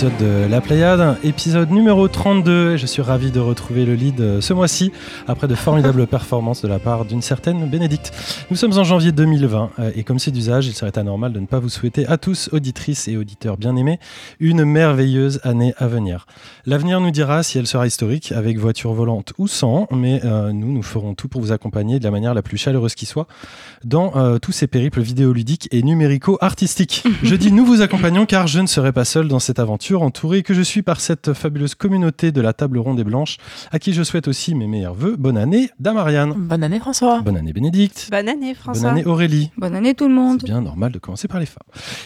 épisode de La Pléiade, épisode numéro 32. Je suis ravi de retrouver le lead euh, ce mois-ci, après de formidables performances de la part d'une certaine Bénédicte. Nous sommes en janvier 2020, euh, et comme c'est d'usage, il serait anormal de ne pas vous souhaiter à tous, auditrices et auditeurs bien-aimés, une merveilleuse année à venir. L'avenir nous dira si elle sera historique, avec voiture volante ou sans, mais euh, nous, nous ferons tout pour vous accompagner de la manière la plus chaleureuse qui soit dans euh, tous ces périples vidéoludiques et numérico-artistiques. je dis nous vous accompagnons car je ne serai pas seul dans cette aventure, entouré que je suis par cette fabuleuse communauté de la table ronde et blanche, à qui je souhaite aussi mes meilleurs voeux. Bonne année, Damariane. Bonne année François. Bonne année Bénédicte. Bonne année François. Bonne année Aurélie. Bonne année tout le monde. C'est bien normal de commencer par les femmes.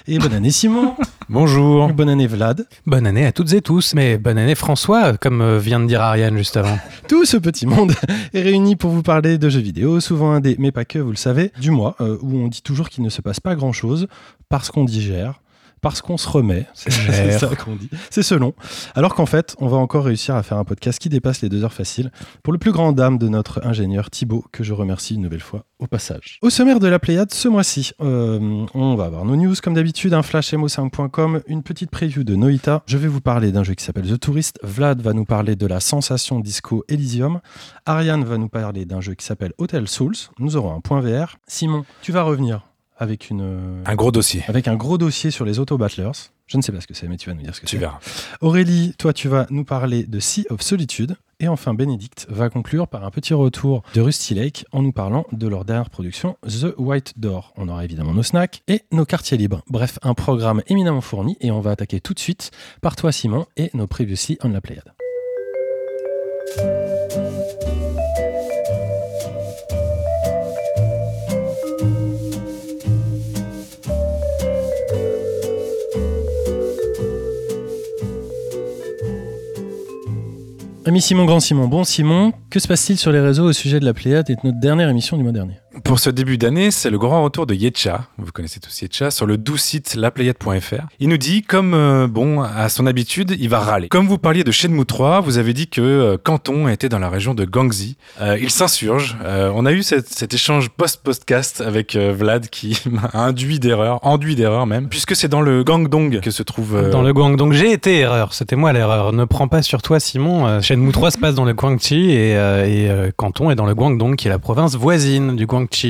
Et bonne année Simon. Bonjour. Bonne année Vlad. Bonne année à toutes et tous. Mais bonne année François, comme euh, vient de dire Ariane juste avant. Tout ce petit monde est réuni pour vous parler de jeux vidéo, souvent indés, mais pas que, vous le savez, du mois, euh, où on dit toujours qu'il ne se passe pas grand-chose, parce qu'on digère, parce qu'on se remet, c'est ça qu'on dit, c'est selon. Alors qu'en fait, on va encore réussir à faire un podcast qui dépasse les deux heures faciles, pour le plus grand dame de notre ingénieur Thibaut, que je remercie une nouvelle fois au passage. Au sommaire de la Pléiade ce mois-ci, euh, on va avoir nos news comme d'habitude, un flash mo5.com, une petite preview de Noita. Je vais vous parler d'un jeu qui s'appelle The Tourist. Vlad va nous parler de la sensation disco Elysium. Ariane va nous parler d'un jeu qui s'appelle Hotel Souls. Nous aurons un point VR. Simon, tu vas revenir avec une euh, Un gros dossier. avec un gros dossier sur les auto battlers. Je ne sais pas ce que c'est, mais tu vas nous dire ce que Tu c'est. verras. Aurélie, toi, tu vas nous parler de Sea of Solitude. Et enfin, Bénédicte va conclure par un petit retour de Rusty Lake en nous parlant de leur dernière production, The White Door. On aura évidemment nos snacks et nos quartiers libres. Bref, un programme éminemment fourni et on va attaquer tout de suite par toi, Simon, et nos Previously on la Pléiade. Ami Simon, grand Simon, bon Simon, que se passe-t-il sur les réseaux au sujet de la Pléiade et de notre dernière émission du mois dernier? Pour ce début d'année, c'est le grand retour de Yetcha. Vous connaissez tous Yetcha sur le doux site laplayette.fr. Il nous dit, comme euh, bon, à son habitude, il va râler. Comme vous parliez de Shenmue 3, vous avez dit que euh, Canton était dans la région de Guangxi. Euh, il s'insurge. Euh, on a eu cet échange post-podcast avec Vlad qui m'a induit d'erreur, enduit d'erreur même, puisque c'est dans le Guangdong que se trouve. Dans le Guangdong, j'ai été erreur, c'était moi l'erreur. Ne prends pas sur toi, Simon. Shenmue 3 se passe dans le Guangxi et, et Canton est dans le Guangdong, qui est la province voisine du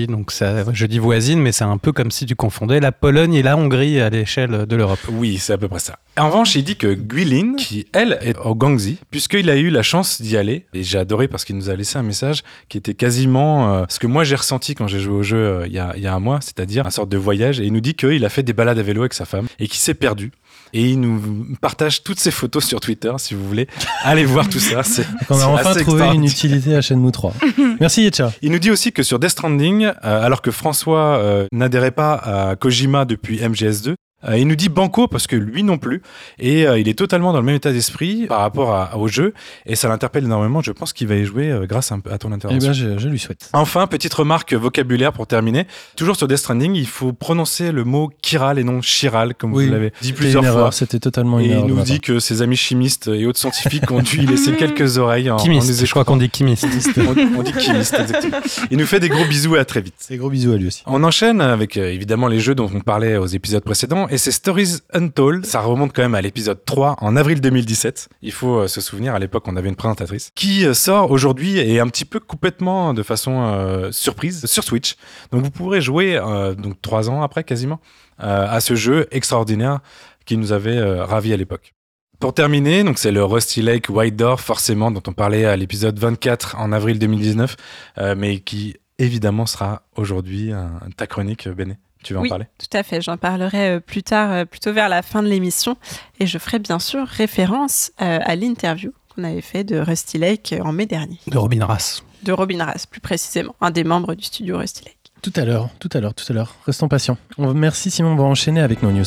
Donc je dis voisine, mais c'est un peu comme si tu confondais la Pologne et la Hongrie à l'échelle de l'Europe. Oui, c'est à peu près ça. En revanche, il dit que Guilin, qui elle est au Guangxi, puisqu'il a eu la chance d'y aller, et j'ai adoré parce qu'il nous a laissé un message qui était quasiment euh, ce que moi j'ai ressenti quand j'ai joué au jeu euh, il y, a, y a un mois, c'est-à-dire un sorte de voyage, et il nous dit qu'il a fait des balades à vélo avec sa femme et qu'il s'est perdu. Et il nous partage toutes ses photos sur Twitter, si vous voulez. Allez voir tout ça. C'est, on a enfin trouvé une utilité à Shenmue 3. Merci Yetcha. Il nous dit aussi que sur Death Stranding, euh, alors que François euh, n'adhérait pas à Kojima depuis MGS2, euh, il nous dit banco parce que lui non plus. Et euh, il est totalement dans le même état d'esprit par rapport à- au jeu. Et ça l'interpelle énormément. Je pense qu'il va y jouer euh, grâce à ton Eh intervention. bien, je, je lui souhaite. Enfin, petite remarque vocabulaire pour terminer. Toujours sur Death Stranding, il faut prononcer le mot Chiral et non Chiral, comme Oui, vous l'avez dit plusieurs une fois. C'était totalement une Et erreur. il nous dit que ses amis chimistes et autres scientifiques ont dû y laisser quelques oreilles en, en Chimiste, je crois qu'on dit chimiste. on, on dit chimiste, exactement. Il nous fait des gros bisous et à très vite. Et gros bisous à lui aussi. On enchaîne avec euh, évidemment les jeux dont on parlait aux épisodes précédents et c'est Stories Untold. Ça remonte quand même à l'épisode 3 en avril 2017. Il faut euh, se souvenir, à l'époque on avait une présentatrice qui euh, sort aujourd'hui et un petit peu complètement de façon euh, surprise sur Switch. Donc vous pourrez jouer donc trois ans après quasiment à ce jeu extraordinaire qui nous avait ravis à l'époque. Pour terminer, donc c'est le Rusty Lake White Door, forcément, dont on parlait à l'épisode 24 en avril 2019, euh, mais qui évidemment sera aujourd'hui ta chronique, Béné. Tu veux Oui. en parler? Tout à fait, j'en parlerai euh, plus tard, euh, plutôt vers la fin de l'émission, et je ferai bien sûr référence euh, à l'interview qu'on avait fait de Rusty Lake en mai dernier, De Robin Rass. de Robin Rass plus précisément, un des membres du studio Rusty Lake. Tout à l'heure, tout à l'heure, tout à l'heure. Restons patients. Merci Simon, on va enchaîner avec nos news.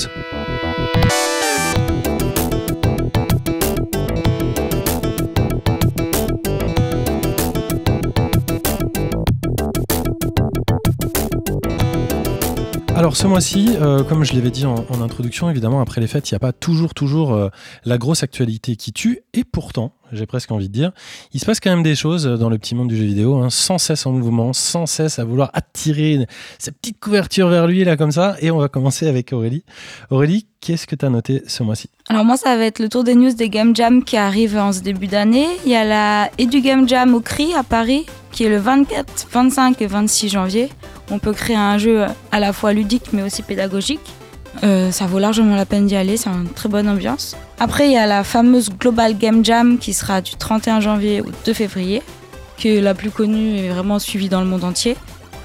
Alors ce mois-ci, euh, comme je l'avais dit en, introduction, évidemment, après les fêtes, il n'y a pas toujours, toujours euh, la grosse actualité qui tue. Et pourtant, j'ai presque envie de dire, il se passe quand même des choses dans le petit monde du jeu vidéo, hein, sans cesse en mouvement, sans cesse à vouloir attirer cette petite couverture vers lui, là, comme ça. Et on va commencer avec Aurélie. Aurélie, qu'est-ce que tu as noté ce mois-ci? Alors moi, ça va être le tour des news des Game Jam qui arrivent en ce début d'année. Il y a la Edu Game Jam au CRI à Paris, qui est le 24, 25 et 26 janvier. On peut créer un jeu à la fois ludique mais aussi pédagogique. Euh, ça vaut largement la peine d'y aller, c'est une très bonne ambiance. Après, il y a la fameuse Global Game Jam qui sera du 31 janvier au 2 février, qui est la plus connue et vraiment suivie dans le monde entier.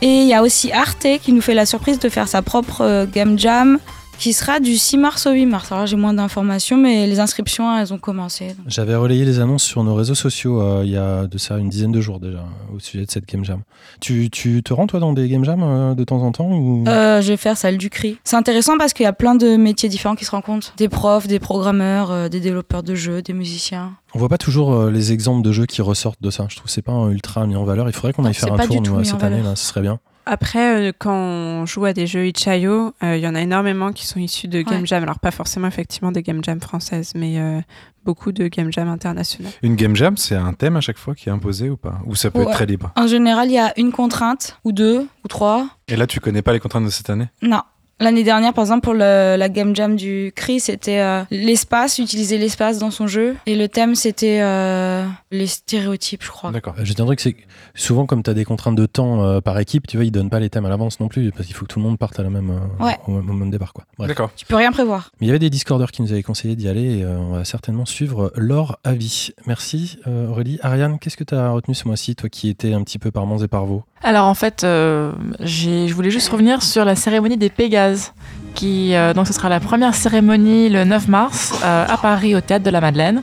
Et il y a aussi Arte qui nous fait la surprise de faire sa propre euh, Game Jam qui sera du 6 mars au 8 mars. Alors j'ai moins d'informations, mais les inscriptions, elles ont commencé. J'avais relayé les annonces sur nos réseaux sociaux euh, il y a de ça une dizaine de jours déjà au sujet de cette Game Jam. Tu, tu te rends toi dans des Game Jam euh, de temps en temps ou... Euh, je vais faire celle du CRI. C'est intéressant parce qu'il y a plein de métiers différents qui se rencontrent. Des profs, des programmeurs, euh, des développeurs de jeux, des musiciens. On voit pas toujours les exemples de jeux qui ressortent de ça. Je trouve que c'est pas ultra mis en valeur. Il faudrait qu'on aille C'est faire un tour nous, cette année là, ce serait bien. Après, euh, quand on joue à des jeux itch.io, euh, il y en a énormément qui sont issus de Game Ouais. Jam. Alors, pas forcément effectivement des Game Jam françaises, mais euh, beaucoup de Game Jam internationales. Une game jam, c'est un thème à chaque fois qui est imposé ou pas? Ou ça peut être très libre? En général, il y a une contrainte, ou deux, ou trois. Et là, tu connais pas les contraintes de cette année? Non. L'année dernière, par exemple, pour le- la Game Jam du CRI, c'était euh, l'espace, utiliser l'espace dans son jeu. Et le thème, c'était euh, les stéréotypes, je crois. D'accord. Euh, J'ai un truc, c'est que souvent comme tu as des contraintes de temps euh, par équipe, tu vois, ils donnent pas les thèmes à l'avance non plus parce qu'il faut que tout le monde parte à la même, euh, Ouais. au, même- au même départ quoi. D'accord. Tu peux rien prévoir. Mais il y avait des Discorders qui nous avaient conseillé d'y aller et euh, on va certainement suivre leur avis. Merci euh, Aurélie. Ariane, qu'est-ce que tu as retenu ce mois-ci, toi qui étais un petit peu par Mons et par Vaux Alors en fait, euh, je voulais juste revenir sur la cérémonie des Pégases, qui euh, donc ce sera la première cérémonie le 9 mars euh, à Paris au théâtre de la Madeleine.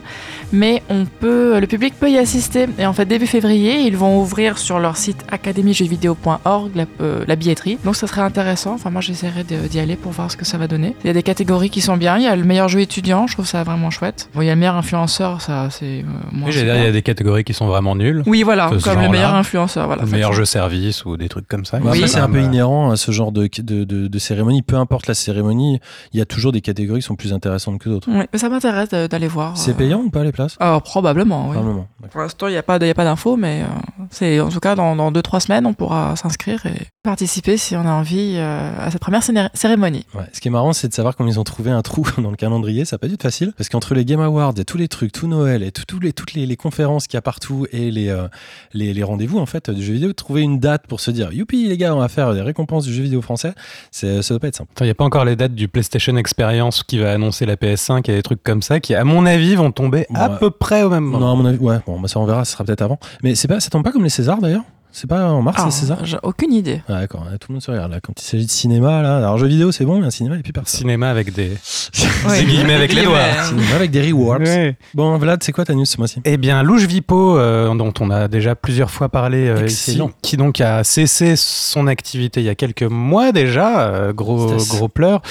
Mais on peut, le public peut y assister. Et en fait, début février, ils vont ouvrir sur leur site académiejeuxvideo.org la, euh, la billetterie. Donc ça serait intéressant. Enfin moi, j'essaierai d'y aller pour voir ce que ça va donner. Il y a des catégories qui sont bien. Il y a le meilleur jeu étudiant, je trouve ça vraiment chouette. Bon, il y a le meilleur influenceur, ça c'est euh, moins Oui, il y a des catégories qui sont vraiment nulles. Oui, voilà, comme le meilleur influenceur. Voilà, le meilleur jeu service ou des trucs comme ça. Oui. c'est un peu inhérent à ce genre de, de, de- de cérémonie. Peu importe la cérémonie, il y a toujours des catégories qui sont plus intéressantes que d'autres. Oui, mais ça m'intéresse d'aller voir. C'est euh. payant ou pas les places? Euh, probablement, oui. Probablement. Pour l'instant, il n'y a pas de- il y a pas d'infos, mais euh, c'est en tout cas dans, dans deux trois semaines, on pourra s'inscrire et participer si on a envie euh, à cette première cérémonie. Ouais. Ce qui est marrant, c'est de savoir comment ils ont trouvé un trou dans le calendrier. Ça n'a pas dû être facile. Parce qu'entre les Game Awards et tous les trucs, tout Noël et tout- les, toutes les, les conférences qu'il y a partout et les, euh, les, les rendez-vous en fait du jeu vidéo, trouver une date pour se dire youpi les gars, on va faire des récompenses du jeu vidéo français, c'est- ça doit pas être simple. Il n'y a pas encore les dates du PlayStation Experience qui va annoncer la PS5 et des trucs comme ça qui, à mon avis, vont tomber à Ouais. peu près au même moment. Non, à mon avis, ouais, bon, bah, ça on verra, ça sera peut-être avant. Mais c'est pas, ça tombe pas comme les Césars d'ailleurs? C'est pas en mars Ah, les Césars j'ai aucune idée. Ah, D'accord, tout le monde se regarde là. Quand il s'agit de cinéma, là, alors jeu vidéo c'est bon, mais un cinéma, il a plus personne. Cinéma avec des, Ouais. des guillemets avec les doigts. Cinéma avec des rewards. Ouais. Bon, Vlad, c'est quoi ta news ce mois-ci? Eh bien, Louche Vipo, euh, dont on a déjà plusieurs fois parlé euh, ici, qui donc a cessé son activité il y a quelques mois déjà, euh, gros, gros pleur.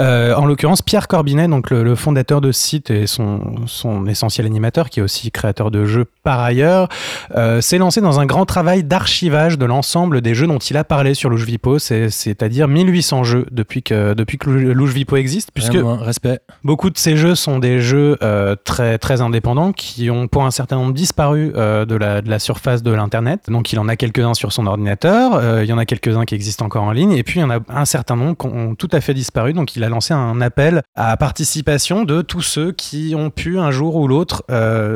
Euh, en l'occurrence, Pierre Corbinet, donc le, le fondateur de site et son, son essentiel animateur, qui est aussi créateur de jeux par ailleurs, euh, s'est lancé dans un grand travail d'archivage de l'ensemble des jeux dont il a parlé sur Louche Vipo, c'est- c'est-à-dire 1800 jeux depuis que, depuis que Lou- Louche Vipo existe, puisque moins, respect. Beaucoup de ces jeux sont des jeux euh, très très indépendants qui ont pour un certain nombre disparu euh, de, la, de la surface de l'internet. Donc il en a quelques-uns sur son ordinateur, euh, il y en a quelques-uns qui existent encore en ligne, et puis il y en a un certain nombre qui ont tout à fait disparu. Donc il a lancé un appel à participation de tous ceux qui ont pu un jour ou l'autre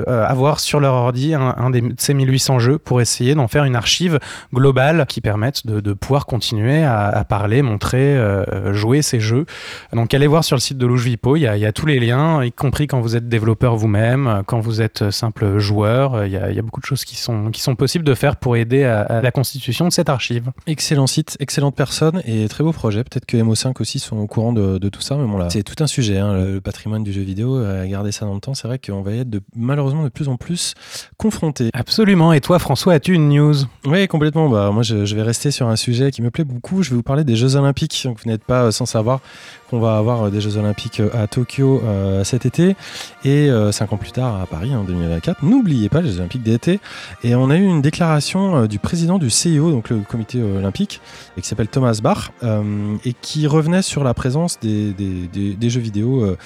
avoir sur leur ordi un, un des, de ces 1800 jeux pour essayer d'en faire une archive globale qui permette de, de pouvoir continuer à, à parler, montrer, euh, jouer ces jeux. Donc allez voir sur le site de Louche Vipo, il y, a, il y a tous les liens, y compris quand vous êtes développeur vous-même, quand vous êtes simple joueur, euh, il y a, il y a beaucoup de choses qui sont, qui sont possibles de faire pour aider à, à la constitution de cette archive. Excellent site, excellente personne et très beau projet. Peut-être que MO5 aussi sont au courant de, de tout ça, mais bon là, c'est tout un sujet, hein, le, le patrimoine du jeu vidéo. euh, garder ça dans le temps, c'est vrai qu'on va y être de, malheureusement de plus en plus confronté. Absolument, et toi François, as-tu une news? Oui, complètement. Bah, moi, je, vais rester sur un sujet qui me plaît beaucoup. Je vais vous parler des Jeux Olympiques. Donc, vous n'êtes pas euh, sans savoir qu'on va avoir euh, des Jeux Olympiques euh, à Tokyo cet été et cinq ans plus tard à Paris en 2024. N'oubliez pas les Jeux Olympiques d'été. Et on a eu une déclaration du président du CIO, donc le comité olympique, qui s'appelle Thomas Bach, et qui revenait sur la présence des, jeux vidéo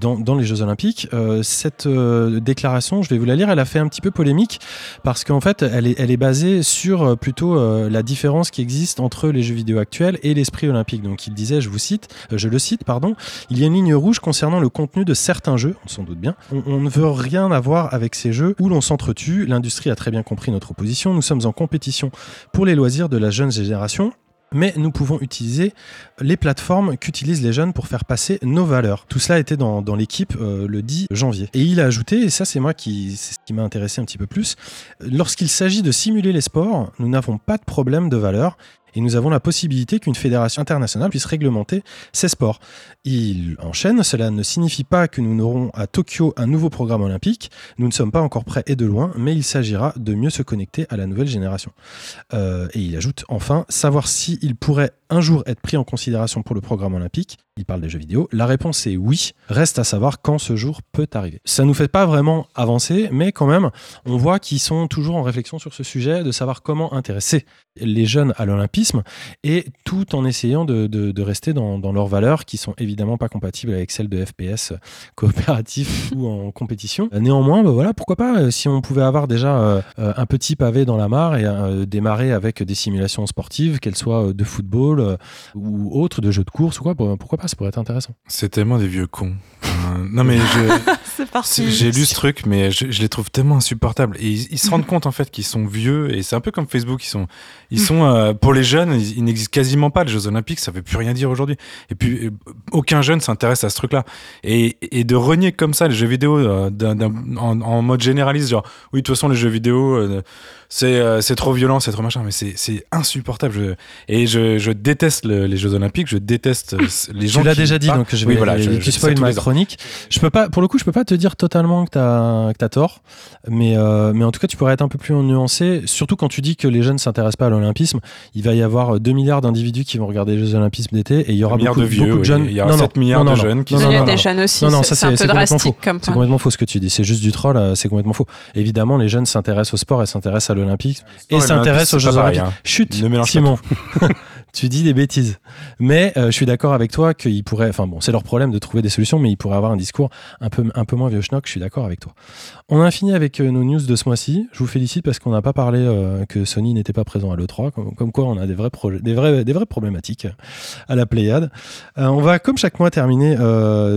dans, les Jeux Olympiques. cette déclaration, je vais vous la lire, elle a fait un petit peu polémique parce qu'en fait, elle est basée sur plutôt la différence qui existe entre les jeux vidéo actuels et l'esprit olympique. Donc il disait, je vous cite, je le cite, pardon, il y a une ligne rouge concernant le contenu de certains jeux, on s'en doute bien. On, on, ne veut rien avoir avec ces jeux où l'on s'entretue. L'industrie a très bien compris notre opposition. Nous sommes en compétition pour les loisirs de la jeune génération mais nous pouvons utiliser les plateformes qu'utilisent les jeunes pour faire passer nos valeurs. Tout cela était dans, l'équipe euh, le 10 janvier. Et il a ajouté, et ça c'est moi qui, qui m'a intéressé un petit peu plus, lorsqu'il s'agit de simuler les sports, nous n'avons pas de problème de valeur et nous avons la possibilité qu'une fédération internationale puisse réglementer ces sports. Il enchaîne, cela ne signifie pas que nous n'aurons à Tokyo un nouveau programme olympique, nous ne sommes pas encore prêts et de loin, mais il s'agira de mieux se connecter à la nouvelle génération. Euh, et il ajoute enfin, savoir s'il si pourrait un jour être pris en considération pour le programme olympique, il parle des jeux vidéo, la réponse est oui, reste à savoir quand ce jour peut arriver. Ça nous fait pas vraiment avancer, mais quand même, on voit qu'ils sont toujours en réflexion sur ce sujet, de savoir comment intéresser les jeunes à l'olympisme, et tout en essayant de, de, de rester dans, dans, leurs valeurs qui sont évidemment pas compatibles avec celles de FPS coopératif ou en compétition. Néanmoins, bah voilà, pourquoi pas, si on pouvait avoir déjà euh, un petit pavé dans la mare et euh, démarrer avec des simulations sportives, qu'elles soient de football, euh, ou autre, de jeux de course ou quoi, pourquoi pas, ça pourrait être intéressant. C'est tellement des vieux cons. Euh, non mais j'ai lu ce truc, mais je, je, les trouve tellement insupportables. Et ils, ils se rendent compte en fait qu'ils sont vieux et c'est un peu comme Facebook. Ils sont, ils sont euh, pour les jeunes, ils, ils n'existent quasiment pas. Les Jeux Olympiques, ça veut plus rien dire aujourd'hui. Et puis aucun jeune s'intéresse à ce truc-là. Et, et, de renier comme ça les jeux vidéo euh, en, en, mode généraliste, genre oui de toute façon les jeux vidéo euh, c'est euh, c'est trop violent, c'est trop machin, mais c'est insupportable. Je, et je, je déteste le, les Jeux Olympiques, je déteste les gens. Tu l'as déjà dit, donc je vais. Oui, voilà, je, tu spoil ma chronique. Je peux pas, pour le coup, je peux pas te dire totalement que t'as que as tort, mais euh, mais en tout cas, tu pourrais être un peu plus nuancé, surtout quand tu dis que les jeunes s'intéressent pas à l'olympisme. Il va y avoir 2 milliards d'individus qui vont regarder les Jeux Olympismes d'été, et il y aura beaucoup de, vieux, beaucoup de jeunes. Il y aura non, 7 non, milliards non, de jeunes qui. Il y a des jeunes aussi. Non, non, ça c'est un peu drastique comme C'est complètement faux ce que tu dis. C'est juste du troll. euh, C'est complètement faux. Évidemment, les jeunes s'intéressent au sport et s'intéressent à l'olympique et s'intéressent aux Jeux Olympiques. Hein. Chut, ne Simon. tu dis des bêtises. Mais euh, je suis d'accord avec toi qu'ils pourraient. Enfin bon, c'est leur problème de trouver des solutions, mais ils pourraient avoir un discours un peu, un peu moins vieux schnock. Je suis d'accord avec toi. On a fini avec euh, nos news de ce mois-ci. Je vous félicite parce qu'on n'a pas parlé euh, que Sony n'était pas présent à l'E3. Comme, comme, quoi, on a des vrais, des, vrais, des vraies problématiques à la Pléiade. On va, comme chaque mois, terminer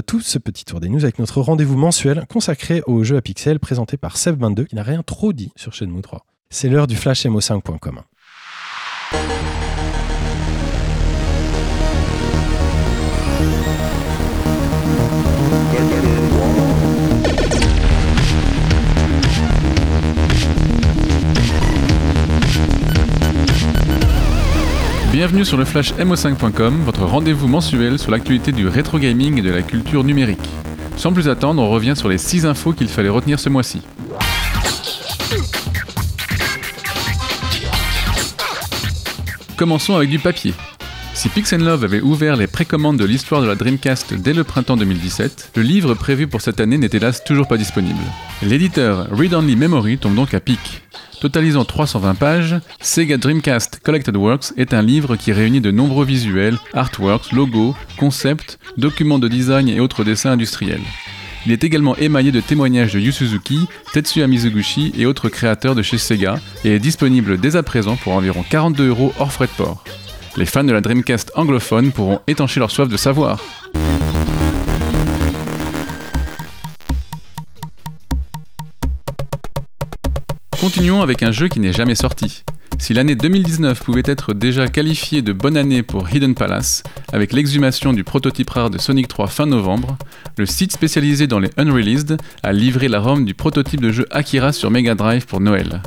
tout ce petit tour des news avec notre rendez-vous mensuel consacré aux jeux à pixels présenté par Seb22 qui n'a rien trop dit sur Shenmue 3. C'est l'heure du flash mo5.com. Bienvenue sur le flash mo5.com, votre rendez-vous mensuel sur l'actualité du rétro gaming et de la culture numérique. Sans plus attendre, on revient sur les 6 infos qu'il fallait retenir ce mois-ci. Commençons avec du papier. Si Pixel avait ouvert les précommandes de l'histoire de la Dreamcast dès le printemps 2017, le livre prévu pour cette année n'est hélas toujours pas disponible. L'éditeur Read Only Memory tombe donc à pic. Totalisant 320 pages, Sega Dreamcast Collected Works est un livre qui réunit de nombreux visuels, artworks, logos, concepts, documents de design et autres dessins industriels. Il est également émaillé de témoignages de Yu Suzuki, Tetsuya Mizuguchi et autres créateurs de chez Sega et est disponible dès à présent pour environ 42 euros hors frais de port. Les fans de la Dreamcast anglophone pourront étancher leur soif de savoir. Continuons avec un jeu qui n'est jamais sorti. Si l'année 2019 pouvait être déjà qualifiée de bonne année pour Hidden Palace, avec l'exhumation du prototype rare de Sonic 3 fin novembre, le site spécialisé dans les Unreleased a livré la ROM du prototype de jeu Akira sur Mega Drive pour Noël.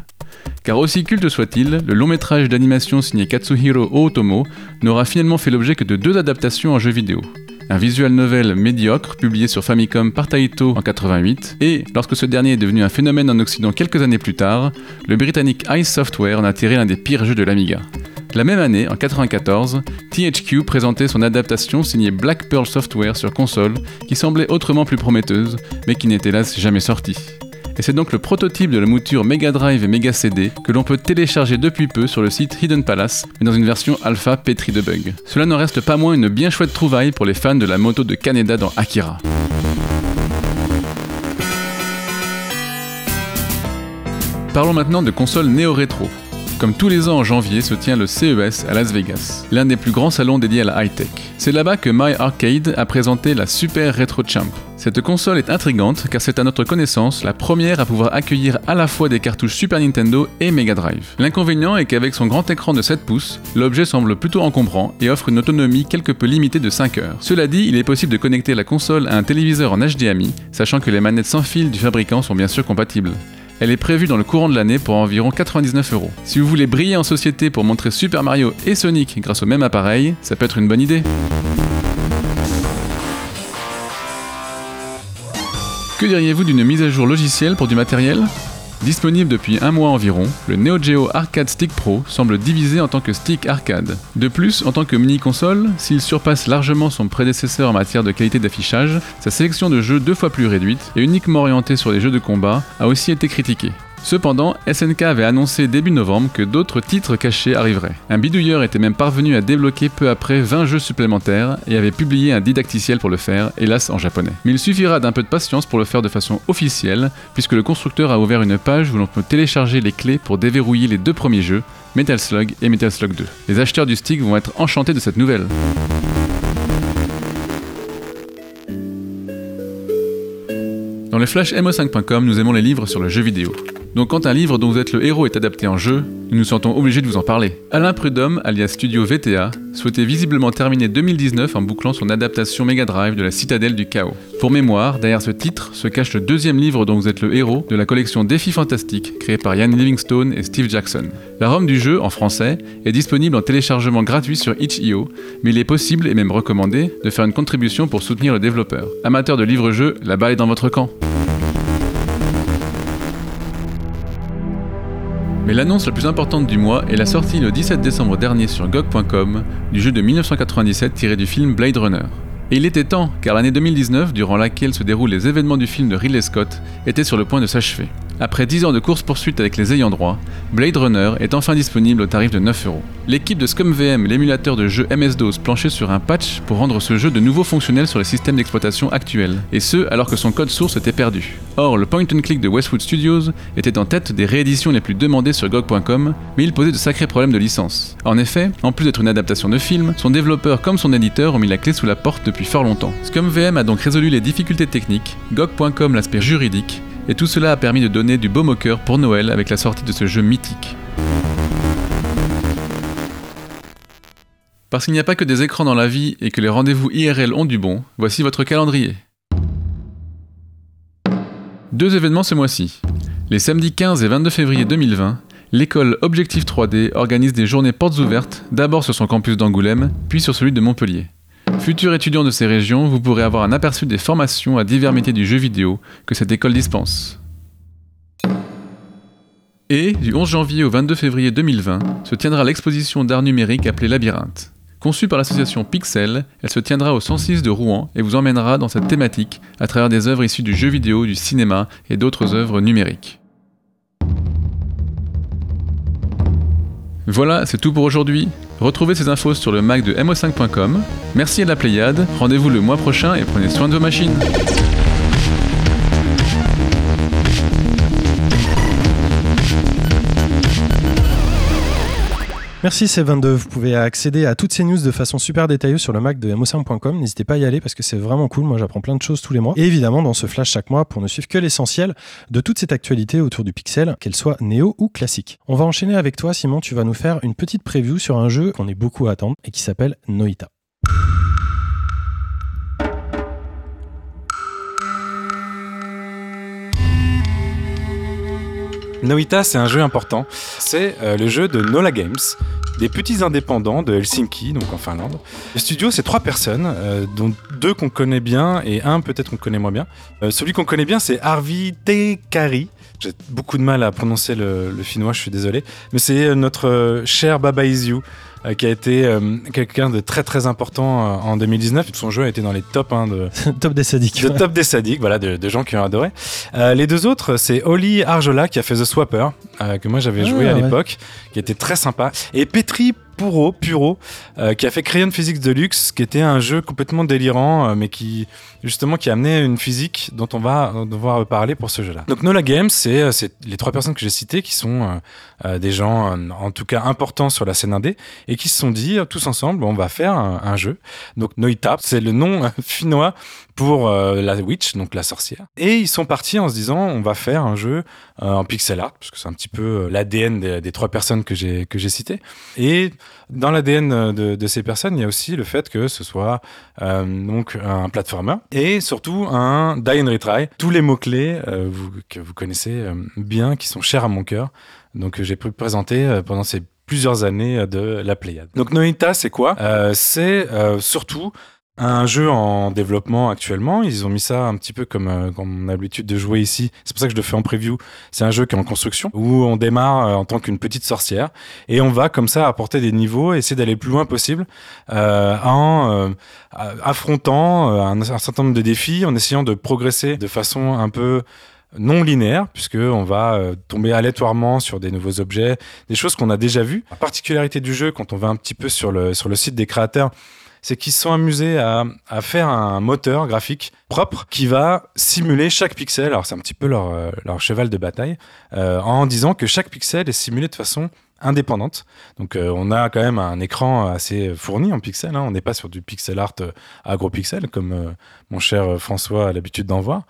Car aussi culte soit-il, le long métrage d'animation signé Katsuhiro Ootomo n'aura finalement fait l'objet que de deux adaptations en jeu vidéo. Un visual novel médiocre publié sur Famicom par Taito en 88, et lorsque ce dernier est devenu un phénomène en Occident quelques années plus tard, le britannique Ice Software en a tiré l'un des pires jeux de l'Amiga. La même année, en 94, THQ présentait son adaptation signée Black Pearl Software sur console, qui semblait autrement plus prometteuse, mais qui n'est hélas jamais sortie. Et c'est donc le prototype de la mouture Mega Drive et Mega CD que l'on peut télécharger depuis peu sur le site Hidden Palace, mais dans une version alpha pétrie de bugs. Cela n'en reste pas moins une bien chouette trouvaille pour les fans de la moto de Kaneda dans Akira. Parlons maintenant de consoles néo-rétro. Comme tous les ans en janvier se tient le CES à Las Vegas, l'un des plus grands salons dédiés à la high-tech. C'est là-bas que My Arcade a présenté la Super Retro Champ. Cette console est intrigante car c'est à notre connaissance la première à pouvoir accueillir à la fois des cartouches Super Nintendo et Mega Drive. L'inconvénient est qu'avec son grand écran de 7 pouces, l'objet semble plutôt encombrant et offre une autonomie quelque peu limitée de 5 heures. Cela dit, il est possible de connecter la console à un téléviseur en HDMI, sachant que les manettes sans fil du fabricant sont bien sûr compatibles. Elle est prévue dans le courant de l'année pour environ 99 euros. Si vous voulez briller en société pour montrer Super Mario et Sonic grâce au même appareil, ça peut être une bonne idée. Que diriez-vous d'une mise à jour logicielle pour du matériel? Disponible depuis un mois environ, le Neo Geo Arcade Stick Pro semble divisé en tant que stick arcade. De plus, en tant que mini-console, s'il surpasse largement son prédécesseur en matière de qualité d'affichage, sa sélection de jeux deux fois plus réduite et uniquement orientée sur les jeux de combat a aussi été critiquée. Cependant, SNK avait annoncé début novembre que d'autres titres cachés arriveraient. Un bidouilleur était même parvenu à débloquer peu après 20 jeux supplémentaires et avait publié un didacticiel pour le faire, hélas en japonais. Mais il suffira d'un peu de patience pour le faire de façon officielle, puisque le constructeur a ouvert une page où l'on peut télécharger les clés pour déverrouiller les deux premiers jeux, Metal Slug et Metal Slug 2. Les acheteurs du stick vont être enchantés de cette nouvelle. Dans le flash mo5.com, nous aimons les livres sur le jeu vidéo. Donc quand un livre dont vous êtes le héros est adapté en jeu, nous nous sentons obligés de vous en parler. Alain Prudhomme, alias Studio VTA, souhaitait visiblement terminer 2019 en bouclant son adaptation Mega Drive de la Citadelle du Chaos. Pour mémoire, derrière ce titre se cache le deuxième livre dont vous êtes le héros de la collection Défis Fantastiques créée par Ian Livingstone et Steve Jackson. La ROM du jeu, en français, est disponible en téléchargement gratuit sur itch.io, mais il est possible et même recommandé de faire une contribution pour soutenir le développeur. Amateur de livres-jeux, la balle est dans votre camp. Mais l'annonce la plus importante du mois est la sortie le 17 décembre dernier sur GOG.com du jeu de 1997 tiré du film Blade Runner. Et il était temps, car l'année 2019, durant laquelle se déroulent les événements du film de Ridley Scott, était sur le point de s'achever. Après 10 ans de course-poursuite avec les ayants droit, Blade Runner est enfin disponible au tarif de 9 euros. L'équipe de ScumVM, l'émulateur de jeu MS-DOS, planchait sur un patch pour rendre ce jeu de nouveau fonctionnel sur les systèmes d'exploitation actuels, et ce alors que son code source était perdu. Or, le point and click de Westwood Studios était en tête des rééditions les plus demandées sur GOG.com, mais il posait de sacrés problèmes de licence. En effet, en plus d'être une adaptation de film, son développeur comme son éditeur ont mis la clé sous la porte fort longtemps. ScumVM a donc résolu les difficultés techniques, GOG.com l'aspect juridique, et tout cela a permis de donner du baume au cœur pour Noël avec la sortie de ce jeu mythique. Parce qu'il n'y a pas que des écrans dans la vie et que les rendez-vous IRL ont du bon, voici votre calendrier. Deux événements ce mois-ci. Les samedis 15 et 22 février 2020, l'école Objectif 3D organise des journées portes ouvertes, d'abord sur son campus d'Angoulême, puis sur celui de Montpellier. Futurs étudiants de ces régions, vous pourrez avoir un aperçu des formations à divers métiers du jeu vidéo que cette école dispense. Et, du 11 janvier au 22 février 2020, se tiendra l'exposition d'art numérique appelée Labyrinthe. Conçue par l'association Pixel, elle se tiendra au 106 de Rouen et vous emmènera dans cette thématique à travers des œuvres issues du jeu vidéo, du cinéma et d'autres œuvres numériques. Voilà, c'est tout pour aujourd'hui. Retrouvez ces infos sur le Mac de mo5.com. Merci à la Pléiade, rendez-vous le mois prochain et prenez soin de vos machines. Merci C22. Vous pouvez accéder à toutes ces news de façon super détaillée sur le Mac de mo5.com. N'hésitez pas à y aller parce que c'est vraiment cool. Moi, j'apprends plein de choses tous les mois. Et évidemment, dans ce flash chaque mois pour ne suivre que l'essentiel de toute cette actualité autour du Pixel, qu'elle soit néo ou classique. On va enchaîner avec toi, Simon. Tu vas nous faire une petite preview sur un jeu qu'on est beaucoup à attendre et qui s'appelle Noita. Noita, c'est un jeu important. C'est euh, le jeu de Nola Games, des petits indépendants de Helsinki, donc en Finlande. Le studio, c'est trois personnes, euh, dont deux qu'on connaît bien et un peut-être qu'on connaît moins bien. Euh, celui qu'on connaît bien, c'est Arvi Tekari. J'ai beaucoup de mal à prononcer le, finnois, je suis désolé. Mais c'est notre cher Baba Is You, euh, qui a été euh, quelqu'un de très très important euh, en 2019. Son jeu a été dans les tops hein, de, Top des sadiques. de top des sadiques, voilà, de, de gens qui ont adoré. Euh, les deux autres, c'est Oli Arjola qui a fait The Swapper, euh, que moi j'avais joué Ah, à ouais. l'époque, qui était très sympa, et Petri Puro, Puro euh, qui a fait Crayon Physics Deluxe, qui était un jeu complètement délirant, euh, mais qui justement qui a amené une physique dont on va devoir parler pour ce jeu-là. Donc Nola Games, c'est euh, les trois personnes que j'ai citées qui sont euh, euh, des gens euh, en tout cas importants sur la scène indé et qui se sont dit tous ensemble on va faire un, un jeu. Donc Noita, c'est le nom finnois pour euh, la witch, donc la sorcière. Et ils sont partis en se disant on va faire un jeu euh, en pixel art parce que c'est un petit peu euh, l'ADN des, trois personnes que j'ai que j'ai citées. Et dans l'ADN de, ces personnes, il y a aussi le fait que ce soit donc un platformer et surtout un die and retry. Tous les mots clés que vous connaissez bien, qui sont chers à mon cœur. Donc j'ai pu présenter pendant ces plusieurs années de la Pléiade. Donc Noita, c'est quoi? C'est surtout un jeu en développement actuellement. Ils ont mis ça un petit peu comme, euh, comme on a l'habitude de jouer ici. C'est pour ça que je le fais en preview. C'est un jeu qui est en construction où on démarre euh, en tant qu'une petite sorcière et on va comme ça apporter des niveaux, essayer d'aller le plus loin possible euh, en euh, affrontant un certain nombre de défis, en essayant de progresser de façon un peu non linéaire, puisque on va euh, tomber aléatoirement sur des nouveaux objets, des choses qu'on a déjà vues. La particularité du jeu, quand on va un petit peu sur le, sur le site des créateurs, c'est qu'ils se sont amusés à, à faire un moteur graphique propre qui va simuler chaque pixel. Alors c'est un petit peu leur, euh, leur cheval de bataille, euh, en disant que chaque pixel est simulé de façon indépendante. Donc on a quand même un écran assez fourni en pixels. hein. On n'est pas sur du pixel art à gros pixels comme mon cher François a l'habitude d'en voir.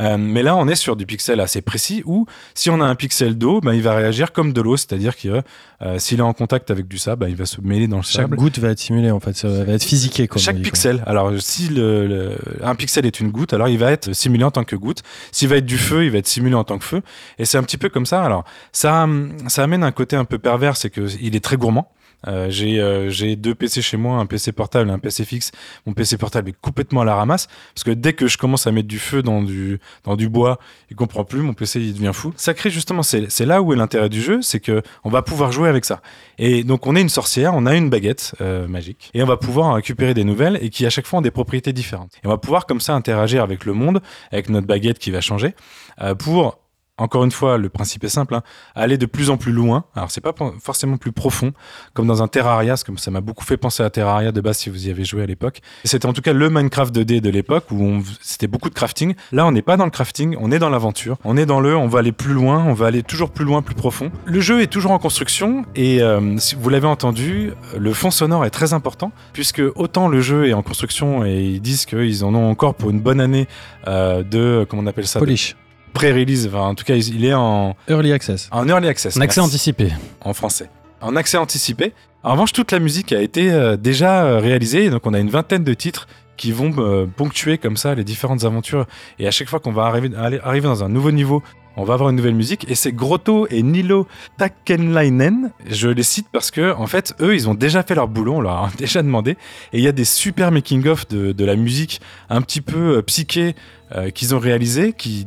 Euh, mais là, on est sur du pixel assez précis où, si on a un pixel d'eau, ben, il va réagir comme de l'eau, c'est-à-dire que euh, s'il est en contact avec du sable, ben, il va se mêler dans le Chaque sable. goutte va être simulée en fait, ça va être physiqué. Comme Chaque quoi. pixel. Alors, si le, le- un pixel est une goutte, alors il va être simulé en tant que goutte. S'il va être du feu, il va être simulé en tant que feu. Et c'est un petit peu comme ça. Alors, ça, ça amène un côté un peu pervers, c'est que il est très gourmand. Euh, j'ai euh, deux PC chez moi, un PC portable et un PC fixe. Mon PC portable est complètement à la ramasse parce que dès que je commence à mettre du feu dans du dans du bois, il comprend plus. Mon PC il devient fou. Ça crée justement c'est là où est l'intérêt du jeu, c'est que on va pouvoir jouer avec ça. Et donc on est une sorcière, on a une baguette euh, magique et on va pouvoir récupérer des nouvelles et qui à chaque fois ont des propriétés différentes. Et on va pouvoir comme ça interagir avec le monde, avec notre baguette qui va changer euh, pour encore une fois, le principe est simple, hein, aller de plus en plus loin. Alors, c'est pas forcément plus profond, comme dans un Terraria, que ça m'a beaucoup fait penser à Terraria de base si vous y avez joué à l'époque. C'était en tout cas le Minecraft 2D de l'époque où c'était beaucoup de crafting. Là, on n'est pas dans le crafting, on est dans l'aventure. On est dans le, on va aller plus loin, on va aller toujours plus loin, plus profond. Le jeu est toujours en construction et euh, vous l'avez entendu, le fond sonore est très important puisque autant le jeu est en construction et ils disent qu'ils en ont encore pour une bonne année euh, de, comment on appelle ça, Polish. Pré-release. Enfin, en tout cas, il est en, Early Access. en early access. Un accès merci anticipé. en français. En accès anticipé. En revanche, toute la musique a été euh, déjà euh, réalisée, donc on a une vingtaine de titres qui vont euh, ponctuer comme ça les différentes aventures. Et à chaque fois qu'on va arriver, aller- arriver dans un nouveau niveau, on va avoir une nouvelle musique. Et c'est Grotto et Nilo Takenlainen. Je les cite parce que, en fait, eux, ils ont déjà fait leur boulot, on leur a déjà demandé. Et il y a des super making-of de, de la musique un petit peu euh, psyché euh, qu'ils ont réalisé, qui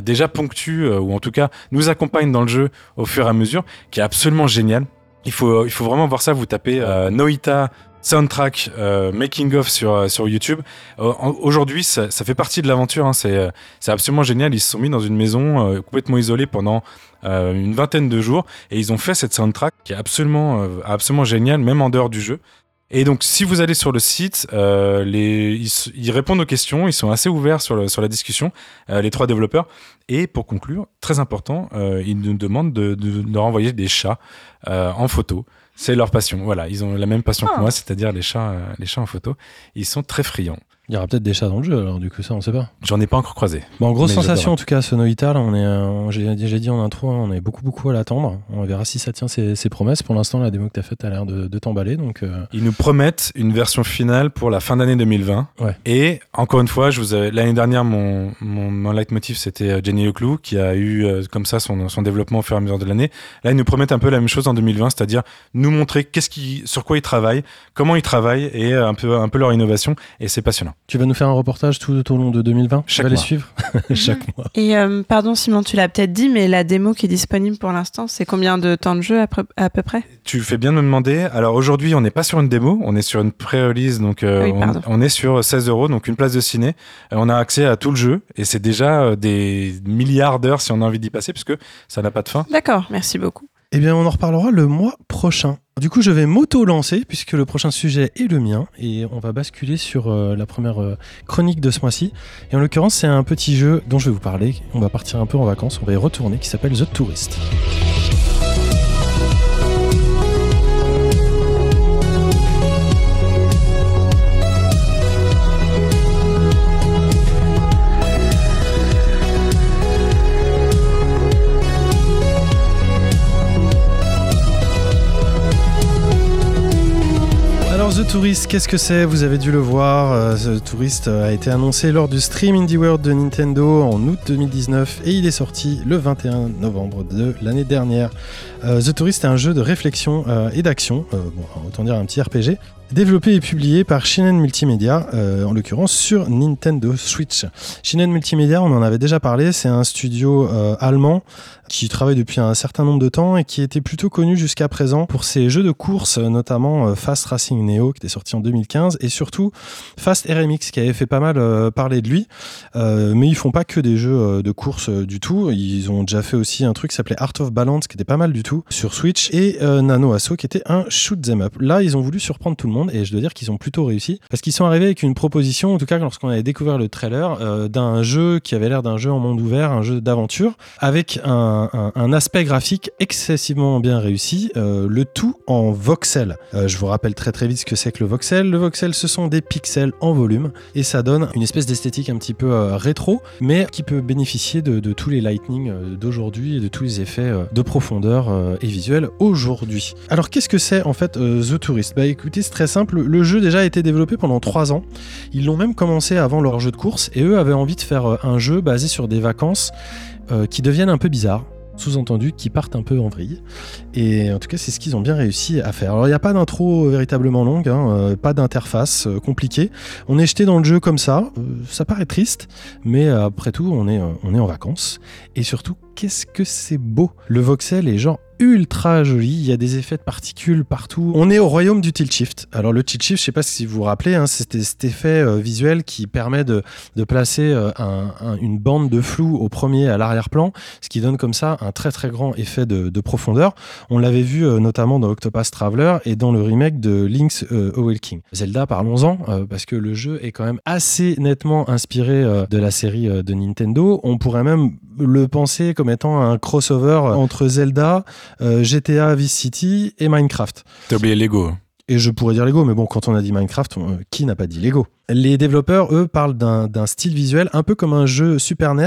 déjà ponctue, euh, ou en tout cas nous accompagne dans le jeu au fur et à mesure, qui est absolument génial. Il faut, il faut vraiment voir ça. Vous tapez euh, Noita soundtrack euh, making of sur euh, sur YouTube. Euh, Aujourd'hui, ça, fait partie de l'aventure. hein. C'est euh, absolument génial. Ils se sont mis dans une maison euh, complètement isolée pendant euh, une vingtaine de jours et ils ont fait cette soundtrack qui est absolument euh, absolument géniale, même en dehors du jeu. Et donc, si vous allez sur le site, euh, les, ils, répondent aux questions, ils sont assez ouverts sur, le- sur la discussion, euh, les trois développeurs. Et pour conclure, très important, euh, ils nous demandent de, de leur envoyer des chats euh, en photo. C'est leur passion. Voilà, ils ont la même passion Ah. que moi, c'est-à-dire les chats, euh, les chats en photo. Ils sont très friands. Il y aura peut-être des chats dans le jeu, alors du coup, ça, on sait pas. J'en ai pas encore croisé. Bon, en grosse sensation en tout cas, Sonoita, là, on est, euh, j'ai j'ai dit en intro, hein, on est beaucoup beaucoup à l'attendre. On verra si ça tient ses, ses promesses. Pour l'instant, la démo que tu as faite a l'air de, de t'emballer, donc euh, Ils nous promettent une version finale pour la fin d'année 2020. Ouais. Et encore une fois, je vous avais- l'année dernière, mon, mon, mon leitmotiv, c'était euh, Jenny Leclou, qui a eu euh, comme ça son, son développement au fur et à mesure de l'année. Là, ils nous promettent un peu la même chose en 2020, c'est-à-dire nous montrer qu'est-ce qui, sur quoi ils travaillent, comment ils travaillent et un peu, un peu leur innovation. Et c'est passionnant. Tu vas nous faire un reportage tout au long de 2020. tu Chaque vas les suivre? Chaque mois. Et euh, pardon Simon, tu l'as peut-être dit, mais la démo qui est disponible pour l'instant, c'est combien de temps de jeu à, peu- à peu près? Tu fais bien de me demander. Alors aujourd'hui, on n'est pas sur une démo, on est sur une pré-release, donc euh, Oui, on, est sur 16 euros, donc une place de ciné. Euh, on a accès à tout le jeu et c'est déjà euh, des milliards d'heures si on a envie d'y passer, puisque ça n'a pas de fin. D'accord, merci beaucoup. Eh bien, on en reparlera le mois prochain. Du coup, je vais m'auto-lancer puisque le prochain sujet est le mien et on va basculer sur euh, la première euh, chronique de ce mois-ci. Et en l'occurrence, c'est un petit jeu dont je vais vous parler. On va partir un peu en vacances, on va y retourner, qui s'appelle The Tourist. Alors The Tourist, qu'est-ce que c'est Vous avez dû le voir, euh, The Tourist euh, a été annoncé lors du Stream Indie World de Nintendo en août 2019 et il est sorti le 21 novembre de l'année dernière. Euh, The Tourist est un jeu de réflexion euh, et d'action, euh, bon, autant dire un petit RPG, développé et publié par Shinen Multimedia, euh, en l'occurrence sur Nintendo Switch. Shinen Multimedia, on en avait déjà parlé, c'est un studio euh, allemand qui travaille depuis un certain nombre de temps et qui était plutôt connu jusqu'à présent pour ses jeux de course, notamment euh, Fast Racing Neo qui était sorti en 2015 et surtout Fast RMX qui avait fait pas mal euh, parler de lui. Euh, mais ils font pas que des jeux de course du tout. Ils ont déjà fait aussi un truc qui s'appelait Art of Balance qui était pas mal du tout sur Switch et Nano Asso qui était un shoot them up. Là, ils ont voulu surprendre tout le monde et je dois dire qu'ils ont plutôt réussi parce qu'ils sont arrivés avec une proposition, en tout cas lorsqu'on avait découvert le trailer, d'un jeu qui avait l'air d'un jeu en monde ouvert, un jeu d'aventure avec un, un- aspect graphique excessivement bien réussi, euh, le tout en voxel. Euh, je vous rappelle très très vite ce que c'est que le voxel. Le voxel, ce sont des pixels en volume et ça donne une espèce d'esthétique un petit peu euh, rétro, mais qui peut bénéficier de, tous les lightning d'aujourd'hui et de tous les effets de profondeur et visuel aujourd'hui. Alors qu'est-ce que c'est en fait The Tourist? Bah écoutez, c'est très simple. Le jeu déjà a été développé pendant 3 ans. Ils l'ont même commencé avant leur jeu de course et eux avaient envie de faire un jeu basé sur des vacances euh, qui deviennent un peu bizarres sous-entendu qui partent un peu en vrille. Et en tout cas, c'est ce qu'ils ont bien réussi à faire. Alors, il n'y a pas d'intro véritablement longue, hein, euh, pas d'interface euh, compliquée. On est jeté dans le jeu comme ça. Ça paraît triste, mais après tout, on est, on est en vacances. Et surtout, qu'est-ce que c'est beau Le voxel est genre ultra joli, il y a des effets de particules partout. On est au royaume du tilt shift. Alors le tilt shift, je sais pas si vous vous rappelez, hein, c'était cet effet euh, visuel qui permet de, placer euh, un- un- une bande de flou au premier à l'arrière-plan, ce qui donne comme ça un très très grand effet de, de profondeur. On l'avait vu euh, notamment dans Octopath Traveler et dans le remake de Link's Awakening. Zelda, parlons-en, parce que le jeu est quand même assez nettement inspiré de la série de Nintendo. On pourrait même le penser comme étant un crossover entre Zelda, euh, GTA Vice City et Minecraft. T'as oublié Lego. Et je pourrais dire Lego, mais bon, quand on a dit Minecraft, on- euh, qui n'a pas dit Lego? Les développeurs, eux, parlent d'un d'un style visuel un peu comme un jeu Super NES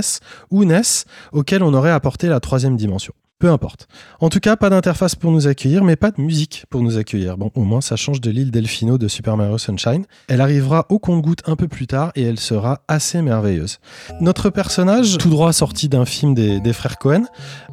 ou NES auquel on aurait apporté la troisième dimension. Peu importe. En tout cas, pas d'interface pour nous accueillir, mais pas de musique pour nous accueillir. Bon, au moins, ça change de l'île Delfino de Super Mario Sunshine. Elle arrivera au compte-goutte un peu plus tard et elle sera assez merveilleuse. Notre personnage, tout droit sorti d'un film des, des frères Cohen,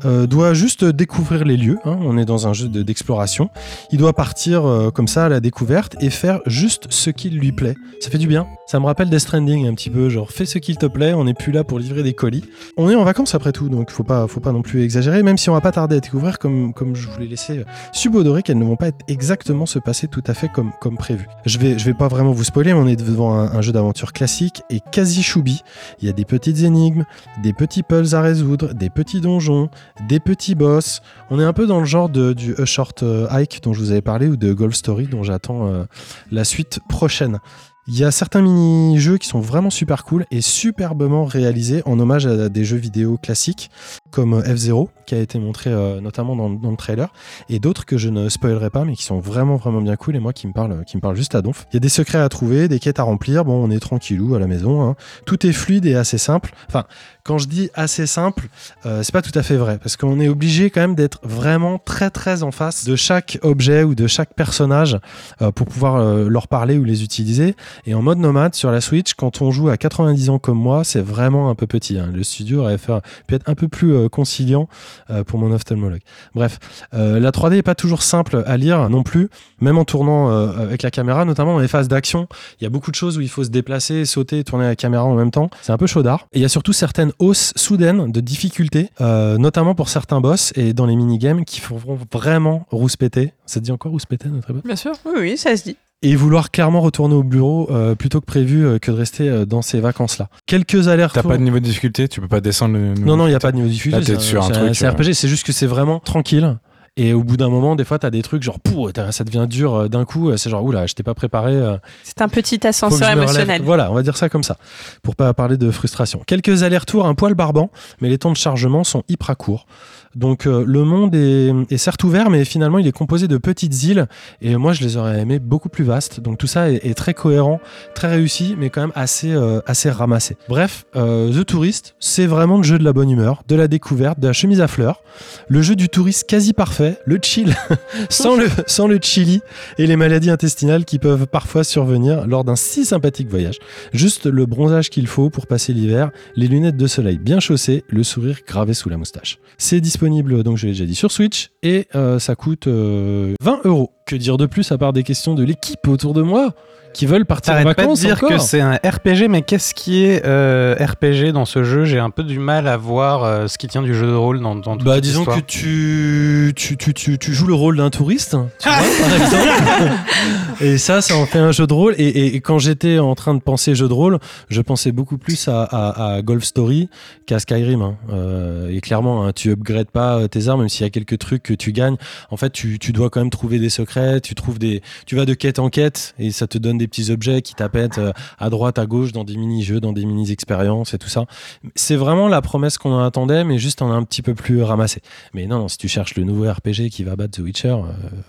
euh, doit juste découvrir les lieux. hein. On est dans un jeu de- d'exploration. Il doit partir euh, comme ça à la découverte et faire juste ce qui lui plaît. Ça fait du bien. Ça me rappelle Death Stranding un petit peu, genre fais ce qu'il te plaît, on n'est plus là pour livrer des colis. On est en vacances après tout, donc faut pas, faut pas non plus exagérer, même si on pas tarder à découvrir, comme, comme je vous l'ai laissé euh, subodorer, qu'elles ne vont pas être exactement se passer tout à fait comme, comme prévu. Je vais, je vais pas vraiment vous spoiler, mais on est devant un, un jeu d'aventure classique et quasi choubi. Il y a des petites énigmes, des petits puzzles à résoudre, des petits donjons, des petits boss. On est un peu dans le genre de, du A Short euh, Hike dont je vous avais parlé ou de Golf Story dont j'attends euh, la suite prochaine. Il y a certains mini-jeux qui sont vraiment super cool et superbement réalisés en hommage à des jeux vidéo classiques. Comme F0 qui a été montré euh, notamment dans, le trailer et d'autres que je ne spoilerai pas mais qui sont vraiment vraiment bien cool et moi qui me parle qui me parle juste à donf. Il y a des secrets à trouver, des quêtes à remplir. Bon, on est tranquillou à la maison. hein. Tout est fluide et assez simple. Enfin, quand je dis assez simple, euh, c'est pas tout à fait vrai parce qu'on est obligé quand même d'être vraiment très très en face de chaque objet ou de chaque personnage euh, pour pouvoir euh, leur parler ou les utiliser. Et en mode nomade sur la Switch, quand on joue à 90 ans comme moi, c'est vraiment un peu petit. hein. Le studio aurait pu être un peu plus euh, conciliant euh, pour mon ophtalmologue. Bref, euh, la 3D est pas toujours simple à lire non plus, même en tournant avec la caméra, notamment dans les phases d'action. Il y a beaucoup de choses où il faut se déplacer, sauter, tourner la caméra en même temps. C'est un peu chaudard. Et il y a surtout certaines hausses soudaines de difficulté, notamment pour certains boss et dans les minigames qui feront vraiment rouspéter. Ça te dit encore rouspéter notre époque? Bien sûr. Oui, oui, ça se dit. Et vouloir clairement retourner au bureau euh, plutôt que prévu euh, que de rester euh, dans ces vacances-là. Quelques alertes. T'as pas de niveau de difficulté, tu peux pas descendre le. Non, non, il n'y a pas de niveau. Là, t'es c'est sur un c'est truc, C'est euh, RPG, c'est juste que c'est vraiment tranquille. Et au bout d'un moment, des fois, t'as des trucs genre, pouh, ça devient dur euh, d'un coup. euh, C'est genre, oula, je t'ai pas préparé. euh, C'est un petit ascenseur émotionnel. Voilà, on va dire ça comme ça, pour pas parler de frustration. Quelques allers-retours un poil barbant, mais les temps de chargement sont hyper courts. Donc euh, le monde est, certes ouvert, mais finalement il est composé de petites îles, et moi je les aurais aimés beaucoup plus vastes. Donc tout ça est, très cohérent, très réussi, mais quand même assez, euh, ramassé. Bref, euh, The Tourist, c'est vraiment le jeu de la bonne humeur, de la découverte, de la chemise à fleurs, le jeu du touriste quasi parfait, le chill, sans, le, chili et les maladies intestinales qui peuvent parfois survenir lors d'un si sympathique voyage. Juste le bronzage qu'il faut pour passer l'hiver, les lunettes de soleil bien chaussées, le sourire gravé sous la moustache. Donc je l'ai déjà dit, sur Switch et euh, ça coûte euh, 20 euros. Que dire de plus à part des questions de l'équipe autour de moi qui veulent partir en T'arrêtes pas de vacances dire encore que c'est un RPG, mais qu'est-ce qui est euh, RPG dans ce jeu? J'ai un peu du mal à voir euh, ce qui tient du jeu de rôle dans, dans toute Bah disons histoire. que tu, tu, tu, tu, tu joues le rôle d'un touriste, tu vois, par exemple. Et ça, ça en fait un jeu de rôle. Et, et- et quand j'étais en train de penser jeu de rôle, je pensais beaucoup plus à, à- à Golf Story qu'à Skyrim. hein. Euh, et clairement, hein, tu upgrades pas euh, tes armes, même s'il y a quelques trucs que tu gagnes. En fait, tu, tu dois quand même trouver des secrets. Tu trouves des, tu vas de quête en quête et ça te donne des petits objets qui t'appètent euh, à droite, à gauche, dans des mini-jeux, dans des mini-expériences et tout ça. C'est vraiment la promesse qu'on en attendait, mais juste en un petit peu plus ramassé. Mais non, non, si tu cherches le nouveau RPG qui va battre The Witcher, euh,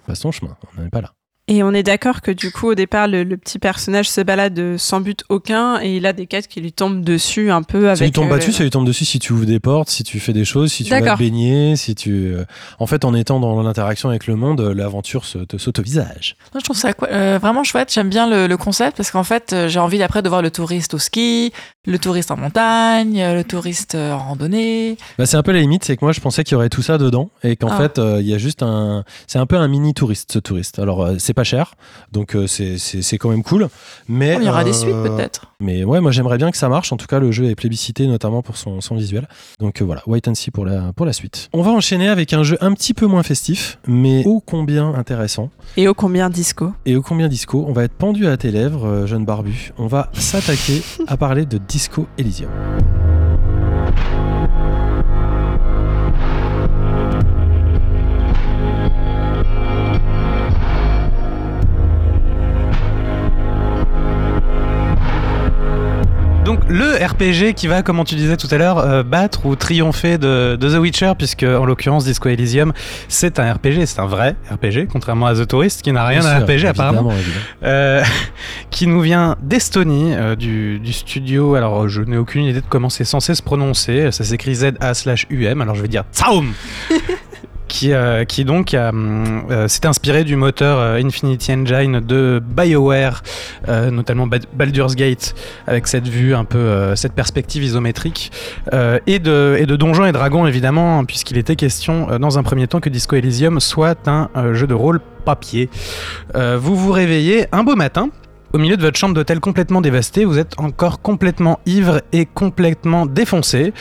passe ton chemin, on n'en est pas là. Et on est d'accord que du coup, au départ, le, le petit personnage se balade euh, sans but aucun et il a des quêtes qui lui tombent dessus un peu avec. ça lui tombe euh, pas dessus, ça lui tombe dessus si tu ouvres des portes, si tu fais des choses, si tu vas te baigner, si tu... euh, En fait, en étant dans l'interaction avec le monde, euh, l'aventure se, te saute au visage. Moi, je trouve ça euh, vraiment chouette. J'aime bien le, le concept parce qu'en fait, j'ai envie après de voir le touriste au ski, le touriste en montagne, le touriste en randonnée. Bah, c'est un peu la limite, c'est que moi je pensais qu'il y aurait tout ça dedans et qu'en Ah. fait euh, il y a juste un, c'est un peu un mini touriste ce touriste. Alors euh, c'est pas cher, donc euh, c'est quand même cool. Mais il y aura des euh, suites peut-être. Mais ouais, moi j'aimerais bien que ça marche. En tout cas, le jeu est plébiscité notamment pour son, son visuel. Donc euh, voilà, wait and see pour la pour la suite. On va enchaîner avec un jeu un petit peu moins festif, mais ô combien intéressant Et ô combien disco et ô combien disco. On va être pendu à tes lèvres, jeune barbu. On va s'attaquer à parler de Disco Elysium. Le RPG qui va, comme tu disais tout à l'heure, euh, battre ou triompher de, de The Witcher, puisque en l'occurrence Disco Elysium, c'est un RPG, c'est un vrai RPG, contrairement à The Tourist qui n'a rien à RPG apparemment, évidemment, euh, qui nous vient d'Estonie, euh, du, du studio. Alors je n'ai aucune idée de comment c'est censé se prononcer. Ça s'écrit Z-A/U-M. Alors je vais dire Zaum. Qui, euh, qui donc hum, euh, s'est inspiré du moteur euh, Infinity Engine de BioWare, euh, notamment Ba- Baldur's Gate, avec cette vue un peu, euh, cette perspective isométrique, euh, et, de, Donjons et Dragons évidemment, hein, puisqu'il était question euh, dans un premier temps que Disco Elysium soit un euh, jeu de rôle papier. Euh, vous vous réveillez un beau matin. Au milieu de votre chambre d'hôtel complètement dévastée, vous êtes encore complètement ivre et complètement défoncé.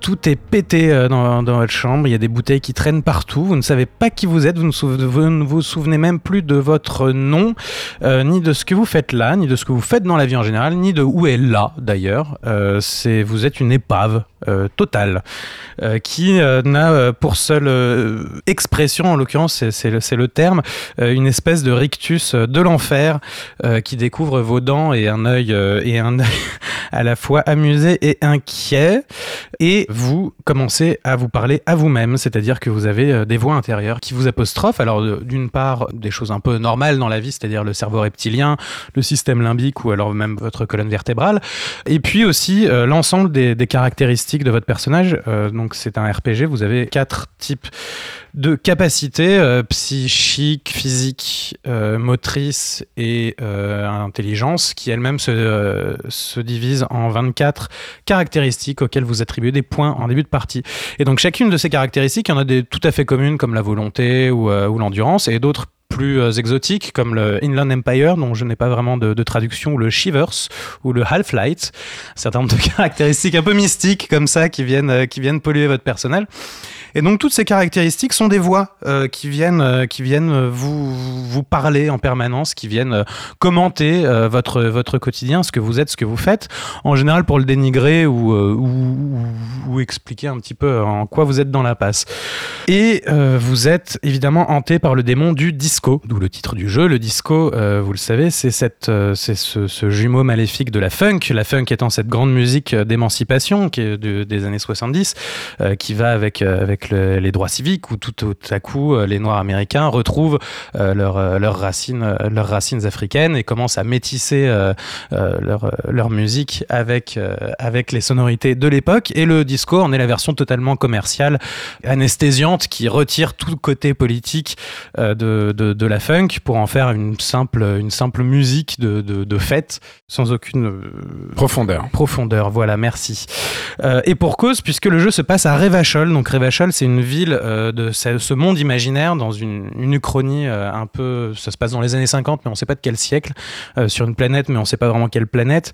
Tout est pété euh, dans, votre chambre, il y a des bouteilles qui traînent partout, vous ne savez pas qui vous êtes, vous ne, vous ne vous souvenez même plus de votre nom, euh, ni de ce que vous faites là, ni de ce que vous faites dans la vie en général, ni de où est là d'ailleurs. Euh, vous êtes une épave euh, totale, euh, qui euh, n'a pour seule expression, en l'occurrence c'est- le, le terme, une espèce de rictus de l'enfer qui découvre vos dents et un œil et à la fois amusé et inquiet. Et vous commencez à vous parler à vous-même, c'est-à-dire que vous avez des voix intérieures qui vous apostrophent. Alors d'une part, des choses un peu normales dans la vie, c'est-à-dire le cerveau reptilien, le système limbique ou alors même votre colonne vertébrale. Et puis aussi l'ensemble des caractéristiques de votre personnage. Euh, donc c'est un RPG, vous avez quatre types de capacités euh, psychiques, physiques, euh, motrices et euh, intelligence qui elles-mêmes se, euh, se divisent en 24 caractéristiques auxquelles vous attribuez des points en début de partie. Et donc chacune de ces caractéristiques, il y en a des tout à fait communes comme la volonté ou, ou l'endurance et d'autres plus euh, exotiques comme le Inland Empire dont je n'ai pas vraiment de, de traduction ou le Shivers ou le Half-Light. Un certain nombre de caractéristiques un peu mystiques comme ça qui viennent, euh, qui viennent polluer votre personnel et donc toutes ces caractéristiques sont des voix euh, qui viennent, euh, qui viennent euh, vous, vous parler en permanence, qui viennent commenter votre, votre quotidien, ce que vous êtes, ce que vous faites, en général pour le dénigrer ou, ou, expliquer un petit peu en quoi vous êtes dans la passe. Et vous êtes évidemment hanté par le démon du disco, d'où le titre du jeu. Le disco, vous le savez, c'est cette, ce, jumeau maléfique de la funk. La funk étant cette grande musique d'émancipation des années 70, euh, qui va avec, euh, avec le- les droits civiques, où tout, tout à coup euh, les Noirs américains retrouvent euh, leurs euh, racines, euh, leurs racines africaines et commencent à métisser euh, leur, leur musique avec, avec les sonorités de l'époque. Et le disco en est la version totalement commerciale, anesthésiante, qui retire tout côté politique de, de, de la funk pour en faire une simple, une simple musique de, de, fête, sans aucune Profondeur. profondeur. Voilà, merci. Et pour cause, puisque le jeu se passe à Revachol. Donc C'est une ville euh, de ce, monde imaginaire dans une, une uchronie euh, un peu. Ça se passe dans les années 50, mais on ne sait pas de quel siècle. euh, sur une planète, mais on ne sait pas vraiment quelle planète.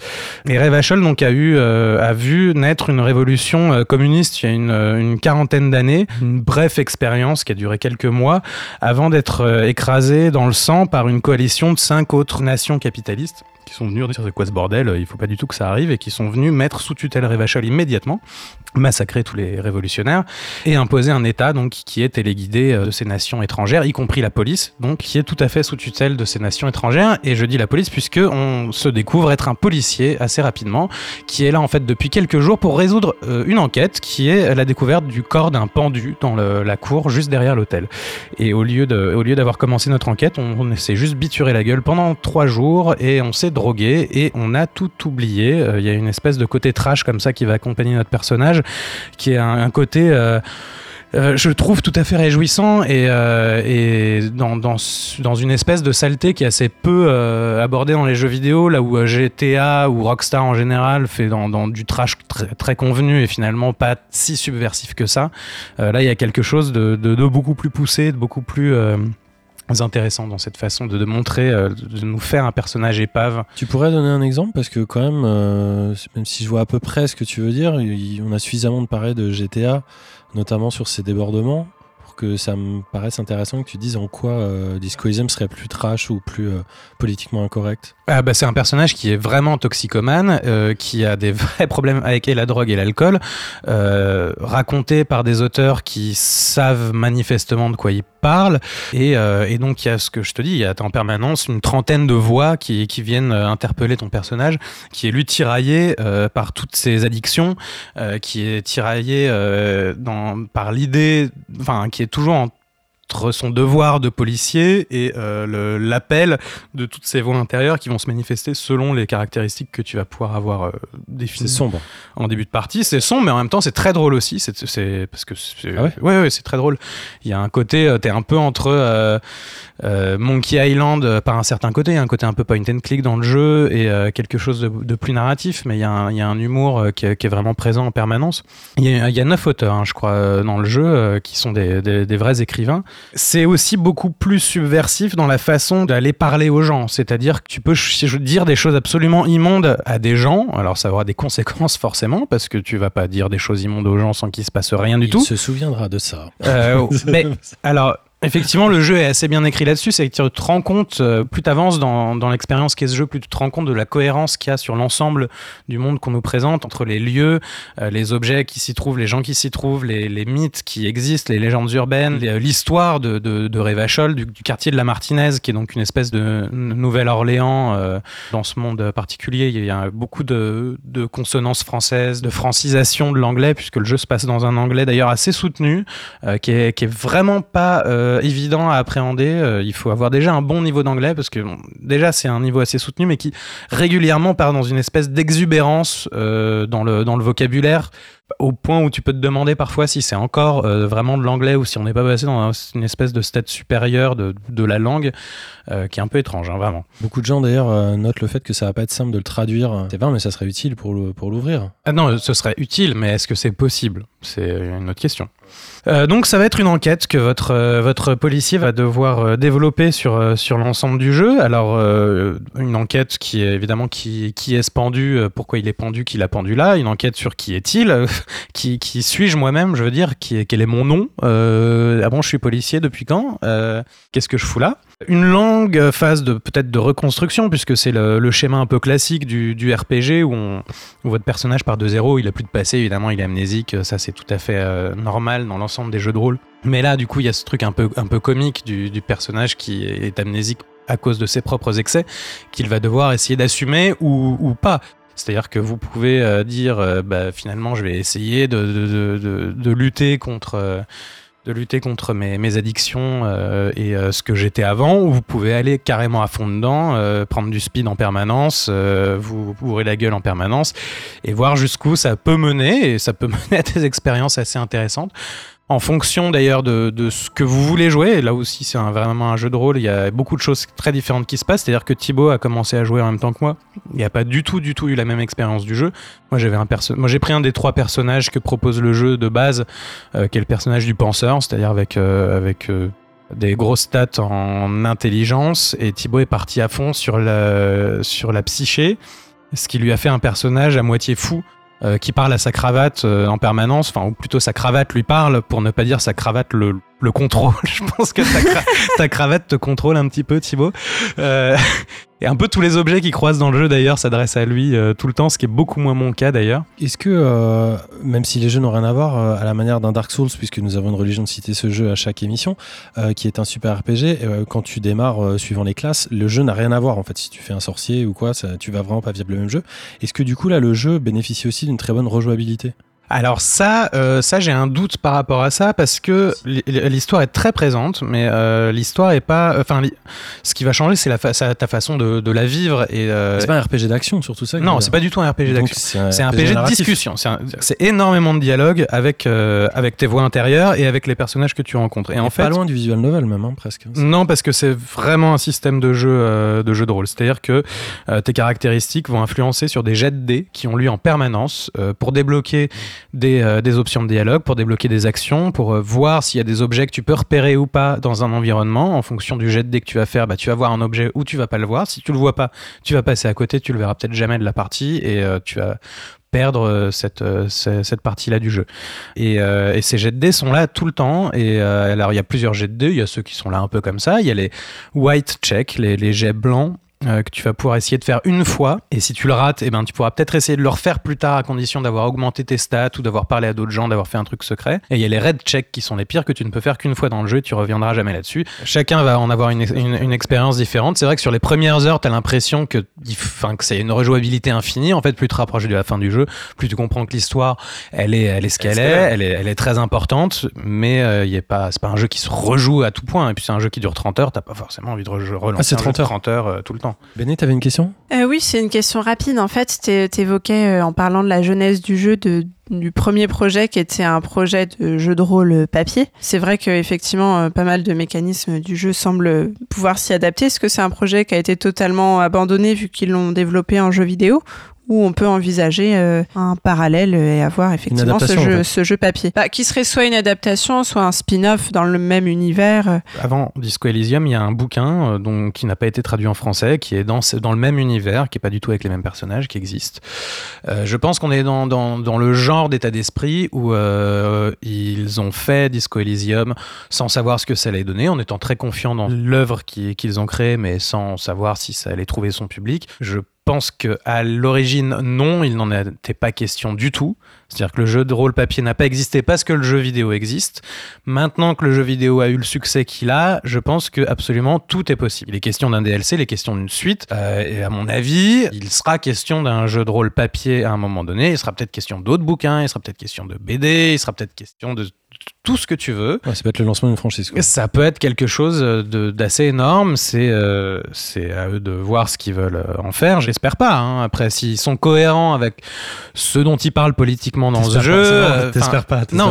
Et Revachol donc a eu a vu naître une révolution communiste il y a une, une quarantaine d'années. Une brève expérience qui a duré quelques mois avant d'être écrasée dans le sang par une coalition de cinq autres nations capitalistes qui sont venus dire c'est quoi ce bordel, il faut pas du tout que ça arrive, et qui sont venus mettre sous tutelle Revachol immédiatement, massacrer tous les révolutionnaires, et imposer un État donc qui est téléguidé euh, de ces nations étrangères, y compris la police, donc qui est tout à fait sous tutelle de ces nations étrangères. Et je dis la police puisque on se découvre être un policier assez rapidement, qui est là en fait depuis quelques jours pour résoudre euh, une enquête qui est la découverte du corps d'un pendu dans la cour juste derrière l'hôtel. Et au lieu d'avoir commencé notre enquête, on, on s'est juste bituré la gueule pendant trois jours et on s'est drogué et on a tout oublié. Euh, Il y a une espèce de côté trash comme ça qui va accompagner notre personnage, qui est un, côté. euh, euh, je trouve tout à fait réjouissant et, euh, dans, une espèce de saleté qui est assez peu abordée dans les jeux vidéo, là où GTA ou Rockstar en général fait dans, du trash très, convenu et finalement pas si subversif que ça. Là, il y a quelque chose de, beaucoup plus poussé, de beaucoup plus intéressant dans cette façon de, montrer, euh, de nous faire un personnage épave. Tu pourrais donner un exemple parce que quand même, euh, même si je vois à peu près ce que tu veux dire, on a suffisamment de parler de GTA, notamment sur ces débordements, que ça me paraisse intéressant que tu dises en quoi euh, serait plus trash ou plus euh, politiquement incorrect. Ah bah, c'est un personnage qui est vraiment toxicomane, euh, qui a des vrais problèmes avec la drogue et l'alcool, euh, raconté par des auteurs qui savent manifestement de quoi ils parlent. Et, donc il y a ce que je te dis, il y a en permanence une trentaine de voix qui, viennent interpeller ton personnage, qui est lui tiraillé par toutes ses addictions, qui est tiraillé par l'idée, enfin qui est toujours entre son devoir de policier et euh, l'appel de toutes ces voix intérieures qui vont se manifester selon les caractéristiques que tu vas pouvoir avoir euh, C'est définies sombre. en début de partie. C'est sombre, mais en même temps, c'est très drôle aussi. C'est, c'est- parce que c'est, Ah ouais ouais, ouais, c'est très drôle. Il y a un côté, euh, t'es un peu entre euh, Monkey Island euh, par un certain côté, il un côté un peu point and click dans le jeu et euh, quelque chose de, de plus narratif, mais il y a un, il y a un humour qui, est, qui est vraiment présent en permanence. Il y a, il neuf auteurs, hein, je crois, dans le jeu, qui sont des, des- des vrais écrivains. C'est aussi beaucoup plus subversif dans la façon d'aller parler aux gens. C'est-à-dire que tu peux dire des choses absolument immondes à des gens. Alors ça aura des conséquences forcément, parce que tu vas pas dire des choses immondes aux gens sans qu'il se passe rien du Il tout. se souviendra de ça. Euh, mais alors, Effectivement, le jeu est assez bien écrit là-dessus. C'est que tu te rends compte, euh, plus tu avances dans, dans l'expérience qu'est ce jeu, plus tu te rends compte de la cohérence qu'il y a sur l'ensemble du monde qu'on nous présente, entre les lieux, euh, les objets qui s'y trouvent, les gens qui s'y trouvent, les, mythes qui existent, les légendes urbaines, les- l'histoire de, de, de Révachol, du, quartier de la Martinaise, qui est donc une espèce de Nouvelle-Orléans euh, dans ce monde particulier. Il y a beaucoup de, de consonances françaises, de francisation de l'anglais, puisque le jeu se passe dans un anglais d'ailleurs assez soutenu, euh, qui, est, qui est vraiment pas euh, évident à appréhender. Euh, il faut avoir déjà un bon niveau d'anglais, parce que déjà c'est un niveau assez soutenu, mais qui régulièrement part dans une espèce d'exubérance euh, dans, le, dans le vocabulaire, au point où tu peux te demander parfois si c'est encore euh, vraiment de l'anglais ou si on n'est pas passé dans un- une espèce de stade supérieur de, de la langue, euh, qui est un peu étrange, hein, vraiment. Beaucoup de gens d'ailleurs euh, notent le fait que ça va pas être simple de le traduire. C'est vrai, mais ça serait utile pour l'ouvrir. Ah non, ce serait utile, mais est-ce que c'est possible? C'est une autre question. Donc ça va être une enquête que votre, votre policier va devoir développer sur, sur l'ensemble du jeu. Alors une enquête qui est évidemment qui, qui est-ce pendu, euh, pourquoi il est pendu, qui l'a pendu là, une enquête sur qui est-il, qui, suis-je moi-même, je veux dire, qui quel est mon nom, euh, je suis policier depuis quand, Euh, qu'est-ce que je fous là? Une longue phase de peut-être de reconstruction puisque c'est le, le schéma un peu classique du, RPG où, on, où votre personnage part de zéro, il a plus de passé évidemment, il est amnésique, ça c'est tout à fait euh, normal dans l'ensemble des jeux de rôle. Mais là du coup il y a ce truc un peu, un peu comique du, personnage qui est amnésique à cause de ses propres excès qu'il va devoir essayer d'assumer ou pas. C'est-à-dire que vous pouvez euh, dire euh, bah, finalement je vais essayer de, lutter contre... euh, de lutter contre mes, addictions et ce que j'étais avant, ou vous pouvez aller carrément à fond dedans, prendre du speed en permanence, vous ouvrir la gueule en permanence, et voir jusqu'où ça peut mener, et ça peut mener à des expériences assez intéressantes. En fonction d'ailleurs de, ce que vous voulez jouer, et là aussi c'est vraiment un jeu de rôle, il y a beaucoup de choses très différentes qui se passent, c'est-à-dire que Thibaut a commencé à jouer en même temps que moi, il n'y a pas du tout du tout eu la même expérience du jeu. Moi j'ai pris un des trois personnages que propose le jeu de base, euh, qui est le personnage du penseur, c'est-à-dire avec, euh, euh, des grosses stats en intelligence, et Thibaut est parti à fond sur la psyché, ce qui lui a fait un personnage à moitié fou. Euh, qui parle à sa cravate euh, en permanence, enfin, ou plutôt sa cravate lui parle, pour ne pas dire sa cravate le, le contrôle. Je pense que ta, cra- ta cravate te contrôle un petit peu, Thibaut. Euh, et un peu tous les objets qui croisent dans le jeu, d'ailleurs, s'adressent à lui euh, tout le temps, ce qui est beaucoup moins mon cas, d'ailleurs. Est-ce que, euh, même si les jeux n'ont rien à voir, à la manière d'un Dark Souls, puisque nous avons une religion de citer ce jeu à chaque émission, qui est un super RPG, quand tu démarres suivant les classes, le jeu n'a rien à voir en fait. Si tu fais un sorcier ou quoi, ça, tu vas vraiment pas vivre le même jeu. Est-ce que du coup là, le jeu bénéficie aussi d'une très bonne rejouabilité? Alors ça, euh, ça j'ai un doute par rapport à ça parce que l'histoire est très présente, mais euh, l'histoire est pas. Enfin, li- ce qui va changer, c'est la fa- sa- ta façon de, de la vivre et. euh, C'est pas un RPG d'action, surtout ça. non, c'est pas du tout un RPG d'action. C'est un, RPG de discussion. C'est énormément de dialogue avec avec tes voix intérieures et avec les personnages que tu rencontres. Et en fait, pas loin du visual novel même, hein, presque. non, parce que c'est vraiment un système de jeu, euh, de jeu de rôle. C'est-à-dire que euh, tes caractéristiques vont influencer sur des jets de dés qui ont lieu en permanence euh, pour débloquer des, euh, des options de dialogue, pour débloquer des actions, pour euh, voir s'il y a des objets que tu peux repérer ou pas dans un environnement. En fonction du jet de dés que tu vas faire, bah, tu vas voir un objet ou tu vas pas le voir. Si tu le vois pas, tu vas passer à côté, tu le verras peut-être jamais de la partie et euh, tu vas perdre cette, ce- cette partie-là du jeu. Et, et ces jets de dés sont là tout le temps. Et alors, il y a plusieurs jets de dés. Il y a ceux qui sont là un peu comme ça. Il y a les white check, les, les jets blancs. Euh, que tu vas pouvoir essayer de faire une fois. Et si tu le rates eh ben tu pourras peut-être essayer de le refaire plus tard à condition d'avoir augmenté tes stats ou d'avoir parlé à d'autres gens d'avoir fait un truc secret. Et il y a les red check qui sont les pires que tu ne peux faire qu'une fois dans le jeu et tu reviendras jamais là-dessus. Chacun va en avoir une, une, une expérience différente. C'est vrai que sur les premières heures tu as l'impression que que c'est une rejouabilité infinie. En fait plus tu te rapproches de la fin du jeu plus tu comprends que l'histoire elle est elle est ce qu'elle est, elle est elle est très importante mais euh, y est pas c'est pas un jeu qui se rejoue à tout point. Et puis c'est un jeu qui dure 30 heures. T'as pas forcément envie de re- relancer Ah, c'est un jeu de 30 heures. 30 heures euh, tout le temps Béné, t'avais une question? Euh, oui, c'est une question rapide. En fait, t'é- t'évoquais euh, en parlant de la jeunesse du jeu de, du premier projet qui était un projet de jeu de rôle euh, papier. C'est vrai qu'effectivement, euh, pas mal de mécanismes du jeu semblent pouvoir s'y adapter. Est-ce que c'est un projet qui a été totalement abandonné vu qu'ils l'ont développé en jeu vidéo? Où on peut envisager euh, un parallèle et avoir effectivement ce jeu, en fait. ce jeu papier. Bah, qui serait soit une adaptation, soit un spin-off dans le même univers. euh. Avant Disco Elysium, il y a un bouquin euh, dont, qui n'a pas été traduit en français, qui est dans, dans le même univers, qui est pas du tout avec les mêmes personnages, qui existe. Euh, je pense qu'on est dans, dans, dans le genre d'état d'esprit où euh, ils ont fait Disco Elysium sans savoir ce que ça allait donner, en étant très confiants dans l'œuvre qui- qu'ils ont créée, mais sans savoir si ça allait trouver son public. Je pense que à l'origine, non, il n'en était pas question du tout. C'est-à-dire que le jeu de rôle papier n'a pas existé parce que le jeu vidéo existe. Maintenant que le jeu vidéo a eu le succès qu'il a, je pense que absolument tout est possible. Il est question d'un DLC, il est question d'une suite. euh, et à mon avis, il sera question d'un jeu de rôle papier à un moment donné. Il sera peut-être question d'autres bouquins, il sera peut-être question de BD, il sera peut-être question de tout ce que tu veux. Ouais, ça peut être le lancement d'une franchise. quoi. Ça peut être quelque chose de- d'assez énorme. C'est euh, c'est à eux de voir ce qu'ils veulent euh, en faire. J'espère pas. hein. Après, s'ils sont cohérents avec ce dont ils parlent politiquement dans ce jeu, euh, T'espères pas. non,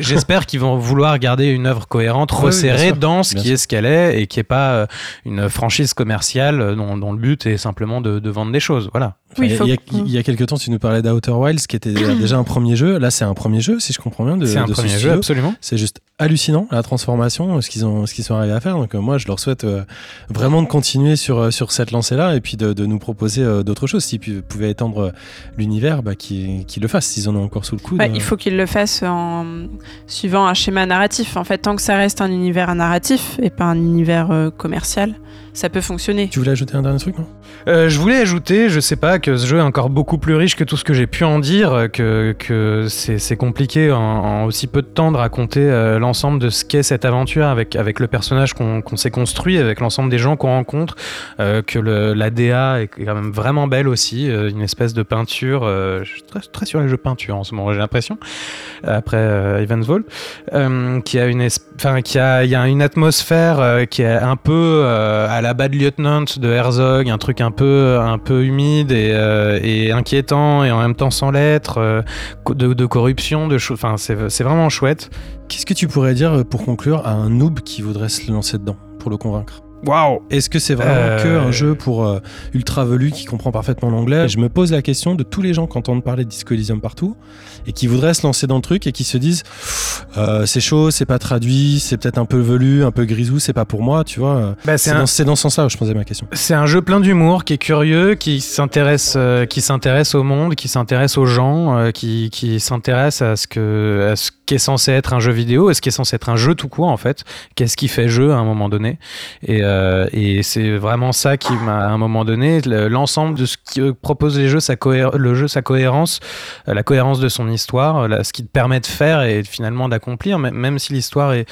j'espère qu'ils vont vouloir garder une œuvre cohérente, resserrée dans ce bien qui est ce qu'elle est et qui est pas euh, une franchise commerciale dont, dont le but est simplement de, de vendre des choses. Voilà. Enfin, Oui, il, y a, il y a quelques temps, tu nous parlais d'Outer Wilds, qui était déjà un premier jeu. Là, c'est un premier jeu, si je comprends bien. C'est un de ce premier jeu, studio. Absolument. C'est juste hallucinant la transformation, ce qu'ils ont, ce qu'ils sont arrivés à faire. Donc euh, moi, je leur souhaite euh, vraiment de continuer sur euh, sur cette lancée-là et puis de, de nous proposer euh, d'autres choses. S'ils pouvaient étendre l'univers, bah, qu'ils le fassent. S'ils en ont encore sous le coude. Ouais, il faut qu'ils le fassent en suivant un schéma narratif. En fait, tant que ça reste un univers narratif et pas un univers commercial, ça peut fonctionner. Tu voulais ajouter un dernier truc, non? Euh, je voulais ajouter, je sais pas, que ce jeu est encore beaucoup plus riche que tout ce que j'ai pu en dire, que, que c'est c'est compliqué en, en aussi peu de temps de raconter euh, l'ensemble de ce qu'est cette aventure avec, avec le personnage qu'on qu'on s'est construit, avec l'ensemble des gens qu'on rencontre, euh, que le, la DA est quand même vraiment belle aussi, euh, une espèce de peinture, euh, je suis très, très sur les jeux peinture en ce moment, j'ai l'impression, après euh, Evans Vault, euh, qui a une, enfin, qui a, il y a une atmosphère euh, qui est un peu euh, à la Bad Lieutenant de Herzog, un truc un peu, un peu humide et, euh, et inquiétant et en même temps sans l'être, euh, de, de corruption, de choses. Enfin, c'est vraiment chouette. Qu'est-ce que tu pourrais dire euh, pour conclure à un noob qui voudrait se lancer dedans pour le convaincre? Waouh Est-ce que c'est vraiment Euh, que un jeu pour euh, ultra velu qui comprend parfaitement l'anglais? Je me pose la question de tous les gens qui entendent parler de Disco Elysium partout et qui voudraient se lancer dans le truc et qui se disent euh, c'est chaud, c'est pas traduit, c'est peut-être un peu velu, un peu grisou, c'est pas pour moi, tu vois. Bah, C'est un- dans, ce sens-là où je posais ma question. C'est un jeu plein d'humour, qui est curieux, qui s'intéresse, euh, qui s'intéresse au monde, qui s'intéresse aux gens, euh, qui, qui s'intéresse à ce que, à ce qu'est censé être un jeu vidéo, à ce qui est censé être un jeu tout court en fait. Qu'est-ce qui fait jeu à un moment donné Et, et c'est vraiment ça qui m'a, à un moment donné, le- l'ensemble de ce que propose les jeux, sa cohé- le jeu, sa cohérence, la cohérence de son histoire, euh, la- ce qui te permet de faire et finalement d'accomplir, même- si l'histoire est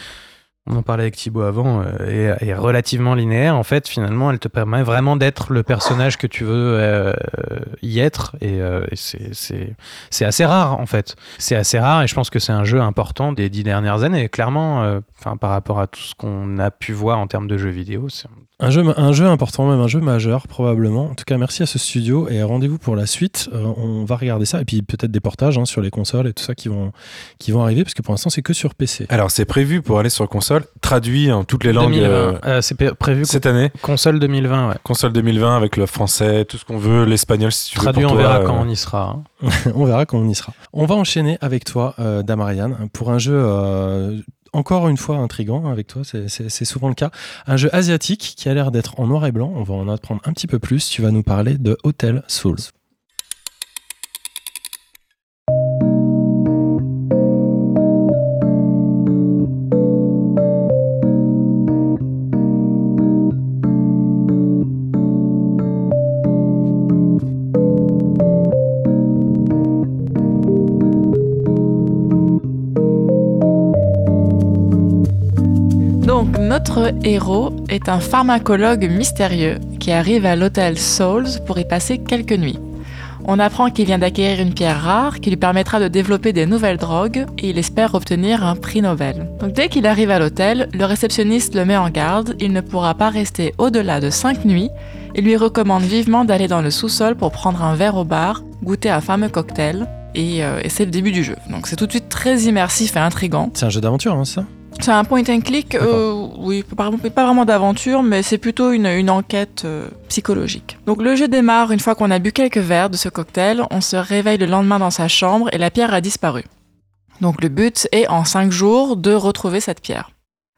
on en parlait avec Thibaut avant, euh, est, relativement linéaire. En fait, finalement, elle te permet vraiment d'être le personnage que tu veux euh, y être. Et, euh, c'est- assez rare, en fait. C'est assez rare et je pense que c'est un jeu important des dix dernières années. Clairement, euh, par rapport à tout ce qu'on a pu voir en termes de jeux vidéo, c'est Un jeu, un jeu important, même un jeu majeur probablement. En tout cas, merci à ce studio et rendez-vous pour la suite. Euh, on va regarder ça et puis peut-être des portages hein, sur les consoles et tout ça qui vont, qui vont arriver parce que pour l'instant, c'est que sur PC. Alors, c'est prévu pour aller sur console, traduit en toutes les langues 2020. euh, Euh, c'est pré- prévu cette année. console 2020, ouais. Console 2020 avec le français, tout ce qu'on veut, l'espagnol si tu veux. Traduit, on toi, verra euh, quand on y sera. hein. on verra quand on y sera. On va enchaîner avec toi, euh, Damarian, pour un jeu euh, encore une fois intrigant avec toi, c'est- souvent le cas. Un jeu asiatique qui a l'air d'être en noir et blanc. On va en apprendre un petit peu plus. Tu vas nous parler de Hotel Souls. Notre héros est un pharmacologue mystérieux qui arrive à l'hôtel Souls pour y passer quelques nuits. On apprend qu'il vient d'acquérir une pierre rare qui lui permettra de développer des nouvelles drogues et il espère obtenir un prix Nobel. Donc dès qu'il arrive à l'hôtel, le réceptionniste le met en garde, il ne pourra pas rester au-delà de 5 nuits et lui recommande vivement d'aller dans le sous-sol pour prendre un verre au bar, goûter un fameux cocktail et, euh, et c'est le début du jeu. Donc c'est tout de suite très immersif et intrigant. C'est un jeu d'aventure, hein, ça? C'est un point and click, euh, oui, pas, pas vraiment d'aventure, mais c'est plutôt une, une enquête euh, psychologique. Donc le jeu démarre une fois qu'on a bu quelques verres de ce cocktail, on se réveille le lendemain dans sa chambre et la pierre a disparu. Donc le but est en 5 jours de retrouver cette pierre.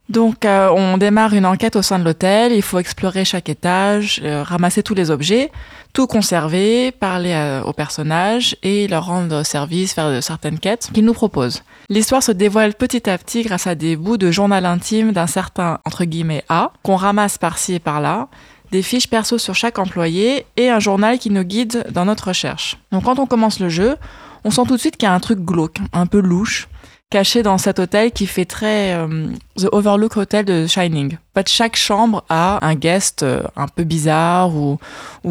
Donc euh, on démarre une enquête au sein de l'hôtel, il faut explorer chaque étage, ramasser tous les objets, tout conserver, parler euh, aux personnages et leur rendre service, faire de certaines quêtes qu'ils nous proposent. L'histoire se dévoile petit à petit grâce à des bouts de journal intime d'un certain entre guillemets A qu'on ramasse par-ci et par-là, des fiches perso sur chaque employé et un journal qui nous guide dans notre recherche. Donc quand on commence le jeu, on sent tout de suite qu'il y a un truc glauque, un peu louche caché dans cet hôtel qui fait très euh, The Overlook Hotel de Shining. Chaque chambre a un guest euh, un peu bizarre ou,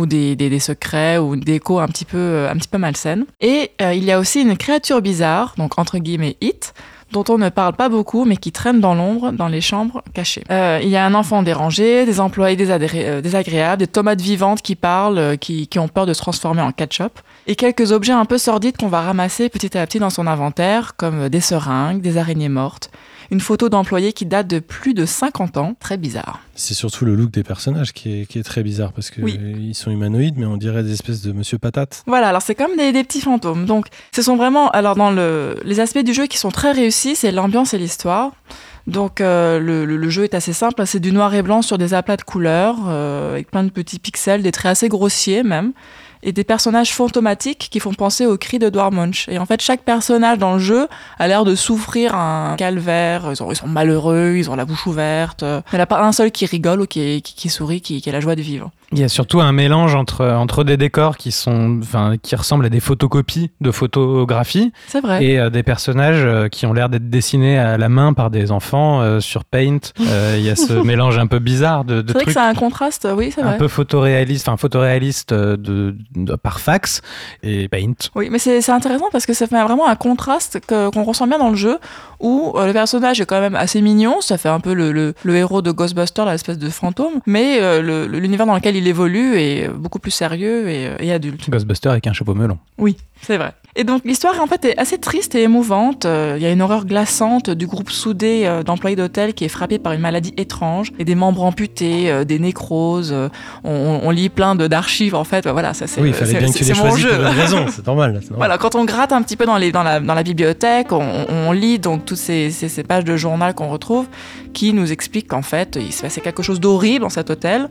des, secrets ou des échos un petit peu, malsaines. Et euh, il y a aussi une créature bizarre, donc entre guillemets It, dont on ne parle pas beaucoup, mais qui traîne dans l'ombre dans les chambres cachées. Euh, il y a un enfant dérangé, des employés euh, désagréables, des tomates vivantes qui parlent, euh, qui, qui ont peur de se transformer en ketchup, et quelques objets un peu sordides qu'on va ramasser petit à petit dans son inventaire, comme des seringues, des araignées mortes, une photo d'employé qui date de plus de 50 ans, très bizarre. C'est surtout le look des personnages qui est, qui est très bizarre parce que Oui. ils sont humanoïdes, mais on dirait des espèces de Monsieur Patate. Voilà, alors c'est comme des, des petits fantômes. Donc, ce sont vraiment, alors dans le, les aspects du jeu qui sont très réussis, c'est l'ambiance et l'histoire. Donc, euh, le, le- le jeu est assez simple, c'est du noir et blanc sur des aplats de couleurs, euh, avec plein de petits pixels, des traits assez grossiers même, et des personnages fantomatiques qui font penser aux cris de Munch. Et en fait, chaque personnage dans le jeu a l'air de souffrir un calvaire. Ils sont, malheureux, ils ont la bouche ouverte. Il n'y en a pas un seul qui rigole ou qui, sourit, qui a la joie de vivre. Il y a surtout un mélange entre, entre des décors qui, sont, enfin, qui ressemblent à des photocopies de photographie C'est vrai. et euh, des personnages euh, qui ont l'air d'être dessinés à la main par des enfants euh, sur Paint. Il y a ce mélange un peu bizarre de, de C'est vrai que c'est un contraste, oui, c'est un vrai. peu photoréaliste, enfin photoréaliste de, de- par fax et Paint. Oui, mais c'est c'est intéressant parce que ça fait vraiment un contraste que- qu'on ressent bien dans le jeu où le personnage est quand même assez mignon, ça fait un peu le, le, le héros de Ghostbusters, l'espèce de fantôme, mais le- l'univers dans lequel il évolue est beaucoup plus sérieux et, et adulte. Ghostbuster avec un chapeau melon. Oui, c'est vrai. Et donc l'histoire en fait est assez triste et émouvante. Euh, Il y a une horreur glaçante du groupe soudé euh, d'employés d'hôtel qui est frappé par une maladie étrange et des membres amputés, euh, des nécroses. on, on lit plein de d'archives en fait. Voilà, ça c'est Oui, il fallait c'est- bien que tu les choisis jeu. pour une raison, c'est normal. c'est normal. Voilà, quand on gratte un petit peu dans, les, dans, la, dans la bibliothèque, on, on lit donc toutes ces, ces, ces pages de journal qu'on retrouve qui nous expliquent qu'en fait, il se passait quelque chose d'horrible dans cet hôtel.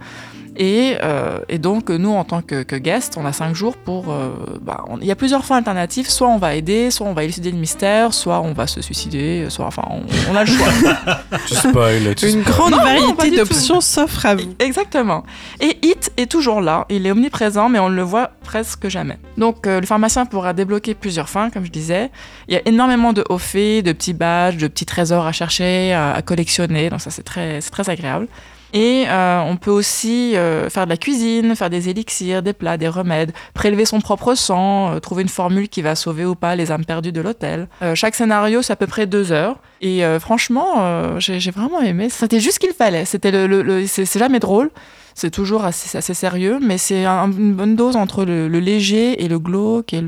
Et, euh, et donc, nous, en tant que, que guest, on a cinq jours pour. euh, bah, on- il y a plusieurs fins alternatives. Soit on va aider, soit on va élucider le mystère, soit on va se suicider, soit. Enfin, on, on a le choix. Tu spoil, tu Une spoil. grande Non, variété d'options s'offre à vous. Exactement. Et Hit est toujours là, il est omniprésent, mais on ne le voit presque jamais. Donc euh, le pharmacien pourra débloquer plusieurs fins, comme je disais. Il y a énormément de hauts faits, de petits badges, de petits trésors à chercher, à, à collectionner, donc ça c'est très, c'est très agréable. Et euh, on peut aussi euh, faire de la cuisine, faire des élixirs, des plats, des remèdes, prélever son propre sang, euh, trouver une formule qui va sauver ou pas les âmes perdues de l'hôtel. Euh, chaque scénario, c'est à peu près deux heures. Et euh, franchement, euh, j'ai vraiment aimé. C'était juste ce qu'il fallait. C'était le, le- le- c'est jamais drôle. C'est toujours assez, assez sérieux, mais c'est un- une bonne dose entre le, le léger et le glauque et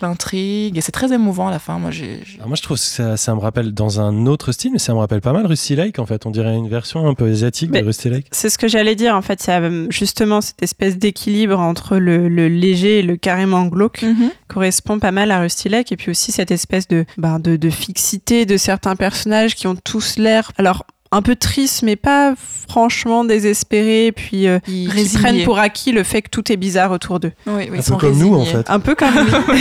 l'intrigue. Et c'est très émouvant à la fin. Moi, j'ai Alors moi, je trouve que ça, ça me rappelle dans un autre style, mais ça me rappelle pas mal Rusty Lake en fait. On dirait une version un peu asiatique Mais- de Rusty Lake. C'est ce que j'allais dire. En fait, il y a euh, justement cette espèce d'équilibre entre le, le léger et le carrément glauque correspond pas mal à Rusty Lake. Et puis aussi cette espèce de, ben, de, de fixité de certains personnages qui ont tous l'air. Alors, un peu triste, mais pas franchement désespéré, puis euh, Résignés. prennent pour acquis le fait que tout est bizarre autour d'eux. Oui, oui, ils Un peu sont comme nous en fait. Un peu comme lui.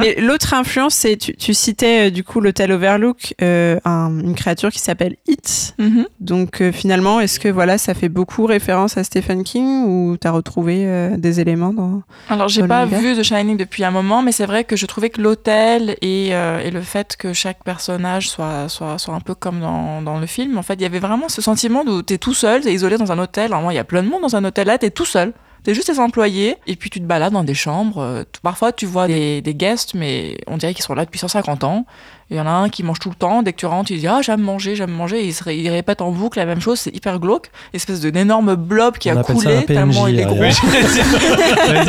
Mais l'autre influence, c'est tu, tu citais euh, du coup l'hôtel Overlook, euh, un- une créature qui s'appelle It. Mhm. Donc euh, finalement, est-ce que voilà, ça fait beaucoup référence à Stephen King ou t'as retrouvé euh, des éléments dans Alors, j'ai pas vu The Shining depuis un moment, mais c'est vrai que je trouvais que l'hôtel et, euh, et le fait que chaque personnage soit, soit, soit un peu comme dans, dans le film, en fait, il y avait vraiment ce sentiment où t'es tout seul, t'es isolé dans un hôtel. Normalement, il y a plein de monde dans un hôtel. Là, t'es tout seul. T'es juste tes employés et puis tu te balades dans des chambres. Euh, Parfois, tu vois des, des guests, mais on dirait qu'ils sont là depuis 150 ans. Il y en a un qui mange tout le temps. Dès que tu rentres, il dit Ah, j'aime manger, j'aime manger. Et il, se ré- il répète en boucle la même chose. C'est hyper glauque. Espèce d'énorme blob qui On a coulé un tellement il est gros.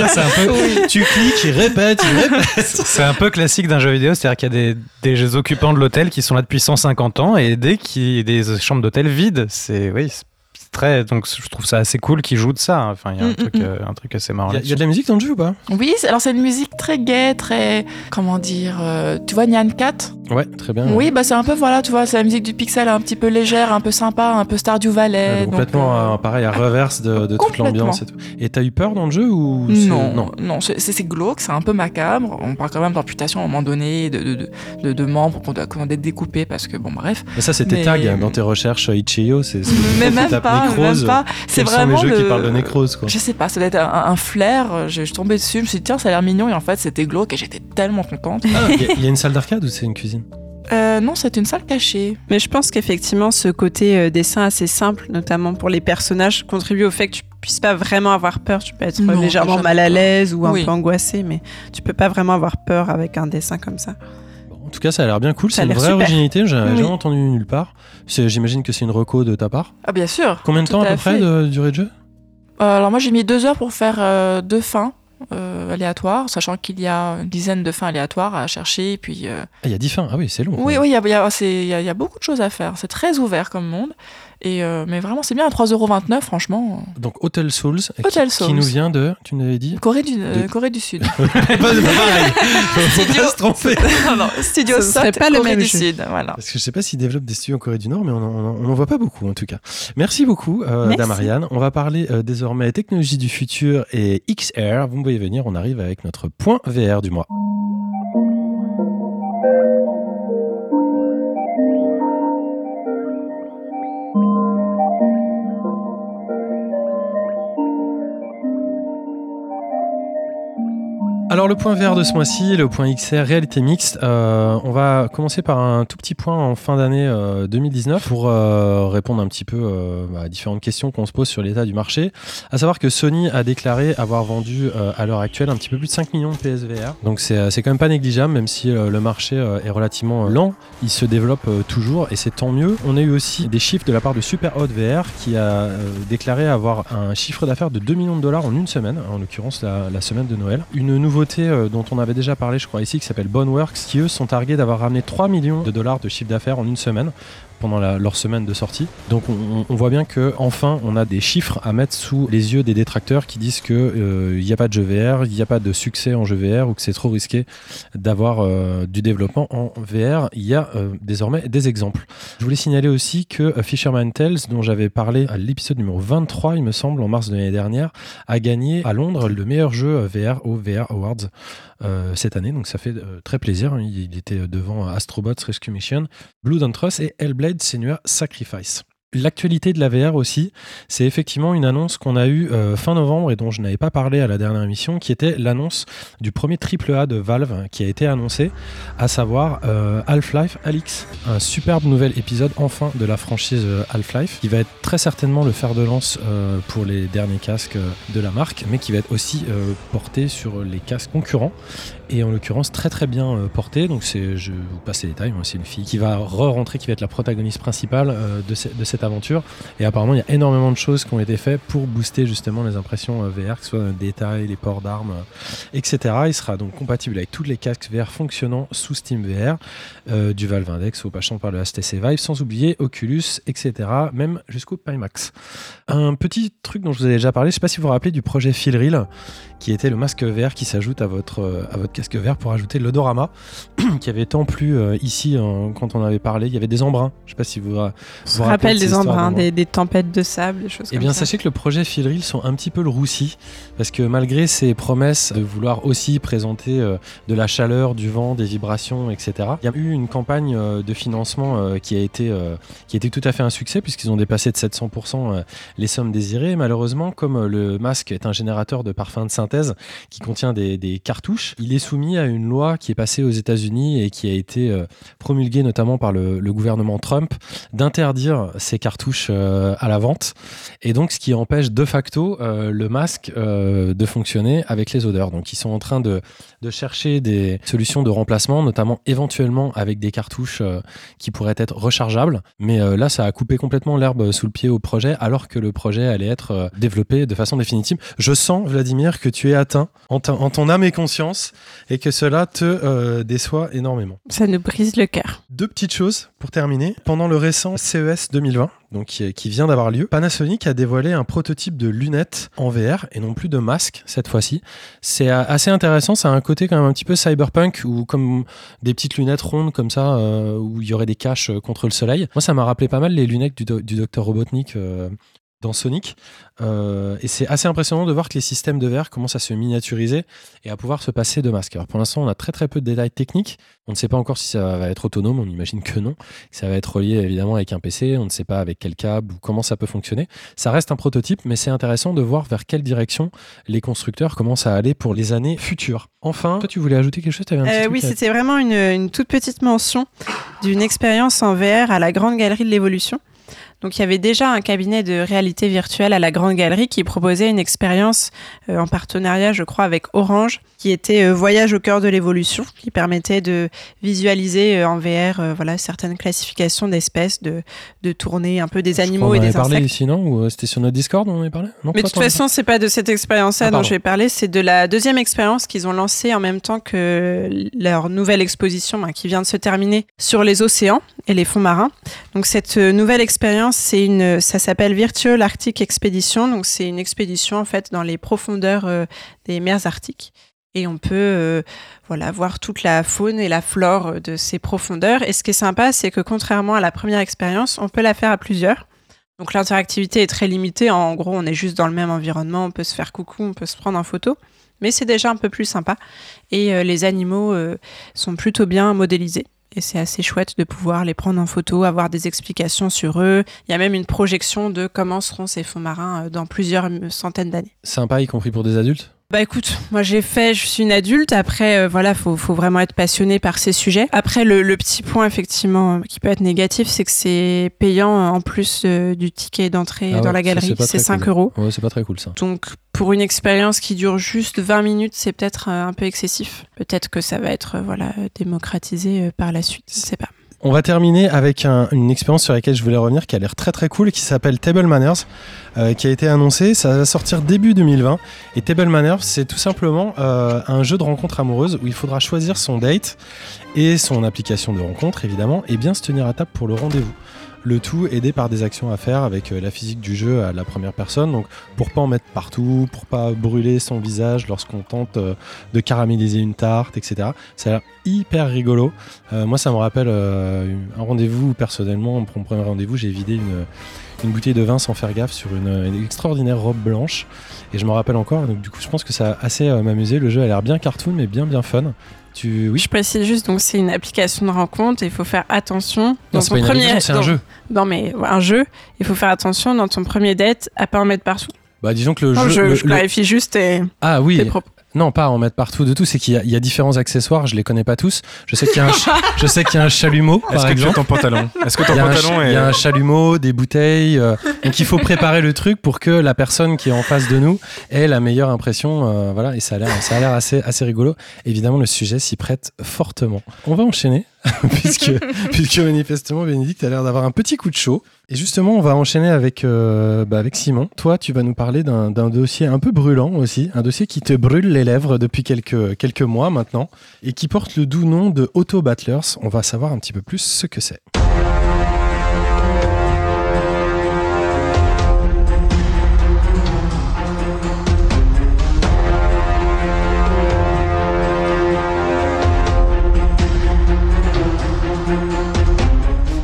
C'est un peu. Tu cliques, il répète, il répète. C'est un peu classique d'un jeu vidéo, c'est-à-dire qu'il y a des, des occupants de l'hôtel qui sont là depuis 150 ans et dès qu'il y a des chambres d'hôtel vides, c'est oui, c'est très donc je trouve ça assez cool qu'ils jouent de ça. Enfin, il y a un Mm, truc mm, euh, un truc assez marrant. Il y, y a de la musique dans le jeu ou pas? Oui, alors c'est une musique très gaie, très. Comment dire euh, Tu vois Nyan Cat? Ouais, très bien. Oui, bah c'est un peu, voilà, tu vois, c'est la musique du pixel un petit peu légère, un peu sympa, un peu Stardew Ouais, Valley. donc complètement donc, euh, euh, pareil à reverse de, de toute l'ambiance et tout. Et t'as eu peur dans le jeu ou c'est- Non, non, c'est glauque, c'est un peu macabre. On parle quand même d'amputation à un moment donné, de, de, de, membres qu'on doit commander découpés parce que, bon, bref. Mais ça c'était Mais- tag dans tes recherches euh, Itch.io, c'est Mais même pas, nécrose, même pas. C'est vraiment les jeux le... qui parlent de nécrose quoi Je sais pas, ça doit être un, un flair. Je, je suis tombée dessus, je me suis dit, tiens, ça a l'air mignon. Et en fait, c'était glauque et j'étais tellement contente. Ah, y, il y a une salle d'arcade ou c'est une cuisine Euh, non, c'est une salle cachée. Mais je pense qu'effectivement, ce côté euh, dessin assez simple, notamment pour les personnages, contribue au fait que tu puisses pas vraiment avoir peur. Tu peux être Non, légèrement mal à l'aise ou un Oui. peu angoissé, mais tu peux pas vraiment avoir peur avec un dessin comme ça. En tout cas, ça a l'air bien cool. Ça C'est a une l'air vraie super. originalité. J'ai Oui. jamais entendu nulle part. J'imagine que c'est une reco de ta part. Ah, bien sûr. Combien de temps à, à peu près de durée de jeu? Euh, alors moi j'ai mis deux heures pour faire euh, deux fins euh, aléatoires, sachant qu'il y a une dizaine de fins aléatoires à chercher. Et puis euh, Ah, Il y a 10 fins. Ah oui, c'est long. oui, oui, il y a, il y, a, c'est- il y a- il y a beaucoup de choses à faire. C'est très ouvert comme monde. Et euh, mais vraiment c'est bien à 3,29€, franchement. Donc Hotel Souls, qui- Hotel qui, Souls. nous vient de, tu nous avais dit Corée du, euh, De- Corée du Sud. Pas pareil. Faut Studio- pas se tromper. non, non, Studio Ce Sot, pas le Corée même du jeu. Sud. Voilà. Parce que je sais pas s'ils développent des studios en Corée du Nord, mais on n'en voit pas beaucoup en tout cas. Merci beaucoup, euh, Merci. Damariane. On va parler euh, désormais technologie du futur et XR. Vous me voyez venir, on arrive avec notre point VR du mois. Alors le point vert de ce mois-ci, le point XR réalité mixte, euh, on va commencer par un tout petit point en fin d'année euh, 2019 pour euh, répondre un petit peu euh, à différentes questions qu'on se pose sur l'état du marché. À savoir que Sony a déclaré avoir vendu euh, à l'heure actuelle un petit peu plus de 5 millions de PSVR. Donc c'est euh, quand même pas négligeable même si euh, le marché euh, est relativement euh, lent, il se développe euh, toujours et c'est tant mieux. On a eu aussi des chiffres de la part de Super Hot VR qui a euh, déclaré avoir un chiffre d'affaires de 2 millions de dollars en une semaine, en l'occurrence la, semaine de Noël. Une euh, dont on avait déjà parlé je crois ici qui s'appelle Boneworks qui eux sont targués d'avoir ramené 3 millions de dollars de chiffre d'affaires en une semaine pendant leur semaine de sortie. Donc on, voit bien que enfin on a des chiffres à mettre sous les yeux des détracteurs qui disent que euh, il n'y a pas de jeu VR, il n'y a pas de succès en jeu VR ou que c'est trop risqué d'avoir euh, du développement en VR. Il y a euh, désormais des exemples. Je voulais signaler aussi que euh, Fisherman Tales, dont j'avais parlé à l'épisode numéro 23, il me semble, en mars de l'année dernière, a gagné à Londres le meilleur jeu euh, VR au VR Awards euh, cette année. Donc ça fait euh, très plaisir. Il, il était devant Astrobots Rescue Mission, Blood and et Hellblade Senua Sacrifice. L'actualité de la VR aussi, c'est effectivement une annonce qu'on a eue euh, fin novembre et dont je n'avais pas parlé à la dernière émission, qui était l'annonce du premier AAA de Valve qui a été annoncé, à savoir euh, Half-Life Alix, un superbe nouvel épisode enfin de la franchise euh, Half-Life, qui va être très certainement le fer de lance pour les derniers casques de la marque, mais qui va être aussi porté sur les casques concurrents et en l'occurrence très très bien euh, porté. Donc c'est, je vous passe les détails, moi, c'est une fille qui va re-rentrer, qui va être la protagoniste principale euh, de, ce- de cette aventure. Et apparemment il y a énormément de choses qui ont été faites pour booster justement les impressions euh, VR, que ce soit les détails, les ports d'armes, etc. Il sera donc compatible avec tous les casques VR fonctionnant sous Steam VR, du Valve Index au passant par le HTC Vive, sans oublier Oculus, etc. Même jusqu'au Pimax. Un petit truc dont je vous ai déjà parlé, je sais pas si vous vous rappelez du projet Philreel, qui était le masque VR qui s'ajoute à votre, à votre casque VR pour ajouter l'odorama, qui avait tant plu euh, ici euh, quand on avait parlé. Il y avait des embruns. Je sais pas si vous, vous me rappelez des embruns, des, des tempêtes de sable, des choses Eh comme bien, ça. sachez que le projet Philreel sont un petit peu le roussi, parce que malgré ses promesses de vouloir aussi présenter euh, de la chaleur, du vent, des vibrations, etc., il y a eu une campagne euh, de financement qui, a été, qui a été tout à fait un succès, puisqu'ils ont dépassé de 700% euh, les sommes désirées. Malheureusement, comme le masque est un générateur de parfums de synthèse qui contient des, des cartouches, il est soumis à une loi qui est passée aux États-Unis et qui a été euh, promulguée notamment par le, le gouvernement Trump d'interdire ces cartouches euh, à la vente. Et donc, ce qui empêche de facto euh, le masque de fonctionner avec les odeurs. Donc, ils sont en train de, de chercher des solutions de remplacement, notamment éventuellement avec des cartouches euh, qui pourraient être rechargeables. Mais euh, là, ça a coupé complètement l'herbe sous le pied au projet, alors que le projet allait être euh, développé de façon définitive. Je sens, Vladimir, que tu es atteint en, ton âme et conscience et que cela te euh, déçoit énormément. Ça nous brise le cœur. Deux petites choses pour terminer. Pendant le récent CES 2020, qui, vient d'avoir lieu, Panasonic a dévoilé un prototype de lunettes en VR et non plus de masque cette fois-ci. C'est euh, assez intéressant, ça a un côté quand même un petit peu cyberpunk ou comme des petites lunettes rondes comme ça euh, où il y aurait des caches euh, contre le soleil. Moi, ça m'a rappelé pas mal les lunettes du, do- du docteur Robotnik. Dans Sonic. Euh, et c'est assez impressionnant de voir que les systèmes de verre commencent à se miniaturiser et à pouvoir se passer de masques. Alors pour l'instant, on a très très peu de détails techniques. On ne sait pas encore si ça va être autonome, on imagine que non. Ça va être relié évidemment avec un PC, on ne sait pas avec quel câble ou comment ça peut fonctionner. Ça reste un prototype, mais c'est intéressant de voir vers quelle direction les constructeurs commencent à aller pour les années futures. Enfin, toi tu voulais ajouter quelque chose? T'avais un petit Euh, oui, c'était vraiment une, une toute petite mention d'une expérience en VR à la Grande Galerie de l'Évolution. Donc il y avait déjà un cabinet de réalité virtuelle à la Grande Galerie qui proposait une expérience euh, en partenariat, je crois, avec Orange, qui était euh, Voyage au cœur de l'évolution, qui permettait de visualiser euh, en VR euh, voilà, certaines classifications d'espèces, de, de tourner un peu des Je crois animaux qu'on et en avait des parlé insectes. ici, non Ou c'était sur notre Discord on en avait parlé non, Mais de toute façon, c'est pas de cette expérience-là Ah, dont je vais parler, c'est de la deuxième expérience qu'ils ont lancée en même temps que leur nouvelle exposition ben, qui vient de se terminer sur les océans et les fonds marins. Donc cette nouvelle expérience, c'est une, ça s'appelle Virtual Arctic Expedition. Donc c'est une expédition en fait dans les profondeurs euh, des mers arctiques. Et on peut euh, voilà voir toute la faune et la flore de ces profondeurs. Et ce qui est sympa, c'est que contrairement à la première expérience, on peut la faire à plusieurs. Donc l'interactivité est très limitée. En gros, on est juste dans le même environnement, on peut se faire coucou, on peut se prendre en photo. Mais c'est déjà un peu plus sympa. Et euh, les animaux euh, sont plutôt bien modélisés. Et c'est assez chouette de pouvoir les prendre en photo, avoir des explications sur eux. Il y a même une projection de comment seront ces fonds marins dans plusieurs centaines d'années. Sympa, y compris pour des adultes? Bah écoute, moi j'ai fait, je suis une adulte. Après, euh, voilà, faut, faut vraiment être passionné par ces sujets. Après, le, le petit point effectivement euh, qui peut être négatif, c'est que c'est payant euh, en plus euh, du ticket d'entrée Ah dans la galerie. C'est très 5 cool. euros. Ouais, c'est pas très cool ça. Donc pour une expérience qui dure juste 20 minutes, c'est peut-être un peu excessif. Peut-être que ça va être voilà démocratisé par la suite. Je sais pas. On va terminer avec un- une expérience sur laquelle je voulais revenir qui a l'air très très cool qui s'appelle Table Manners, euh, qui a été annoncé. Ça va sortir début 2020. Et Table Manners, c'est tout simplement euh, un jeu de rencontre amoureuse où il faudra choisir son date et son application de rencontre évidemment et bien se tenir à table pour le rendez-vous. Le tout aidé par des actions à faire avec euh, la physique du jeu à la première personne. Donc pour pas en mettre partout, pour pas brûler son visage lorsqu'on tente euh, de caraméliser une tarte, etc. Ça a l'air hyper rigolo. Euh, moi, ça me rappelle un rendez-vous personnellement, pour mon premier rendez-vous, j'ai vidé une, bouteille de vin sans faire gaffe sur une, extraordinaire robe blanche. Et je me rappelle encore. Donc, du coup, je pense que ça a assez m'amuser. Le jeu a l'air bien cartoon, mais bien, bien fun. Tu... Oui, Je précise juste, donc c'est une application de rencontre et il faut faire attention. non, dans c'est ton pas une premier, c'est un jeu. Non mais un jeu, il faut faire attention dans ton premier date à pas en mettre partout. Bah, disons que le Non, jeu. je, le- je le- clarifie juste et Ah oui. Non, pas en mettre partout de tout. C'est qu'il y, a- il y a différents accessoires. Je les connais pas tous. Je sais qu'il y a un, ch- je sais qu'il y a un chalumeau, Est-ce que tu as ton pantalon Est-ce que ton Il y, a un, pantalon est. il y a un chalumeau, des bouteilles. euh, donc il faut préparer le truc pour que la personne qui est en face de nous ait la meilleure impression. euh, voilà, et ça a l'air, ça a l'air assez, assez rigolo. Évidemment, le sujet s'y prête fortement. On va enchaîner puisque, puisque manifestement Bénédicte a l'air d'avoir un petit coup de chaud. Et justement, on va enchaîner avec, euh, bah, avec Simon. Toi, tu vas nous parler d'un, d'un dossier un peu brûlant aussi, un dossier qui te brûle les lèvres depuis quelques, quelques mois maintenant et qui porte le doux nom de Auto Battlers. On va savoir un petit peu plus ce que c'est.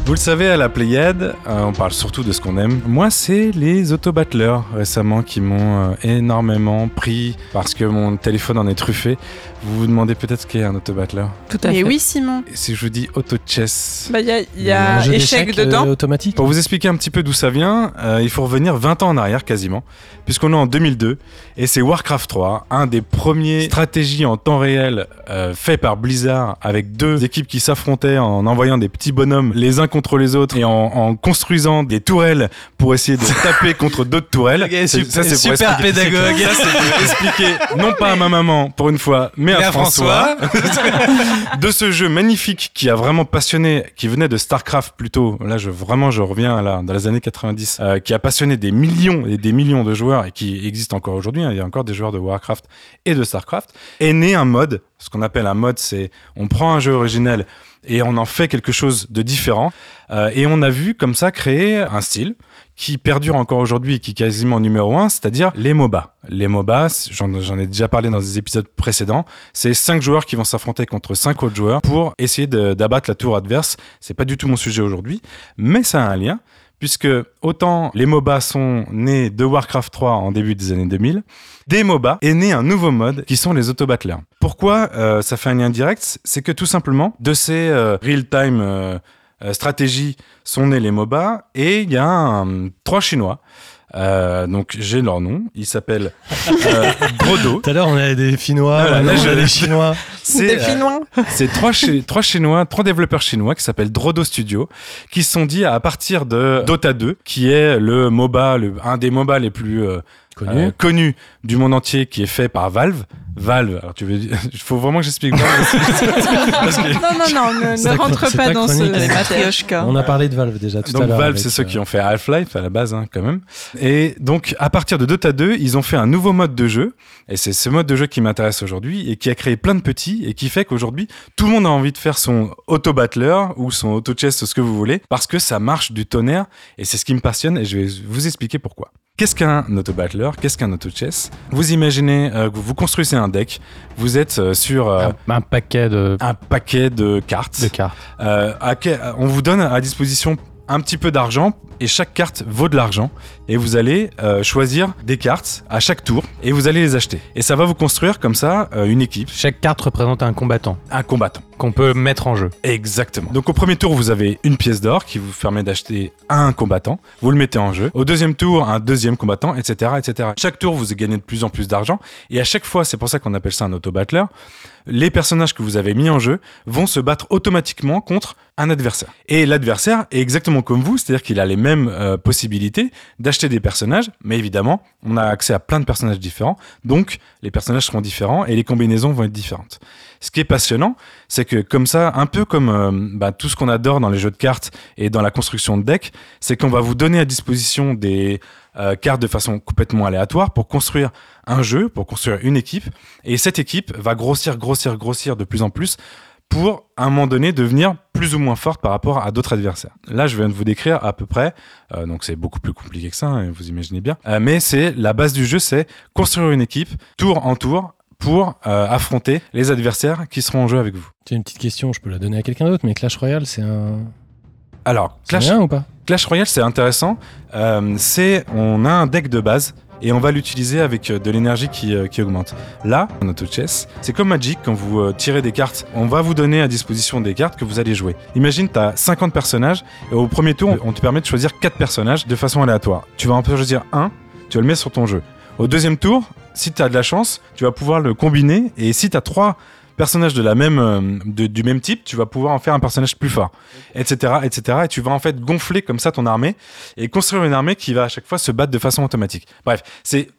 Vous le savez, à la Pléiade, euh, on parle surtout de ce qu'on aime. Moi, c'est les autobattleurs récemment qui m'ont euh, énormément pris parce que mon téléphone en est truffé. Vous vous demandez peut-être ce qu'est un autobattleur Tout à Mais fait. oui, Simon. Et Si je vous dis auto-chess, Bah, il y a, y a Un jeu échec dedans. euh, automatique. Pour vous expliquer un petit peu d'où ça vient, euh, il faut revenir 20 ans en arrière quasiment, puisqu'on est en 2002, et c'est Warcraft 3, un des premiers stratégies en temps réel euh, fait par Blizzard, avec deux équipes qui s'affrontaient en envoyant des petits bonhommes les uns contre les autres et en, en construisant des tourelles pour essayer de taper contre d'autres tourelles. Ça, c'est super expliquer- pédagogue. Ça, c'est pour expliquer, non pas à ma maman pour une fois, mais à, Mais à François, de ce jeu magnifique qui a vraiment passionné, qui venait de StarCraft plutôt. Là, je vraiment, je reviens là dans les années 90, euh, qui a passionné des millions et des millions de joueurs et qui existe encore aujourd'hui. hein. Il y a encore des joueurs de Warcraft et de StarCraft. Est né un mode. Ce qu'on appelle un mode, c'est on prend un jeu originel et on en fait quelque chose de différent. Euh, et on a vu comme ça créer un style qui perdure encore aujourd'hui et qui est quasiment numéro un, c'est-à-dire les MOBA. Les MOBA, j'en ai déjà parlé dans des épisodes précédents, c'est cinq joueurs qui vont s'affronter contre cinq autres joueurs pour essayer d'abattre la tour adverse. C'est pas du tout mon sujet aujourd'hui, mais ça a un lien, puisque autant les MOBA sont nés de Warcraft 3 en début des années 2000, des MOBA est né un nouveau mode qui sont les autobattlers. Pourquoi euh, ça fait un lien direct? C'est que tout simplement, de ces euh, real-time euh, euh, stratégies sont nés les MOBA et il y a trois Chinois. Euh, donc j'ai leur nom, ils s'appellent euh, Brodo. Tout à l'heure, on avait des Finnois, Ah, là, là, on a je- des Chinois. C'est Des euh, Finnois. c'est trois, chi- trois chinois, trois développeurs chinois qui s'appellent Drodo Studio, qui se sont dit à partir de Dota 2, qui est le MOBA, le, un des MOBA les plus euh, Connu. euh, connus du monde entier, qui est fait par Valve. Valve, alors tu veux, il faut vraiment que j'explique. Valve, parce que- Non, non, non, ne, rentre pas dans ce matrioshka. On a parlé de Valve déjà tout à Donc l'heure. Valve, c'est ceux euh, qui ont fait Half-Life à la base, hein, quand même. Et donc, à partir de Dota 2, ils ont fait un nouveau mode de jeu. Et c'est ce mode de jeu qui m'intéresse aujourd'hui et qui a créé plein de petits et qui fait qu'aujourd'hui, tout le monde a envie de faire son auto-battler ou son auto-chess, ce que vous voulez, parce que ça marche du tonnerre. Et c'est ce qui me passionne et je vais vous expliquer pourquoi. Qu'est-ce qu'un auto-battler? Qu'est-ce qu'un auto-chess? Vous imaginez euh, que vous construisez un deck, vous êtes euh, sur euh, Un, un paquet de, un paquet de cartes. de cartes. Euh, à on vous donne à disposition un petit peu d'argent et chaque carte vaut de l'argent et vous allez euh, choisir des cartes à chaque tour et vous allez les acheter et ça va vous construire comme ça euh, une équipe, Chaque carte représente un combattant un combattant. qu'on peut mettre en jeu. Exactement. Donc au premier tour, vous avez une pièce d'or qui vous permet d'acheter un combattant. Vous le mettez en jeu. Au deuxième tour, un deuxième combattant, etc., etc. Chaque tour, vous gagnez de plus en plus d'argent. Et à chaque fois, c'est pour ça qu'on appelle ça un auto-battler, les personnages que vous avez mis en jeu vont se battre automatiquement contre un adversaire. Et l'adversaire est exactement comme vous, c'est-à-dire qu'il a les mêmes euh, possibilités d'acheter des personnages, mais évidemment, on a accès à plein de personnages différents, donc les personnages seront différents et les combinaisons vont être différentes. Ce qui est passionnant, c'est que comme ça, un peu comme euh, bah, tout ce qu'on adore dans les jeux de cartes et dans la construction de decks, c'est qu'on va vous donner à disposition des euh, cartes de façon complètement aléatoire pour construire un jeu, pour construire une équipe, et cette équipe va grossir, grossir, grossir de plus en plus pour, à un moment donné, devenir plus ou moins forte par rapport à d'autres adversaires. Là, je viens de vous décrire à peu près, euh, donc c'est beaucoup plus compliqué que ça, hein, vous imaginez bien, Euh, mais c'est la base du jeu, c'est construire une équipe tour en tour pour euh, affronter les adversaires qui seront en jeu avec vous. J'ai une petite question, je peux la donner à quelqu'un d'autre, mais Clash Royale, c'est un. Alors, Clash, bien ou pas? Clash Royale, c'est intéressant. C'est, on a un deck de base et on va l'utiliser avec euh, de l'énergie qui, euh, augmente. Là, en auto chess, c'est comme Magic quand vous euh, tirez des cartes. On va vous donner à disposition des cartes que vous allez jouer. Imagine, tu as 50 personnages et au premier tour, on te permet de choisir 4 personnages de façon aléatoire. Tu vas en choisir un, tu vas le mettre sur ton jeu. Au deuxième tour, si tu as de la chance, tu vas pouvoir le combiner et si tu as 3 personnages de la même, euh, de- du même type, tu vas pouvoir en faire un personnage plus fort, etc., etc. Et tu vas en fait gonfler comme ça ton armée et construire une armée qui va à chaque fois se battre de façon automatique. Bref, c'est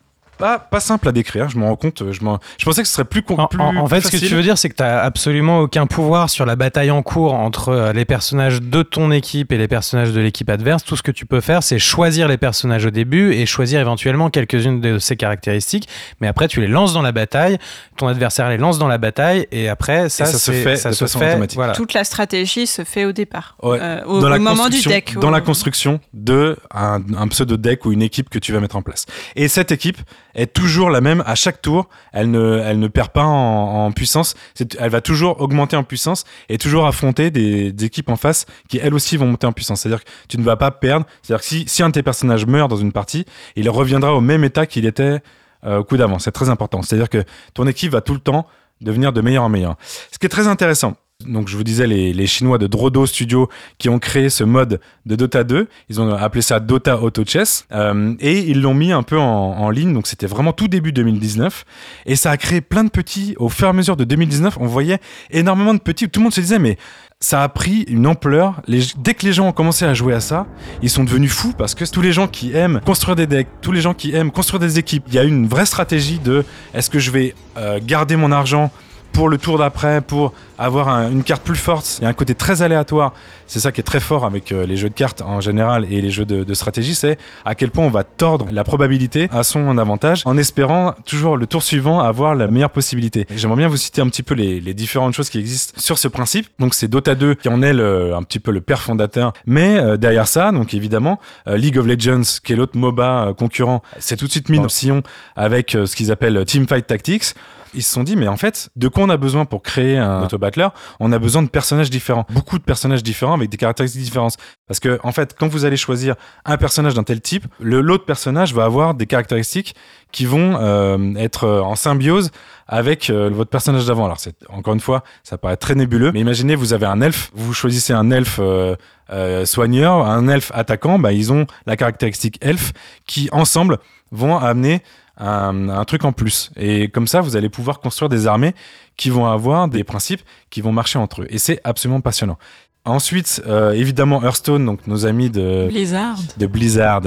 pas, pas simple à décrire, je m'en rends compte. Je, m'en- je pensais que ce serait plus, con- En, fait, ce que tu veux dire, c'est que tu n'as absolument aucun pouvoir sur la bataille en cours entre euh, les personnages de ton équipe et les personnages de l'équipe adverse. Tout ce que tu peux faire, c'est choisir les personnages au début et choisir éventuellement quelques-unes de ces caractéristiques. Mais après, tu les lances dans la bataille, ton adversaire les lance dans la bataille et après, ça, ça se fait ça de se façon fait, automatique. Voilà. Toute la stratégie se fait au départ, Ouais. Euh, au, dans la au moment du construction- deck. Dans au- la construction de un, un pseudo deck ou une équipe que tu vas mettre en place. Et cette équipe, est toujours la même à chaque tour. Elle ne, elle ne perd pas en, puissance. Elle va toujours augmenter en puissance et toujours affronter des, des équipes en face qui elles aussi vont monter en puissance. C'est-à-dire que tu ne vas pas perdre. C'est-à-dire que si, si un de tes personnages meurt dans une partie, il reviendra au même état qu'il était euh, au coup d'avant. C'est très important. C'est-à-dire que ton équipe va tout le temps devenir de meilleur en meilleur. Ce qui est très intéressant. Donc je vous disais les, les Chinois de Drodo Studio qui ont créé ce mode de Dota 2. Ils ont appelé ça Dota Auto Chess euh, et ils l'ont mis un peu en, en ligne. Donc c'était vraiment tout début 2019 et ça a créé plein de petits. Au fur et à mesure de 2019, on voyait énormément de petits. Tout le monde se disait mais ça a pris une ampleur. Dès que les gens ont commencé à jouer à ça, ils sont devenus fous parce que tous les gens qui aiment construire des decks, tous les gens qui aiment construire des équipes, il y a une vraie stratégie de est-ce que je vais euh, garder mon argent pour le tour d'après, pour avoir un- une carte plus forte. Il y a un côté très aléatoire. C'est ça qui est très fort avec euh, les jeux de cartes en général et les jeux de, de stratégie, c'est à quel point on va tordre la probabilité à son avantage en espérant toujours le tour suivant avoir la meilleure possibilité. J'aimerais bien vous citer un petit peu les, les différentes choses qui existent sur ce principe. Donc c'est Dota 2 qui en est le- un petit peu le père fondateur, mais euh, derrière ça, donc évidemment, euh, League of Legends, qui est l'autre MOBA concurrent, c'est tout de suite mis dans le sillon avec ce qu'ils appellent Teamfight Tactics. Ils se sont dit, mais en fait, de quoi on a besoin pour créer un auto-battler On a besoin de personnages différents. Beaucoup de personnages différents avec des caractéristiques différentes. Parce que, en fait, quand vous allez choisir un personnage d'un tel type, le- l'autre personnage va avoir des caractéristiques qui vont euh, être euh, en symbiose avec euh, votre personnage d'avant. Alors, c'est encore une fois, ça paraît très nébuleux, mais imaginez, vous avez un elfe, vous choisissez un elfe euh, euh, soigneur, un elfe attaquant, bah, ils ont la caractéristique elfe qui, ensemble, vont amener un, un truc en plus. Et comme ça, vous allez pouvoir construire des armées qui vont avoir des principes qui vont marcher entre eux. Et c'est absolument passionnant. Ensuite, euh, évidemment, Hearthstone, donc nos amis de, Blizzard. de Blizzard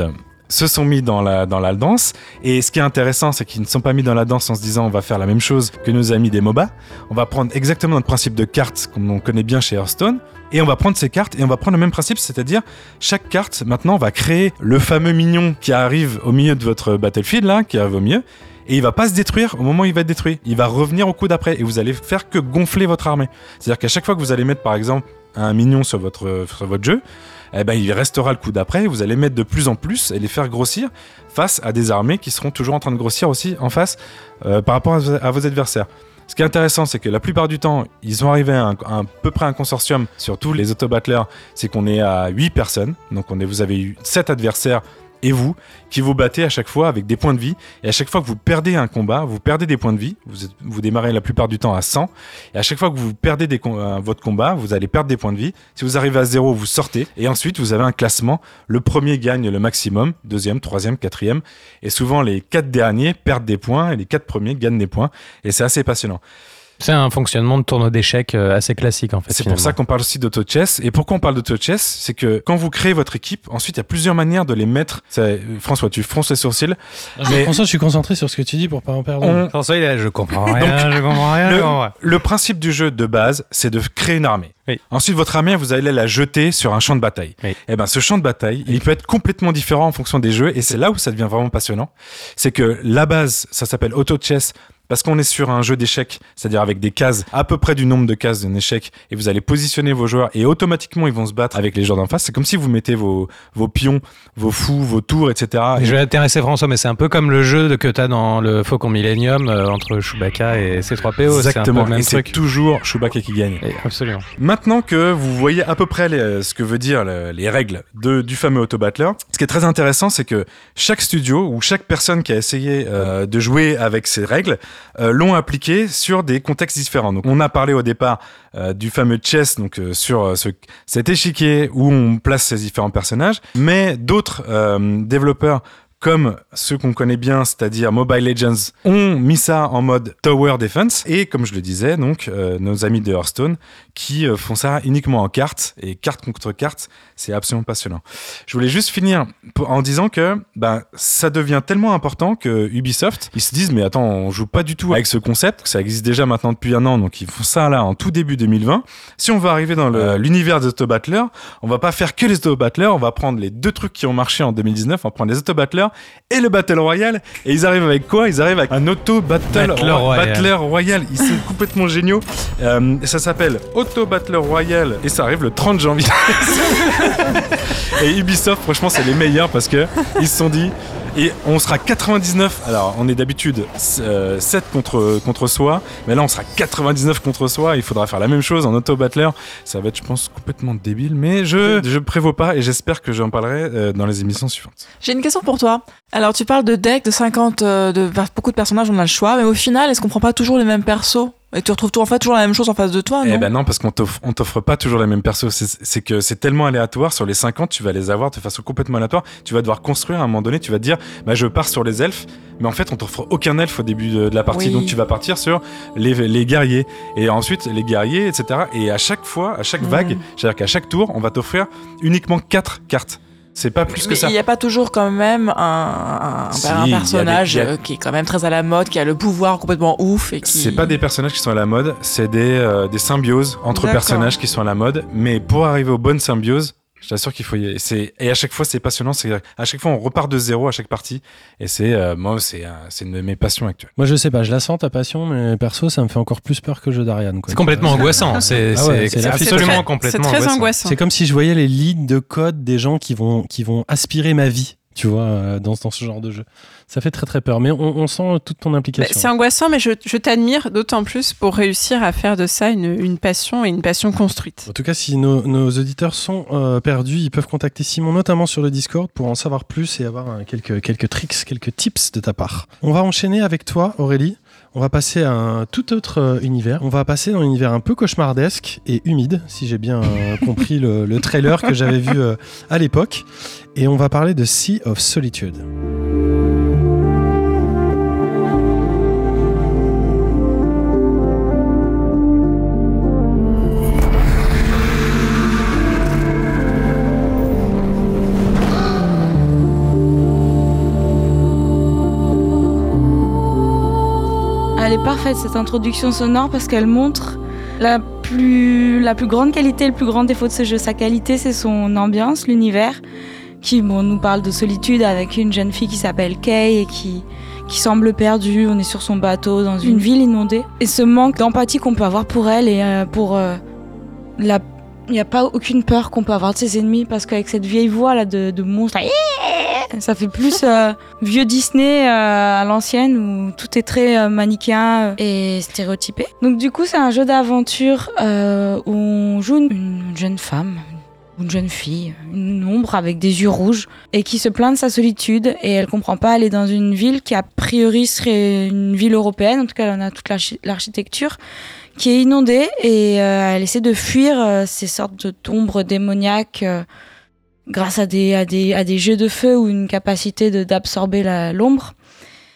se sont mis dans la, dans la danse. Et ce qui est intéressant, c'est qu'ils ne sont pas mis dans la danse en se disant on va faire la même chose que nos amis des MOBA. On va prendre exactement notre principe de carte comme on connaît bien chez Hearthstone. Et on va prendre ces cartes et on va prendre le même principe, c'est-à-dire chaque carte maintenant va créer le fameux mignon qui arrive au milieu de votre battlefield là, qui arrive au milieu. Et il va pas se détruire au moment où il va être détruit. Il va revenir au coup d'après et vous allez faire que gonfler votre armée. C'est-à-dire qu'à chaque fois que vous allez mettre par exemple un mignon sur votre, jeu, eh ben, il restera le coup d'après. Vous allez mettre de plus en plus et les faire grossir face à des armées qui seront toujours en train de grossir aussi en face euh, par rapport à vos adversaires. Ce qui est intéressant, c'est que la plupart du temps, ils ont arrivé à, un, à peu près un consortium sur tous les auto-battlers. C'est qu'on est à 8 personnes. Donc on est, vous avez eu 7 adversaires et vous qui vous battez à chaque fois avec des points de vie. Et à chaque fois que vous perdez un combat, vous perdez des points de vie. Vous, vous démarrez la plupart du temps à 100. Et à chaque fois que vous perdez euh, votre combat, vous allez perdre des points de vie. Si vous arrivez à zéro, vous sortez. Et ensuite, vous avez un classement. Le premier gagne le maximum, deuxième, troisième, quatrième. Et souvent, les quatre derniers perdent des points et les quatre premiers gagnent des points. Et c'est assez passionnant. C'est un fonctionnement de tournoi d'échecs euh, assez classique en fait. C'est pour ça qu'on parle aussi d'auto-chess. Et pourquoi on parle d'auto-chess C'est que quand vous créez votre équipe, ensuite, il y a plusieurs manières de les mettre. François, tu fronces les sourcils. Mais- François, je suis concentré sur ce que tu dis pour pas en perdre. On- François, il est là, je comprends rien, je comprends rien, le- principe du jeu de base, c'est de créer une armée. Oui. Ensuite, votre armée, vous allez la jeter sur un champ de bataille. Oui. Et ben, ce champ de bataille, il peut être complètement différent en fonction des jeux, et c'est là où ça devient vraiment passionnant. C'est que la base, ça s'appelle auto chess. Parce qu'on est sur un jeu d'échecs, c'est-à-dire avec des cases, à peu près du nombre de cases d'un échec, et vous allez positionner vos joueurs, et automatiquement ils vont se battre avec les joueurs d'en face. C'est comme si vous mettez vos, vos pions, vos fous, vos tours, etc. Je vais intéresser François, mais c'est un peu comme le jeu de- que tu as dans le Faucon Millennium euh, entre Chewbacca et C3PO. C'est un peu Exactement, le même et c'est toujours Chewbacca qui gagne. Et- Absolument. Maintenant que vous voyez à peu près les- ce que veut dire le- les règles de, du fameux auto-battler, ce qui est très intéressant, c'est que chaque studio ou chaque personne qui a essayé euh, de jouer avec ces règles euh, l'ont appliqué sur des contextes différents. Donc, on a parlé au départ euh, du fameux chess, donc euh, sur ce, cet échiquier où on place ces différents personnages, mais d'autres développeurs comme ceux qu'on connaît bien, c'est-à-dire Mobile Legends, ont mis ça en mode Tower Defense. Et comme je le disais, donc nos amis de Hearthstone qui euh, font ça uniquement en cartes et carte contre carte, c'est absolument passionnant. Je voulais juste finir en disant que ben ça devient tellement important que Ubisoft ils se disent mais attends on joue pas du tout avec ce concept, ça existe déjà maintenant depuis un an donc ils font ça là en tout début 2020. Si on veut arriver dans l'univers des auto battlers, on va pas faire que les auto battlers, on va prendre les deux trucs qui ont marché en 2019, on va prendre les auto battlers et le battle royale et ils arrivent avec quoi? Ils arrivent avec un auto battle Battler royal. battler royal. Ils sont complètement géniaux. Euh, ça s'appelle Auto Battler Royal et ça arrive le 30 janvier. et Ubisoft, franchement, c'est les meilleurs parce que ils se sont dit Et on sera 99. Alors, on est d'habitude euh, 7 contre, contre soi. Mais là, on sera 99 contre soi. Il faudra faire la même chose en auto-battler. Ça va être, je pense, complètement débile. Mais je, je prévois pas et j'espère que j'en parlerai euh, dans les émissions suivantes. J'ai une question pour toi. Alors, tu parles de deck de 50, euh, de beaucoup de personnages, on a le choix. Mais au final, est-ce qu'on prend pas toujours les mêmes persos? Et tu retrouves en fait toujours la même chose en face de toi, non Eh ben non, parce qu'on t'offre, pas toujours les mêmes persos. C'est, que c'est tellement aléatoire. Sur les 50, tu vas les avoir de façon complètement aléatoire. Tu vas devoir construire à un moment donné. Tu vas te dire, bah je pars sur les elfes, mais en fait on t'offre aucun elfe au début de, de la partie. Oui. Donc tu vas partir sur les, les guerriers et ensuite les guerriers, etc. Et à chaque fois, à chaque vague, c'est-à-dire qu'à chaque tour, on va t'offrir uniquement quatre cartes. C'est pas plus que ça. il n'y a pas toujours quand même un, Si, personnage des- a- qui est quand même très à la mode, qui a le pouvoir complètement ouf et qui. C'est pas des personnages qui sont à la mode, c'est des, euh, des symbioses entre personnages qui sont à la mode. Mais pour arriver aux bonnes symbioses, je t'assure qu'il faut y c'est Et à chaque fois, c'est passionnant. C'est à chaque fois, on repart de zéro à chaque partie. Et c'est, euh, moi, c'est, un- c'est une de mes passions actuelles. Moi, je sais pas, je la sens ta passion, mais perso, ça me fait encore plus peur que le jeu d'Ariane. quoi. C'est complètement angoissant. C'est Ah ouais, c'est- c'est c'est la- absolument très- complètement C'est très angoissant. angoissant. C'est comme si je voyais les lignes de code des gens qui vont, qui vont aspirer ma vie, tu vois, euh, dans, dans ce genre de jeu. Ça fait très très peur, mais on, on sent toute ton Bah, implication. C'est angoissant, mais je, je t'admire d'autant plus pour réussir à faire de ça une, une passion et une passion construite. En tout cas, si nos, nos auditeurs sont euh, perdus, ils peuvent contacter Simon, notamment sur le Discord, pour en savoir plus et avoir euh, quelques, quelques tricks, quelques tips de ta part. On va enchaîner avec toi, Aurélie. On va passer à un tout autre euh, univers. On va passer dans un univers un peu cauchemardesque et humide, si j'ai bien euh, compris le, le trailer que j'avais vu euh, à l'époque. Et on va parler de Sea of Solitude. Est parfaite cette introduction sonore parce qu'elle montre la plus, la plus grande qualité, le plus grand défaut de ce jeu. Sa qualité, c'est son ambiance, l'univers, qui bon, nous parle de solitude avec une jeune fille qui s'appelle Kay et qui, qui semble perdue. On est sur son bateau dans une ville inondée. Et ce manque d'empathie qu'on peut avoir pour elle et euh, pour euh, la. Il n'y a pas aucune peur qu'on peut avoir de ses ennemis parce qu'avec cette vieille voix là de, de monstre, ça fait plus euh, vieux Disney euh, à l'ancienne où tout est très euh, manichéen et stéréotypé. Donc du coup c'est un jeu d'aventure où on joue une, une jeune femme, une jeune fille, une ombre avec des yeux rouges et qui se plaint de sa solitude et elle comprend pas. Elle est dans une ville qui a priori serait une ville européenne, en tout cas elle en a toute l'archi- l'architecture qui est inondée et euh, elle essaie de fuir euh, ces sortes d'ombres démoniaques. euh, grâce à des, à des, à des jeux de feu ou une capacité d'absorber l'ombre.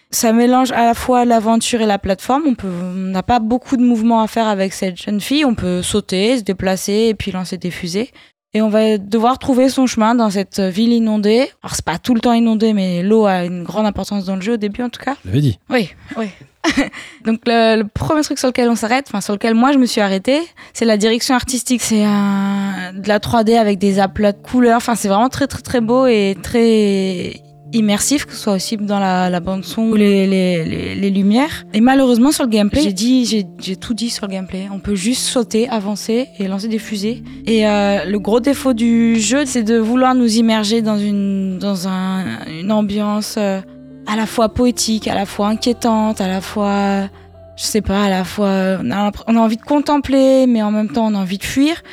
Ça mélange à la fois l'aventure et la plateforme. On on n'a pas beaucoup de mouvements à faire avec cette jeune fille. On peut sauter, se déplacer et puis lancer des fusées. Et on va devoir trouver son chemin dans cette ville inondée. Alors c'est pas tout le temps inondé, mais l'eau a une grande importance dans le jeu au début en tout cas. Je l'avais dit. Oui, oui. Donc le, le premier truc sur lequel on s'arrête, enfin sur lequel moi je me suis arrêtée, c'est la direction artistique. C'est un, de la 3D avec des aplats de couleurs. Enfin c'est vraiment très très très beau et très immersif, que ce soit aussi dans la, la bande son ou les, les, les, les lumières. Et malheureusement sur le gameplay, j'ai dit, j'ai, j'ai tout dit sur le gameplay. On peut juste sauter, avancer et lancer des fusées. Et euh, le gros défaut du jeu, c'est de vouloir nous immerger dans une dans un, une ambiance. euh, à la fois poétique, à la fois inquiétante, à la fois, je sais pas, à la fois, on a, on a envie de contempler, mais en même temps on a envie de fuir.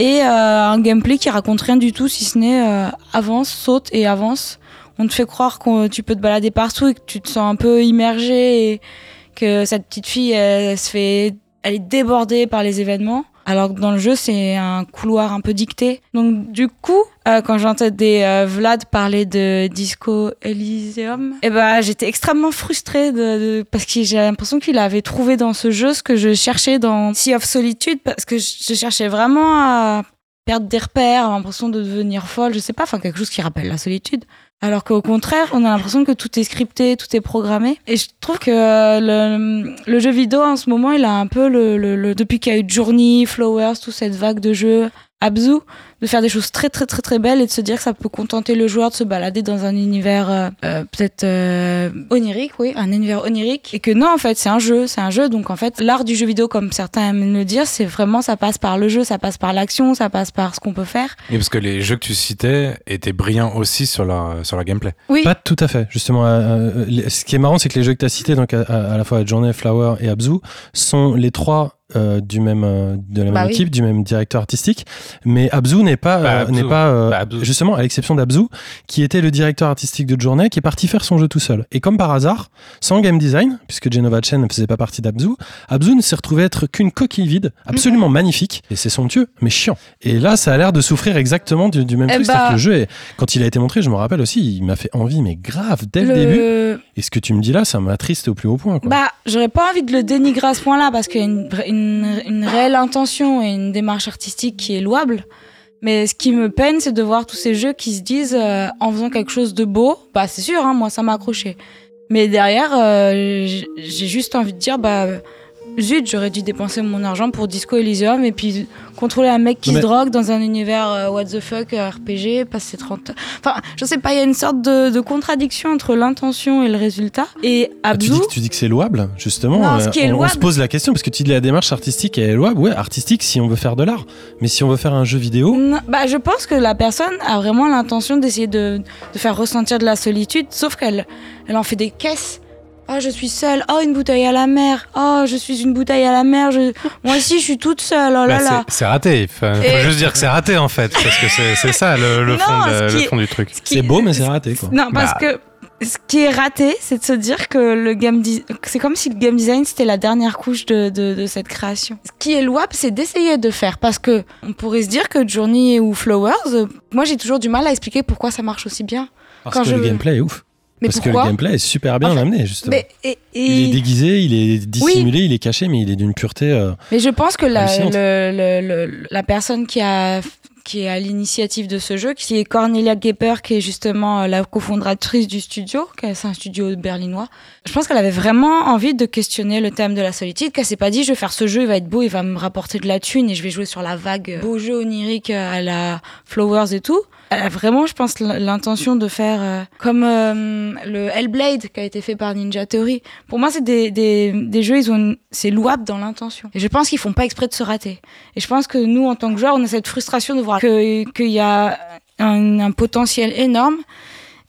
Et euh, un gameplay qui raconte rien du tout, si ce n'est euh, avance, saute et avance. On te fait croire que tu peux te balader partout et que tu te sens un peu immergé et que cette petite fille, elle, se fait, elle est débordée par les événements. Alors que dans le jeu, c'est un couloir un peu dicté. Donc du coup, euh, quand j'entendais euh, Vlad parler de Disco Elysium, eh ben j'étais extrêmement frustrée parce que j'ai l'impression qu'il avait trouvé dans ce jeu ce que je cherchais dans Sea of Solitude parce que je, cherchais vraiment à perdre des repères, l'impression de devenir folle, je sais pas, enfin quelque chose qui rappelle la solitude. Alors qu'au contraire, on a l'impression que tout est scripté, tout est programmé. Et je trouve que euh, le, jeu vidéo en ce moment, il a un peu le, le, le- depuis qu'il y a eu Journey, Flowers, toute cette vague de jeux Abzu, de faire des choses très très très très belles et de se dire que ça peut contenter le joueur de se balader dans un univers euh, euh, peut-être euh, onirique, oui, un univers onirique. Et que non, en fait, c'est un jeu, c'est un jeu. Donc en fait, l'art du jeu vidéo, comme certains aiment le dire, c'est vraiment ça passe par le jeu, ça passe par l'action, ça passe par ce qu'on peut faire. Et parce que les jeux que tu citais étaient brillants aussi sur leur, sur leur gameplay. Oui. Pas tout à fait. Justement, euh, euh, ce qui est marrant, c'est que les jeux que tu as cités, donc à, à- à la fois Journey, Flower et Abzu, sont les trois euh, du même, euh, de la même Bah oui. équipe, du même directeur artistique. Mais Abzu n'est pas, Bah, euh, Abzu. n'est pas euh, Bah, justement, à l'exception d'Abzu, qui était le directeur artistique de Journey, qui est parti faire son jeu tout seul. Et comme par hasard, sans game design, puisque Genova Chen ne faisait pas partie d'Abzu, Abzu ne s'est retrouvé être qu'une coquille vide, absolument magnifique, et c'est somptueux, mais chiant. Et là, ça a l'air de souffrir exactement du, du même Eh truc. bah- que le jeu, est- quand il a été montré, je me rappelle aussi, il m'a fait envie, mais grave, dès le, début. Et ce que tu me dis là, ça m'attriste au plus haut point. Quoi. Bah, j'aurais pas envie de le dénigrer à ce point-là parce qu'il y a une, une réelle intention et une démarche artistique qui est louable. Mais ce qui me peine, c'est de voir tous ces jeux qui se disent euh, en faisant quelque chose de beau, bah c'est sûr, hein, moi ça m'a accroché. Mais derrière, euh, j'ai juste envie de dire, bah zut, j'aurais dû dépenser mon argent pour Disco Elysium et puis contrôler un mec qui se drogue dans un univers euh, what the fuck euh, RPG, passer 30. Enfin, je sais pas, il y a une sorte de, de contradiction entre l'intention et le résultat. Et Ah, tu, Abzu. dis, que- tu dis que c'est louable, justement. Non, ce euh, qui est on, on louable- se pose la question, parce que tu dis la démarche artistique est louable. Ouais, artistique si on veut faire de l'art. Mais si on veut faire un jeu vidéo, Non, bah, je pense que la personne a vraiment l'intention d'essayer de, de faire ressentir de la solitude, sauf qu'elle elle en fait des caisses. Oh, je suis seule. Oh, une bouteille à la mer. Oh, je suis une bouteille à la mer. Je... Moi aussi, je suis toute seule. Oh là Bah, là. c'est- raté. Il faut, faut juste dire que c'est raté en fait, parce que c'est ça le, le Non, fond, de- ce qui le est- fond du truc. Ce c'est beau, mais c'est raté. Quoi. Non, parce Bah. que ce qui est raté, c'est de se dire que le game di- c'est comme si le game design c'était la dernière couche de, de, de cette création. Ce qui est louable, c'est d'essayer de faire parce que on pourrait se dire que Journey ou Flowers, euh, moi j'ai toujours du mal à expliquer pourquoi ça marche aussi bien. Parce Quand que je- le gameplay est ouf. Mais parce que le gameplay est super bien amené, justement. Mais, et- et- Il est déguisé, il est dissimulé, il est caché, mais il est d'une pureté. euh, Mais je pense que la, le- le- la personne qui a qui est à l'initiative de ce jeu, qui est Cornelia Gepper, qui est justement euh, la cofondatrice du studio, c'est un studio berlinois. Je pense qu'elle avait vraiment envie de questionner le thème de la solitude, qu'elle s'est pas dit je vais faire ce jeu, il va être beau, il va me rapporter de la thune et je vais jouer sur la vague euh, beau jeu onirique à la Flowers et tout. Elle a vraiment, je pense, l'intention de faire euh, comme euh, le Hellblade qui a été fait par Ninja Theory. Pour moi, c'est des, des, jeux, ils ont, une- c'est louable dans l'intention. Et je pense qu'ils font pas exprès de se rater. Et je pense que nous, en tant que joueurs, on a cette frustration de voir qu'il y a un, potentiel énorme.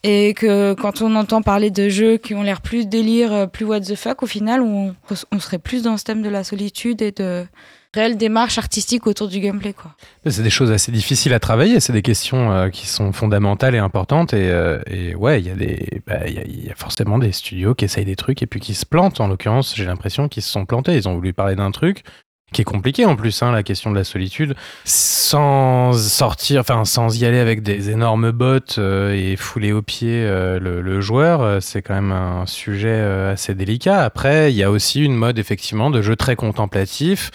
Et que quand on entend parler de jeux qui ont l'air plus délire, euh, plus what the fuck, au final, on serait plus dans ce thème de la solitude et de réelle démarche artistique autour du gameplay, quoi. C'est des choses assez difficiles à travailler, c'est des questions euh, qui sont fondamentales et importantes. Et, euh, ouais, il y, a bah, y a forcément des studios qui essayent des trucs et puis qui se plantent. En l'occurrence, j'ai l'impression qu'ils se sont plantés. Ils ont voulu parler d'un truc qui est compliqué en plus, hein, la question de la solitude, sans sortir, enfin sans y aller avec des énormes bottes euh, et fouler au pied euh, le, le joueur, euh, c'est quand même un sujet euh, assez délicat. Après, il y a aussi une mode effectivement de jeu très contemplatif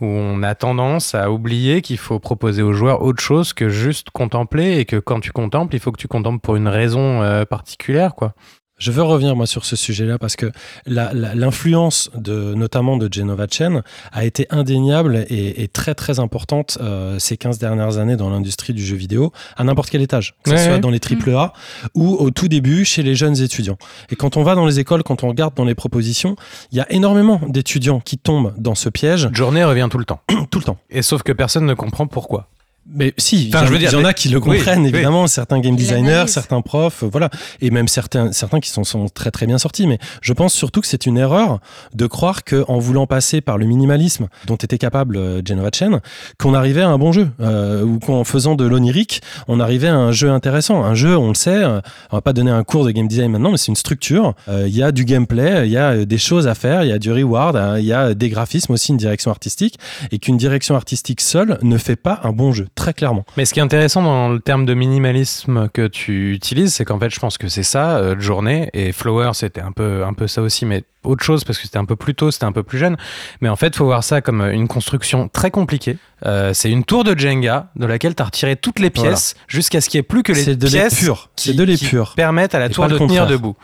où on a tendance à oublier qu'il faut proposer aux joueurs autre chose que juste contempler et que quand tu contemples, il faut que tu contemples pour une raison euh, particulière, quoi. Je veux revenir moi sur ce sujet-là parce que la- la- l'influence de notamment de Genova Chen a été indéniable et, et très très importante euh, ces 15 dernières années dans l'industrie du jeu vidéo à n'importe quel étage, que ce Ouais, soit ouais. dans les triple A ou au tout début chez les jeunes étudiants. Et quand on va dans les écoles, quand on regarde dans les propositions, il y a énormément d'étudiants qui tombent dans ce piège Journée revient tout le temps. tout le temps. Et sauf que personne ne comprend pourquoi. Mais si, Enfin, il y, je veux en- dire, il y en a qui le comprennent, oui. évidemment, certains game designers, certains profs, euh, voilà, et même certains, certains qui sont, sont très très bien sortis. Mais je pense surtout que c'est une erreur de croire que en voulant passer par le minimalisme dont était capable euh, Genova Chen, qu'on arrivait à un bon jeu, euh, ou qu'en faisant de l'onirique, on arrivait à un jeu intéressant. Un jeu, on le sait, euh, on va pas donner un cours de game design maintenant, mais c'est une structure. Euh, Il y a du gameplay, il y a euh, des choses à faire, il y a du reward, hein, il y a des graphismes aussi, une direction artistique, et qu'une direction artistique seule ne fait pas un bon jeu, très clairement. Mais ce qui est intéressant dans le terme de minimalisme que tu utilises, c'est qu'en fait, je pense que c'est ça, euh, Journée, et Flower, c'était un peu, un peu ça aussi, mais autre chose, parce que c'était un peu plus tôt, c'était un peu plus jeune. Mais en fait, il faut voir ça comme une construction très compliquée. Euh, c'est une tour de Jenga de laquelle tu as retiré toutes les pièces jusqu'à ce qu'il n'y ait plus que les de pièces pur. qui, de permettent à la Et tour de tenir debout.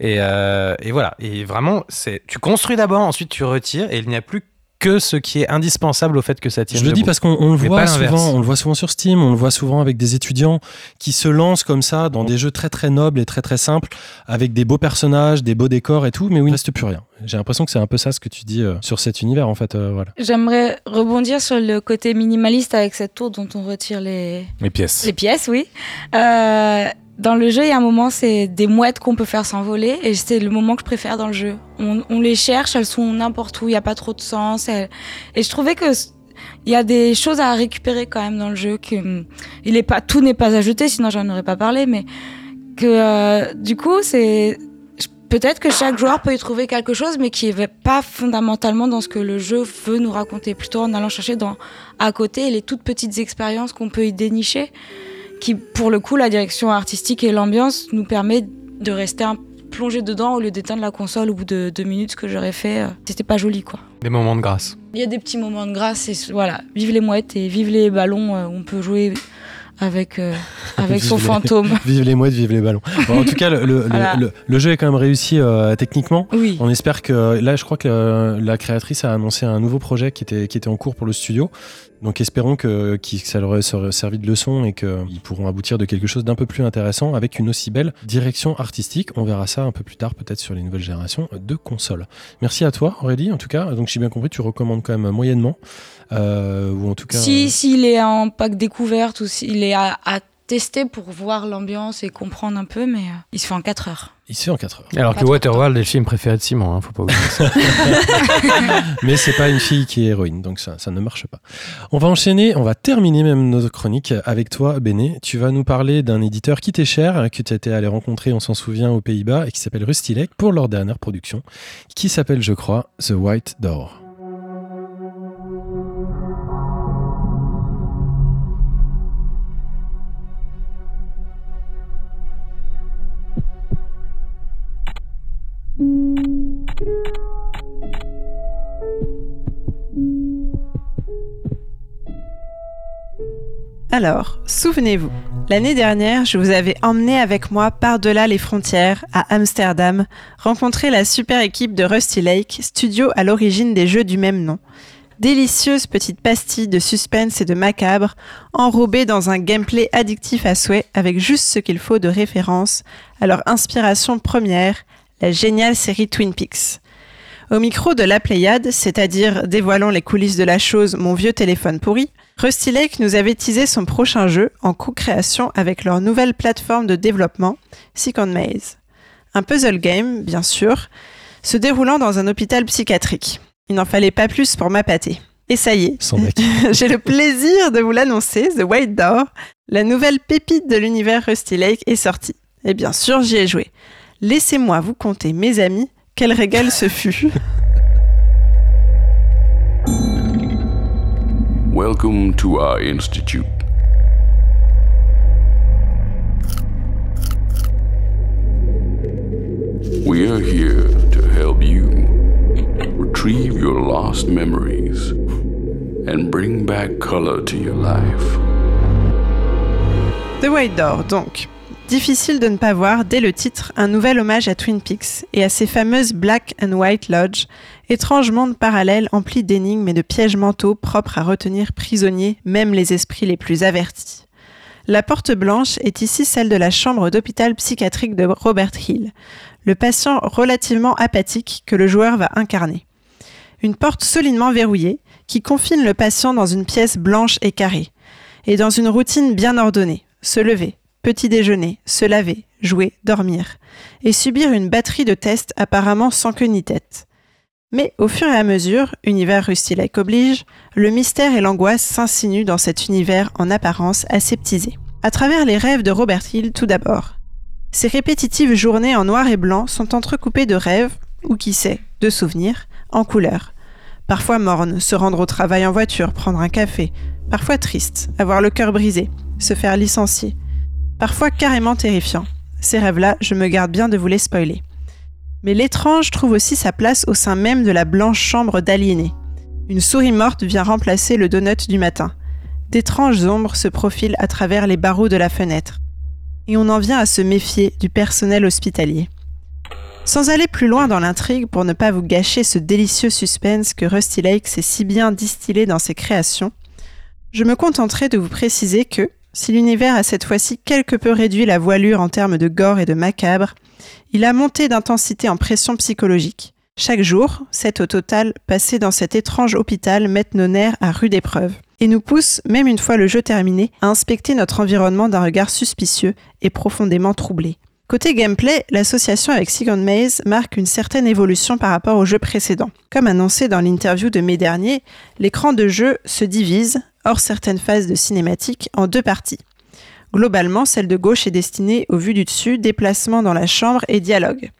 Et, euh, et voilà. Et vraiment, c'est tu construis d'abord, ensuite tu retires, et il n'y a plus que ce qui est indispensable au fait que ça tienne. Je le dis parce qu'on on le voit souvent, on le voit souvent sur Steam, on le voit souvent avec des étudiants qui se lancent comme ça dans des jeux très très nobles et très très simples, avec des beaux personnages, des beaux décors et tout, mais où il ne reste plus rien. J'ai l'impression que c'est un peu ça ce que tu dis euh, sur cet univers en fait. euh, voilà. J'aimerais rebondir sur le côté minimaliste avec cette tour dont on retire les, Les pièces. les pièces, oui. Euh, dans le jeu, il y a un moment, c'est des mouettes qu'on peut faire s'envoler, et c'est le moment que je préfère dans le jeu. On, on les cherche, elles sont n'importe où, il n'y a pas trop de sens. elles- Et je trouvais que il y a des choses à récupérer quand même dans le jeu, que hum, il est pas tout n'est pas à jeter, sinon j'en aurais pas parlé, mais que euh, du coup, c'est peut-être que chaque joueur peut y trouver quelque chose, mais qui n'est pas fondamentalement dans ce que le jeu veut nous raconter, plutôt en allant chercher dans à côté les toutes petites expériences qu'on peut y dénicher qui, pour le coup, la direction artistique et l'ambiance nous permet de rester un- plongé dedans au lieu d'éteindre la console au bout de deux minutes, ce que j'aurais fait. euh, C'était pas joli, quoi. Des moments de grâce. Il y a des petits moments de grâce et voilà, vive les mouettes et vive les ballons. euh, on peut jouer avec, euh, avec son les- fantôme. Vive les mouettes, vive les ballons. Bon, en tout cas, le, le- Voilà. le- le jeu est quand même réussi euh, techniquement. Oui. On espère que là, je crois que euh, la créatrice a annoncé un nouveau projet qui était, qui était en cours pour le studio. Donc espérons que, que ça leur sera servi de leçon et qu'ils pourront aboutir de quelque chose d'un peu plus intéressant avec une aussi belle direction artistique. On verra ça un peu plus tard, peut-être sur les nouvelles générations de consoles. Merci à toi, Aurélie, en tout cas. Donc j'ai bien compris, tu recommandes quand même moyennement. Euh, ou en tout cas. Si s'il est en pack découverte ou s'il est à, à tester pour voir l'ambiance et comprendre un peu, mais euh, il se fait en 4 heures. Il se fait en 4 heures. Alors que Waterworld est le film préféré de Simon, hein, faut pas oublier ça. Mais c'est pas une fille qui est héroïne, donc ça, ça ne marche pas. On va enchaîner, on va terminer même notre chronique avec toi, Béné. Tu vas nous parler d'un éditeur qui t'est cher, que tu étais allé rencontrer, on s'en souvient, aux Pays-Bas, et qui s'appelle Rusty Lake pour leur dernière production, qui s'appelle, je crois, The White Door. Alors, souvenez-vous, l'année dernière, je vous avais emmené avec moi par-delà les frontières, à Amsterdam, rencontrer la super équipe de Rusty Lake, studio à l'origine des jeux du même nom. Délicieuse petite pastille de suspense et de macabre, enrobée dans un gameplay addictif à souhait avec juste ce qu'il faut de référence à leur inspiration première, la géniale série Twin Peaks. Au micro de la Pléiade, c'est-à-dire dévoilant les coulisses de la chose Mon vieux téléphone pourri, Rusty Lake nous avait teasé son prochain jeu en co-création avec leur nouvelle plateforme de développement, Second Maze. Un puzzle game, bien sûr, se déroulant dans un hôpital psychiatrique. Il n'en fallait pas plus pour m'appâter. Et ça y est, j'ai le plaisir de vous l'annoncer, The White Door, la nouvelle pépite de l'univers Rusty Lake est sortie. Et bien sûr, j'y ai joué. Laissez-moi vous conter, mes amis, quel régal ce fut. Welcome to our institute. We are here to help you retrieve your lost memories and bring back color to your life. The White Door, donc. Difficile de ne pas voir, dès le titre, un nouvel hommage à Twin Peaks et à ces fameuses Black and White Lodge, étrange monde parallèle empli d'énigmes et de pièges mentaux propres à retenir prisonniers même les esprits les plus avertis. La porte blanche est ici celle de la chambre d'hôpital psychiatrique de Robert Hill, le patient relativement apathique que le joueur va incarner. Une porte solidement verrouillée qui confine le patient dans une pièce blanche et carrée, et dans une routine bien ordonnée, se lever, petit déjeuner, se laver, jouer, dormir, et subir une batterie de tests apparemment sans queue ni tête. Mais au fur et à mesure, univers Rusty Lake oblige, le mystère et l'angoisse s'insinuent dans cet univers en apparence aseptisé. À travers les rêves de Robert Hill tout d'abord. Ces répétitives journées en noir et blanc sont entrecoupées de rêves, ou qui sait, de souvenirs, en couleur. Parfois morne, se rendre au travail en voiture, prendre un café. Parfois triste, avoir le cœur brisé, se faire licencier. Parfois carrément terrifiant. Ces rêves-là, je me garde bien de vous les spoiler. Mais l'étrange trouve aussi sa place au sein même de la blanche chambre d'aliénés. Une souris morte vient remplacer le donut du matin. D'étranges ombres se profilent à travers les barreaux de la fenêtre. Et on en vient à se méfier du personnel hospitalier. Sans aller plus loin dans l'intrigue pour ne pas vous gâcher ce délicieux suspense que Rusty Lake s'est si bien distillé dans ses créations, je me contenterai de vous préciser que, si l'univers a cette fois-ci quelque peu réduit la voilure en termes de gore et de macabre, il a monté d'intensité en pression psychologique. Chaque jour, sept au total, passés dans cet étrange hôpital mettent nos nerfs à rude épreuve et nous poussent, même une fois le jeu terminé, à inspecter notre environnement d'un regard suspicieux et profondément troublé. Côté gameplay, l'association avec Second Maze marque une certaine évolution par rapport au jeu précédent. Comme annoncé dans l'interview de mai dernier, l'écran de jeu se divise, hors certaines phases de cinématique, en deux parties. Globalement, celle de gauche est destinée aux vues du dessus, déplacement dans la chambre et dialogue,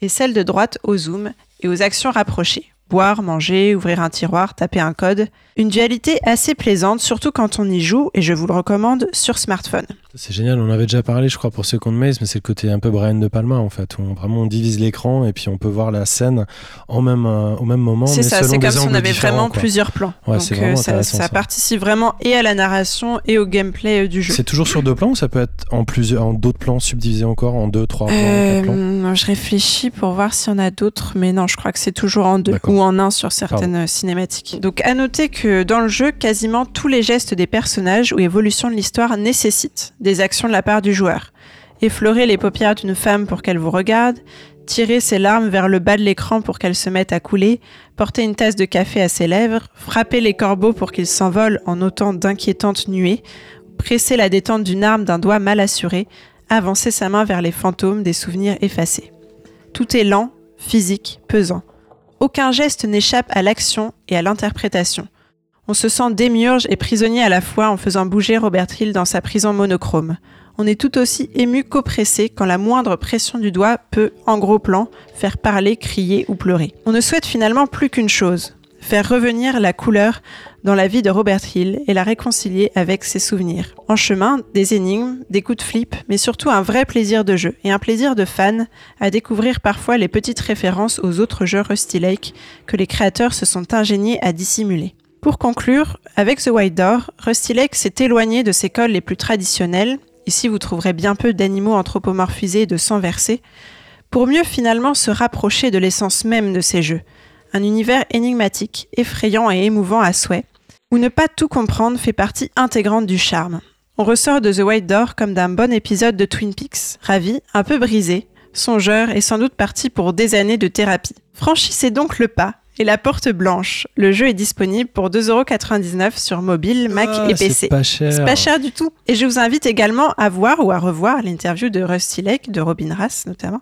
et celle de droite au zoom et aux actions rapprochées boire, manger, ouvrir un tiroir, taper un code. Une dualité assez plaisante, surtout quand on y joue, et je vous le recommande sur smartphone. C'est génial, on avait déjà parlé, je crois, pour Second Maze, mais c'est le côté un peu Brian De Palma, en fait, où on, vraiment on divise l'écran et puis on peut voir la scène en même, euh, au même moment. C'est ça, c'est comme si on avait vraiment quoi. plusieurs plans. Ouais, Donc euh, vraiment ça, ça ça. participe vraiment et à la narration et au gameplay euh, du jeu. C'est toujours sur deux plans ou ça peut être en plusieurs, en d'autres plans subdivisés encore, en deux, trois plans, quatre plans Euh, je réfléchis pour voir s'il y en a d'autres, mais non, je crois que c'est toujours en deux ou en un sur certaines euh, cinématiques. Donc, à noter que dans le jeu, quasiment tous les gestes des personnages ou évolutions de l'histoire nécessitent des actions de la part du joueur. Effleurer les paupières d'une femme pour qu'elle vous regarde, tirer ses larmes vers le bas de l'écran pour qu'elles se mettent à couler, porter une tasse de café à ses lèvres, frapper les corbeaux pour qu'ils s'envolent en autant d'inquiétantes nuées, presser la détente d'une arme d'un doigt mal assuré, avancer sa main vers les fantômes des souvenirs effacés. Tout est lent, physique, pesant. Aucun geste n'échappe à l'action et à l'interprétation. On se sent démiurge et prisonnier à la fois en faisant bouger Robert Hill dans sa prison monochrome. On est tout aussi ému qu'oppressé quand la moindre pression du doigt peut, en gros plan, faire parler, crier ou pleurer. On ne souhaite finalement plus qu'une chose, faire revenir la couleur dans la vie de Robert Hill et la réconcilier avec ses souvenirs. En chemin, des énigmes, des coups de flip, mais surtout un vrai plaisir de jeu et un plaisir de fan à découvrir parfois les petites références aux autres jeux Rusty Lake que les créateurs se sont ingéniés à dissimuler. Pour conclure, avec The White Door, Rusty Lake s'est éloigné de ses codes les plus traditionnels, ici vous trouverez bien peu d'animaux anthropomorphisés et de sang versé, pour mieux finalement se rapprocher de l'essence même de ces jeux, un univers énigmatique, effrayant et émouvant à souhait, où ne pas tout comprendre fait partie intégrante du charme. On ressort de The White Door comme d'un bon épisode de Twin Peaks, ravi, un peu brisé, songeur et sans doute parti pour des années de thérapie. Franchissez donc le pas et la porte blanche. Le jeu est disponible pour 2,99€ sur mobile, Mac Ah, et c'est PC. pas cher. C'est pas cher du tout. Et je vous invite également à voir ou à revoir l'interview de Rusty Lake, de Robin Rass notamment,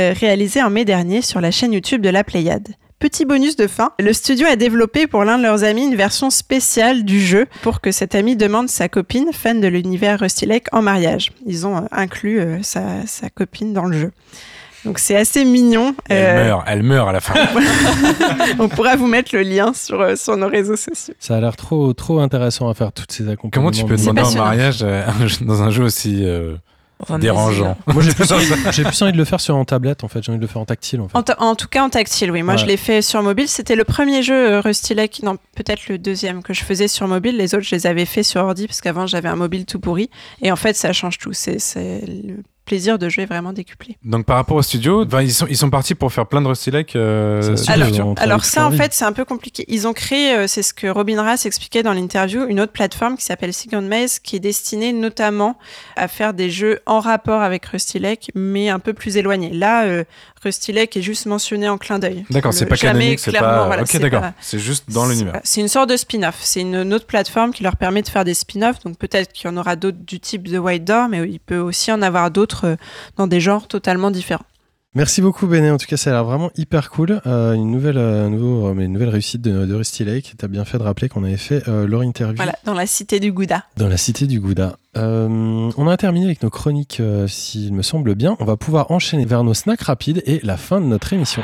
euh, réalisée en mai dernier sur la chaîne YouTube de la Pléiade. Petit bonus de fin, le studio a développé pour l'un de leurs amis une version spéciale du jeu pour que cet ami demande sa copine, fan de l'univers Rusty Lake, en mariage. Ils ont euh, inclus euh, sa, sa copine dans le jeu. Donc c'est assez mignon. Elle Euh, meurt, elle meurt à la fin. on pourra vous mettre le lien sur, euh, sur nos réseaux sociaux. Ça a l'air trop, trop intéressant à faire toutes ces accompagnements. Comment tu peux de- demander un mariage euh, dans un jeu aussi euh, Enfin, dérangeant Moi, j'ai plus, envie- j'ai plus envie de le faire sur en tablette, en fait. J'ai envie de le faire en tactile, en fait. En, ta- en tout cas en tactile, oui. Moi, Ouais. je l'ai fait sur mobile. C'était le premier jeu euh, Rusty Lake, non, peut-être le deuxième que je faisais sur mobile. Les autres, je les avais fait sur ordi parce qu'avant, j'avais un mobile tout pourri. Et en fait, ça change tout. C'est c'est le plaisir de jouer vraiment décuplé. Donc par rapport au studio, ben, ils, sont, ils sont partis pour faire plein de Rusty Lake. euh, ont- Alors toute ça, en fait, c'est un peu compliqué. Ils ont créé, euh, c'est ce que Robin Rass expliquait dans l'interview, une autre plateforme qui s'appelle Second Maze, qui est destinée notamment à faire des jeux en rapport avec Rusty Lake, mais un peu plus éloignés. Là, euh, Rusty Lake est juste mentionné en clin d'œil. D'accord, c'est pas canonique, c'est pas. voilà, ok, c'est d'accord. C'est juste dans l'univers. C'est- C'est une sorte de spin-off. C'est une, une autre plateforme qui leur permet de faire des spin-offs. Donc peut-être qu'il y en aura d'autres du type de White Door, mais il peut aussi en avoir d'autres euh, dans des genres totalement différents. Merci beaucoup, Béné. En tout cas, ça a l'air vraiment hyper cool. Euh, une, nouvelle, euh, nouveau, euh, une nouvelle réussite de, de Rusty Lake. T'as bien fait de rappeler qu'on avait fait leur interview Voilà, dans la cité du Gouda. dans la cité du Gouda. On a terminé avec nos chroniques, s'il me semble bien. On va pouvoir enchaîner vers nos snacks rapides et la fin de notre émission.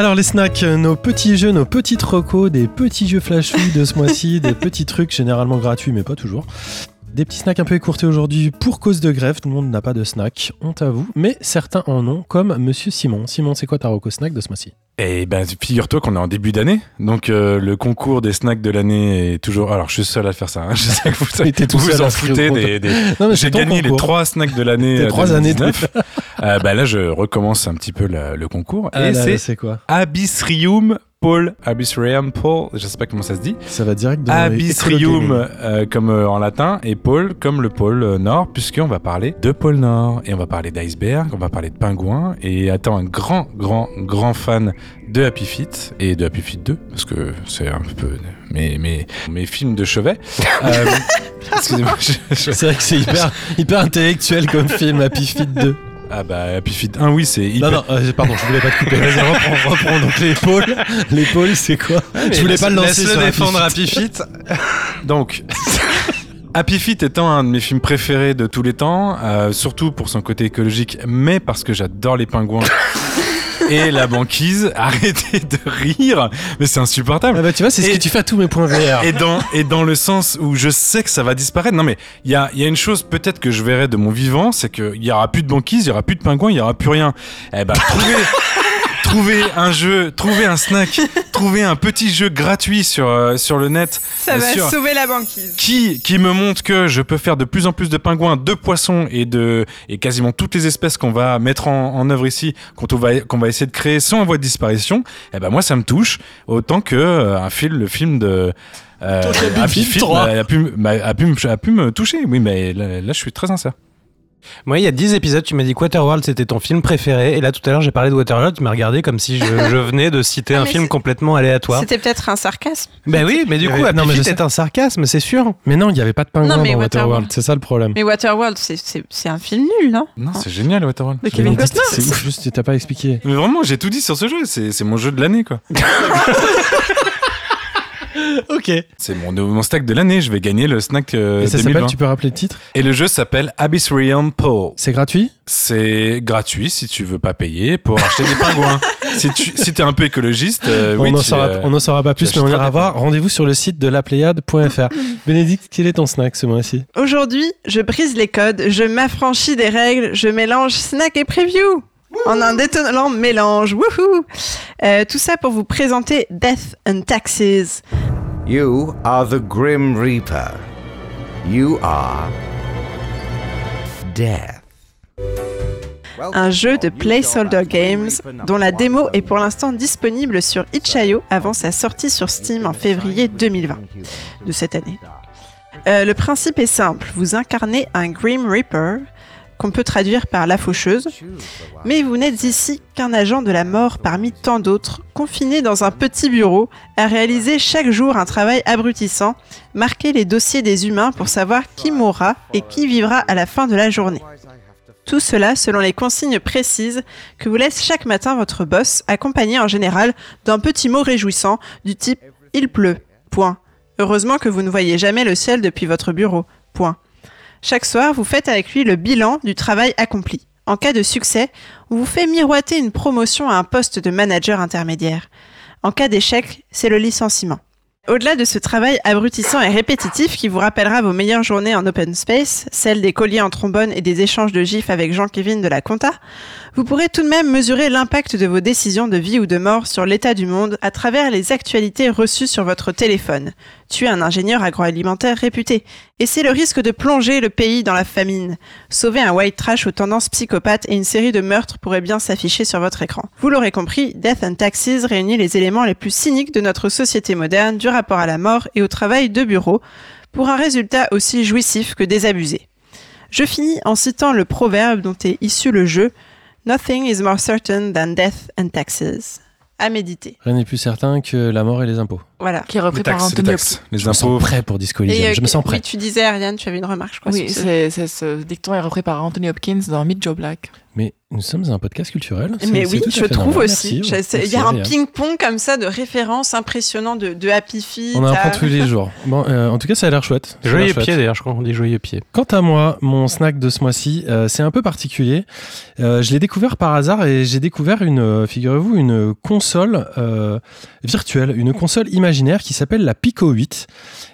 Alors les snacks, nos petits jeux, nos petites recos, des petits jeux flash de ce mois-ci, des petits trucs généralement gratuits mais pas toujours. Des petits snacks un peu écourtés aujourd'hui pour cause de grève, tout le monde n'a pas de snack, honte à vous, mais certains en ont, comme Monsieur Simon. Simon, c'est quoi ta reco snack de ce mois-ci? Et ben, figure-toi qu'on est en début d'année, donc euh, le concours des snacks de l'année est toujours. Alors, je suis seul à faire ça. hein. Je sais que vous, vous seul vous en foutez des. des- J'ai gagné les trois snacks de l'année. Euh, trois années de 2019. Euh, bah là, je recommence un petit peu la- le concours. Ah et c'est quoi Abyssrium Paul. Abyssrium Paul. Je sais pas comment ça se dit. Ça va direct dans Abyssrium euh, comme euh, en latin et pôle comme le pôle euh, Nord puisqu'on va parler de pôle Nord et on va parler d'iceberg, on va parler de pingouins et attends un grand grand grand fan de Happy Feet et de Happy Feet 2 parce que c'est un peu mes, mes, mes films de chevet. Euh, Excusez-moi. je- je- C'est vrai que c'est hyper, hyper intellectuel comme film, Happy Feet 2. Ah bah Happy Feet 1 oui c'est hyper... Non, non, euh, pardon, je voulais pas te couper. Vas-y, reprends, reprends. Donc l'épaule, l'épaule, c'est quoi Je voulais pas le lancer Laisse-le sur défendre Happy Happy Feet. Donc, Happy Feet étant un de mes films préférés de tous les temps, euh, surtout pour son côté écologique, mais parce que j'adore les pingouins. Et la banquise, arrêtez de rire, mais c'est insupportable. Ah bah tu vois, c'est ce Et- que tu fais à tous mes points VR. Et dans, et dans le sens où je sais que ça va disparaître. Non, mais il y a, y a une chose peut-être que je verrai de mon vivant, c'est qu'il y aura plus de banquise, il y aura plus de pingouins, il y aura plus rien. Eh ben, trouvez, trouvez un jeu, trouvez un snack, trouvez un petit jeu gratuit sur, euh, sur le net. Ça euh, va sur- sauver la banquise. qui, qui me montre que je peux faire de plus en plus de pingouins, de poissons et de et quasiment toutes les espèces qu'on va mettre en, en œuvre ici, qu'on va qu'on va essayer de créer sont en voie de disparition. Et ben moi ça me touche autant que euh, un film, le film de euh, Happy Feet trois. m'a- a, pu, a, pu, me- a pu me toucher. Oui, mais là, là, je suis très sincère. Moi, il y a 10 épisodes, tu m'as dit que Waterworld c'était ton film préféré. Et là, tout à l'heure, j'ai parlé de Waterworld, tu m'as regardé comme si je, je venais de citer Ah, un film complètement aléatoire. C'était peut-être un sarcasme. Ben oui, mais du coup, avait- Happy non, mais est un sarcasme, c'est sûr. Mais non, il n'y avait pas de Non, mais dans Waterworld. Waterworld, c'est ça le problème. Mais Waterworld, c'est- un film nul, non? Non, c'est génial Waterworld. De Kevin Costner. C'est juste, t'as pas expliqué. Mais vraiment, j'ai tout dit sur ce jeu. C'est mon jeu de l'année, quoi. Ok. Et C'est mon, mon snack de l'année. Je vais gagner le snack euh, ça 2020. s'appelle, tu peux rappeler le titre Et le jeu s'appelle Abyssrium Pole. C'est gratuit C'est gratuit si tu veux pas payer pour acheter des pingouins. Si tu si es un peu écologiste, euh, On oui, n'en saura, euh, saura pas plus, mais on ira voir. Rendez-vous sur le site de lapléiade.fr. Bénédicte, quel est ton snack ce mois-ci? Aujourd'hui, je brise les codes, je m'affranchis des règles, je mélange snack et preview. En un détonnant mélange, wouhou Euh, Tout ça pour vous présenter Death and Taxes. You are the Grim Reaper. You are death. un jeu de Placeholder Games dont la démo est pour l'instant disponible sur itch.io avant sa sortie sur Steam en février 2020 de cette année. Euh, le principe est simple, vous incarnez un Grim Reaper qu'on peut traduire par la faucheuse, mais vous n'êtes ici qu'un agent de la mort parmi tant d'autres, confiné dans un petit bureau à réaliser chaque jour un travail abrutissant, marquer les dossiers des humains pour savoir qui mourra et qui vivra à la fin de la journée. Tout cela selon les consignes précises que vous laisse chaque matin votre boss, accompagné en général d'un petit mot réjouissant du type Il pleut. Point. Heureusement que vous ne voyez jamais le ciel depuis votre bureau. Point. Chaque soir, vous faites avec lui le bilan du travail accompli. En cas de succès, on vous fait miroiter une promotion à un poste de manager intermédiaire. En cas d'échec, c'est le licenciement. Au-delà de ce travail abrutissant et répétitif qui vous rappellera vos meilleures journées en open space, celles des colliers en trombone et des échanges de gifs avec Jean-Kévin de la Compta, vous pourrez tout de même mesurer l'impact de vos décisions de vie ou de mort sur l'état du monde à travers les actualités reçues sur votre téléphone. Tuer un ingénieur agroalimentaire réputé. Et c'est le risque de plonger le pays dans la famine. Sauver un white trash aux tendances psychopathes et une série de meurtres pourrait bien s'afficher sur votre écran. Vous l'aurez compris, Death and Taxes réunit les éléments les plus cyniques de notre société moderne, du rapport à la mort et au travail de bureau, pour un résultat aussi jouissif que désabusé. Je finis en citant le proverbe dont est issu le jeu Nothing is more certain than death and taxes. À méditer. Rien n'est plus certain que la mort et les impôts. Voilà. Qui est repris Les par taxes, les Anthony taxes, Hopkins. les Je me sens impôts. prêt pour Disco Elysium. Et, euh, je me sens Oui, prêt. tu disais, Ariane, tu avais une remarque, je crois. Oui, c'est, ce dicton est repris par Anthony Hopkins dans Meet Joe Black. Mais nous sommes un podcast culturel. Mais oui, je trouve normal. aussi. Il y a un ping-pong comme ça de références impressionnants de, de Happy Feet. On en apprend à- tous les jours. Bon, euh, en tout cas, ça a l'air chouette. Joyeux pied d'ailleurs, je crois qu'on dit joyeux pied. Quant à moi, mon snack de ce mois-ci, euh, c'est un peu particulier. Euh, je l'ai découvert par hasard et j'ai découvert une, euh, figurez-vous, une console euh, virtuelle, une console imaginaire qui s'appelle la Pico 8.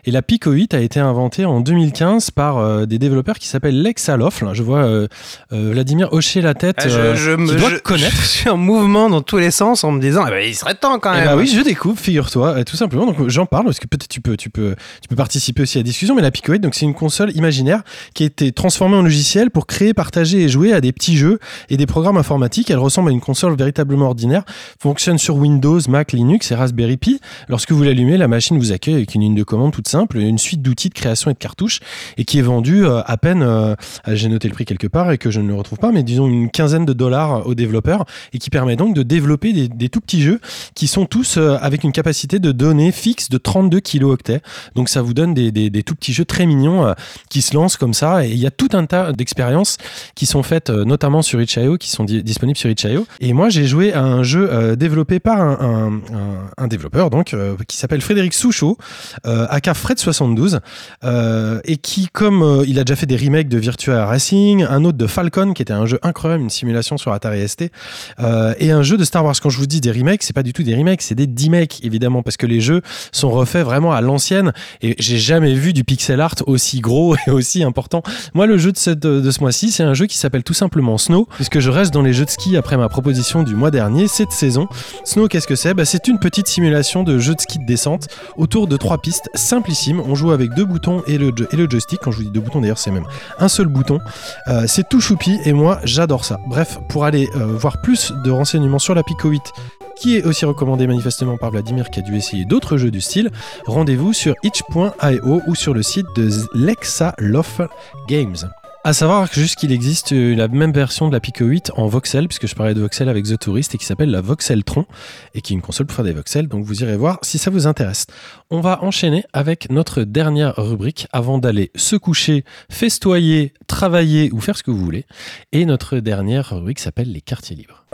Et la Pico 8 a été inventée en 2015 par euh, des développeurs qui s'appellent Lexaloft. Là, je vois euh, euh, Vladimir hocher la tête. Ah, je, je qui me doit je- connaître. je suis en mouvement dans tous les sens en me disant eh ben, il serait temps quand Eh même. bah oui, je découvre, figure-toi, tout simplement. Donc j'en parle parce que peut-être tu peux, tu peux, tu peux participer aussi à la discussion. Mais la Pico 8, donc c'est une console imaginaire qui a été transformée en logiciel pour créer, partager et jouer à des petits jeux et des programmes informatiques. Elle ressemble à une console véritablement ordinaire. Fonctionne sur Windows, Mac, Linux et Raspberry Pi. Lorsque vous l'allumez, la machine vous accueille avec une ligne de commande toute simple, une suite d'outils de création et de cartouches et qui est vendue euh, à peine. euh, J'ai noté le prix quelque part et que je ne le retrouve pas, mais disons une quinzaine de dollars aux développeurs et qui permet donc de développer des, tout petits jeux qui sont tous euh, avec une capacité de données fixe de 32 kilooctets. Donc ça vous donne des, des- tout petits jeux très mignons euh, qui se lancent comme ça. Et il y a tout un tas d'expériences qui sont faites euh, notamment sur itch.io, qui sont di- disponibles sur itch.io. Et moi j'ai joué à un jeu euh, développé par un, un- développeur donc euh, qui s'appelle Frédéric Souchot, euh, aka Fred72, euh, et qui comme euh, il a déjà fait des remakes de Virtua Racing, un autre de Falcon qui était un jeu incroyable, une simulation sur Atari ST, euh, et un jeu de Star Wars. Quand je vous dis des remakes, c'est pas du tout des remakes, c'est des D-makes évidemment, parce que les jeux sont refaits vraiment à l'ancienne. Et j'ai jamais vu du pixel art aussi gros et aussi important. Moi, le jeu de, cette- de ce mois-ci, c'est un jeu qui s'appelle tout simplement Snow, puisque je reste dans les jeux de ski après ma proposition du mois dernier, cette saison. Snow, qu'est-ce que c'est? Bah, C'est une petite simulation de jeu de ski de descente autour de trois pistes On joue avec deux boutons et le, jo- et le joystick. Quand je vous dis deux boutons, d'ailleurs, c'est même un seul bouton. Euh, c'est tout choupi et moi j'adore ça. Bref, pour aller euh, voir plus de renseignements sur la Pico 8, qui est aussi recommandé manifestement par Vladimir qui a dû essayer d'autres jeux du style, rendez-vous sur itch.io ou sur le site de Lexa Love Games. À savoir juste qu'il existe euh, la même version de la Pico 8 en voxel, puisque je parlais de voxel avec The Tourist, et qui s'appelle la Voxeltron, et qui est une console pour faire des voxels, donc vous irez voir si ça vous intéresse. On va enchaîner avec notre dernière rubrique avant d'aller se coucher, festoyer, travailler ou faire ce que vous voulez. Et notre dernière rubrique s'appelle les quartiers libres.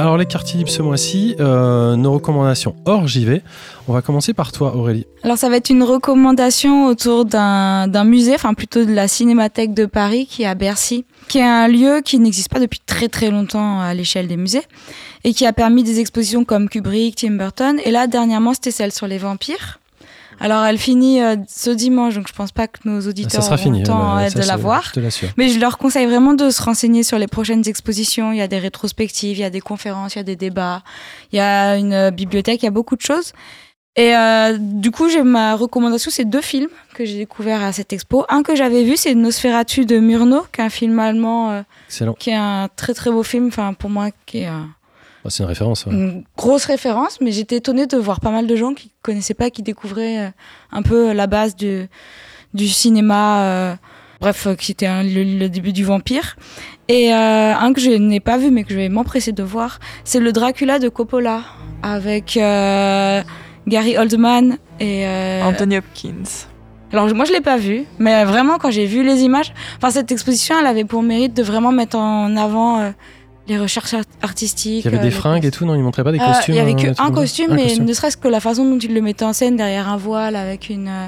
Alors les quartiers libres ce mois-ci, euh, nos recommandations hors JV. On va commencer par toi Aurélie. Alors ça va être une recommandation autour d'un musée, enfin plutôt de la Cinémathèque de Paris qui est à Bercy, qui est un lieu qui n'existe pas depuis très très longtemps à l'échelle des musées et qui a permis des expositions comme Kubrick, Tim Burton et là dernièrement c'était celle sur les vampires. Alors elle finit euh, ce dimanche donc je pense pas que nos auditeurs ça auront le temps euh, de la voir. Je. Mais je leur conseille vraiment de se renseigner sur les prochaines expositions. Il y a des rétrospectives, il y a des conférences, il y a des débats, il y a une euh, bibliothèque, il y a beaucoup de choses. Et euh, du coup, j'ai ma recommandation, c'est deux films que j'ai découverts à cette expo. Un que j'avais vu, c'est Nosferatu de Murnau, qui est un film allemand, euh, qui est un très très beau film, enfin pour moi, qui est un- Oh, c'est une référence. ouais. une grosse référence. Mais j'étais étonnée de voir pas mal de gens qui connaissaient pas, qui découvraient euh, un peu la base du, du cinéma. euh, bref, euh, qui était un- le, le début du vampire. Et euh, un que je n'ai pas vu, mais que je vais m'empresser de voir, c'est le Dracula de Coppola, avec euh, Gary Oldman et euh, Anthony Hopkins. alors moi je l'ai pas vu, mais vraiment quand j'ai vu les images, enfin cette exposition elle avait pour mérite de vraiment mettre en avant euh, les recherches art- artistiques. Il y avait euh, des fringues et tout, non Ils montraient pas des euh, costumes Il y avait des que trucs un comme ça costume, mais ne serait-ce que la façon dont il le mettait en scène derrière un voile avec une euh,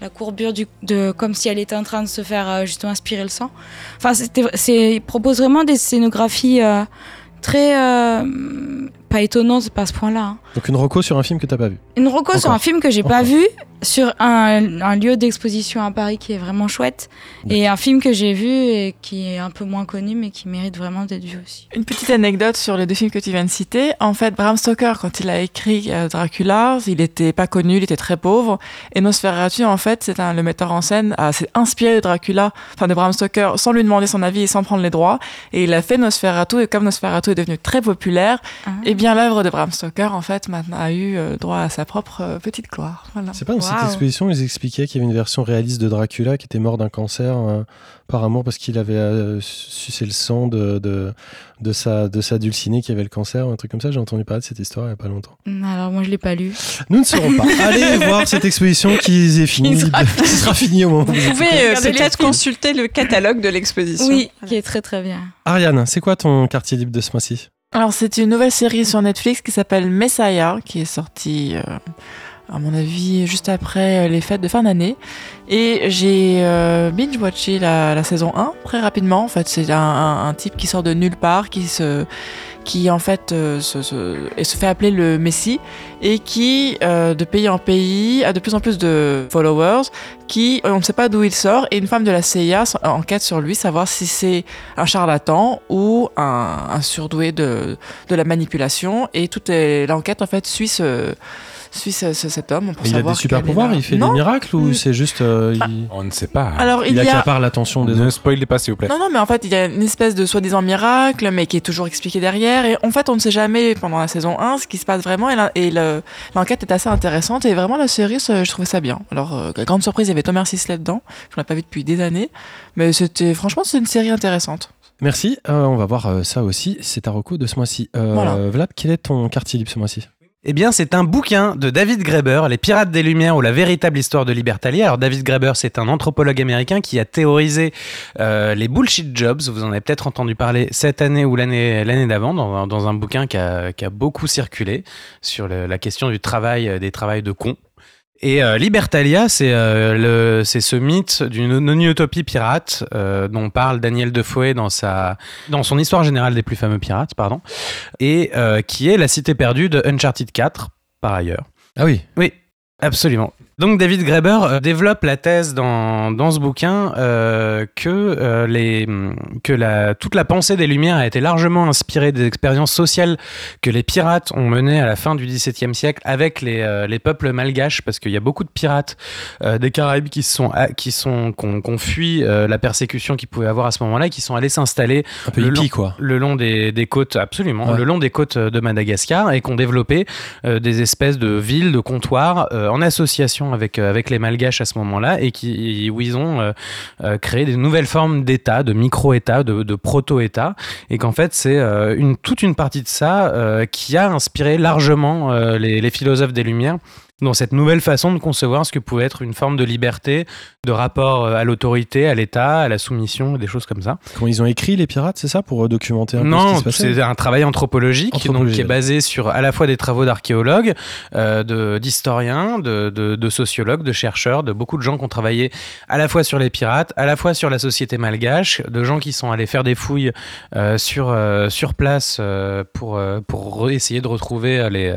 la courbure du de comme si elle était en train de se faire euh, justement aspirer le sang. Enfin, c'était c'est il propose vraiment des scénographies euh, très euh, pas étonnantes pas à ce point-là. hein. Donc une reco sur un film que t'as pas vu? Une reco sur un film que j'ai pas vu, sur un, un lieu d'exposition à Paris qui est vraiment chouette, et un film que j'ai vu et qui est un peu moins connu mais qui mérite vraiment d'être vu aussi. Une petite anecdote sur les deux films que tu viens de citer. En fait, Bram Stoker, quand il a écrit euh, Dracula, il était pas connu, il était très pauvre. Et Nosferatu, en fait, c'est le metteur en scène, s'est inspiré de Dracula, enfin de Bram Stoker, sans lui demander son avis et sans prendre les droits. Et il a fait Nosferatu, et comme Nosferatu est devenu très populaire, Ah. eh bien l'œuvre de Bram Stoker, en fait, maintenant a eu euh, droit à sa propre euh, petite gloire. Voilà. C'est pas dans cette exposition, ils expliquaient qu'il y avait une version réaliste de Dracula qui était mort d'un cancer euh, par amour parce qu'il avait euh, sucé le sang de, de, de, sa, de sa dulcinée qui avait le cancer, ou un truc comme ça. J'ai entendu parler de cette histoire il y a pas longtemps. Alors moi je l'ai pas lu. Nous ne saurons pas. Allez voir cette exposition qui est finie, Qui sera qui sera finie au moment où vous Vous pouvez euh, peut-être consulter le catalogue de l'exposition. Oui, Voilà. qui est très très bien. Ariane, c'est quoi ton quartier libre de ce mois-ci? Alors, c'est une nouvelle série sur Netflix qui s'appelle Messiah, qui est sortie, euh, à mon avis, juste après euh, les fêtes de fin d'année. Et j'ai euh, binge-watché la, saison 1 très rapidement. En fait, c'est un, type qui sort de nulle part, qui se qui en fait euh, se, se- se fait appeler le Messie et qui de pays en pays a de plus en plus de followers qui on ne sait pas d'où il sort et une femme de la CIA enquête sur lui savoir si c'est un charlatan ou un, un surdoué de, de la manipulation et toute l'enquête en fait suit ce suit ce- ce- cet homme pour Il a des super pouvoirs, il fait non des miracles ou Mm. c'est juste. euh, il, On ne sait pas. alors il, il y a accapare l'attention des ne spoilez pas, s'il vous plaît. Non, non, mais en fait, il y a une espèce de soi-disant miracle, mais qui est toujours expliqué derrière. Et en fait, on ne sait jamais pendant la saison 1 ce qui se passe vraiment. Et l'enquête est assez intéressante. Et vraiment, la série, je trouvais ça bien. Alors, euh, grande surprise, il y avait Thomas Sisley dedans. Je ne l'ai pas vu depuis des années. Mais c'était, franchement, c'est une série intéressante. Merci, euh, on va voir euh, ça aussi. C'est ta reco de ce mois-ci. Euh, Voilà. Vlad, quel est ton quartier libre ce mois-ci? Eh bien, c'est un bouquin de David Graeber, Les Pirates des Lumières ou la véritable histoire de Libertalia. Alors, David Graeber, c'est un anthropologue américain qui a théorisé euh, les bullshit jobs. Vous en avez peut-être entendu parler cette année ou l'année d'avant dans, un bouquin qui a, beaucoup circulé sur la question du travail, euh, des travails de cons. Et euh, Libertalia, c'est euh, le- c'est ce mythe d'une non-utopie pirate euh, dont parle Daniel Defoe dans, sa, dans son histoire générale des plus fameux pirates, pardon, et euh, qui est la cité perdue de Uncharted 4, par ailleurs. Ah oui, Oui, absolument. Donc David Graeber euh, développe la thèse dans, dans ce bouquin euh, que, euh, les, que la, toute la pensée des Lumières a été largement inspirée des expériences sociales que les pirates ont menées à la fin du XVIIe siècle avec les, euh, les peuples malgaches, parce qu'il y a beaucoup de pirates des Caraïbes qui sont qui sont qu'on qu'on fui euh, la persécution qu'ils pouvaient avoir à ce moment-là, et qui sont allés s'installer Le hippie long- quoi. le long des, des côtes, absolument, Ouais. le long des côtes de Madagascar et qui ont développé des espèces de villes, de comptoirs en association avec, euh, avec les Malgaches à ce moment-là et qui, où ils ont euh, euh, créé des nouvelles formes d'États, de micro-États, de, proto-États. Et qu'en fait c'est euh, toute une partie de ça euh, qui a inspiré largement euh, les philosophes des Lumières dans cette nouvelle façon de concevoir ce que pouvait être une forme de liberté, de rapport euh, à l'autorité, à l'État, à la soumission, des choses comme ça. Comment ils ont écrit les pirates, c'est ça pour euh, documenter un peu ce Non, qui se passait c'est un travail anthropologique, donc, qui est basé sur à la fois des travaux d'archéologues, euh, d'historiens, de, de, de sociologues, de chercheurs, de beaucoup de gens qui ont travaillé à la fois sur les pirates, à la fois sur la société malgache, de gens qui sont allés faire des fouilles euh, sur, euh, sur place pour, essayer de retrouver les...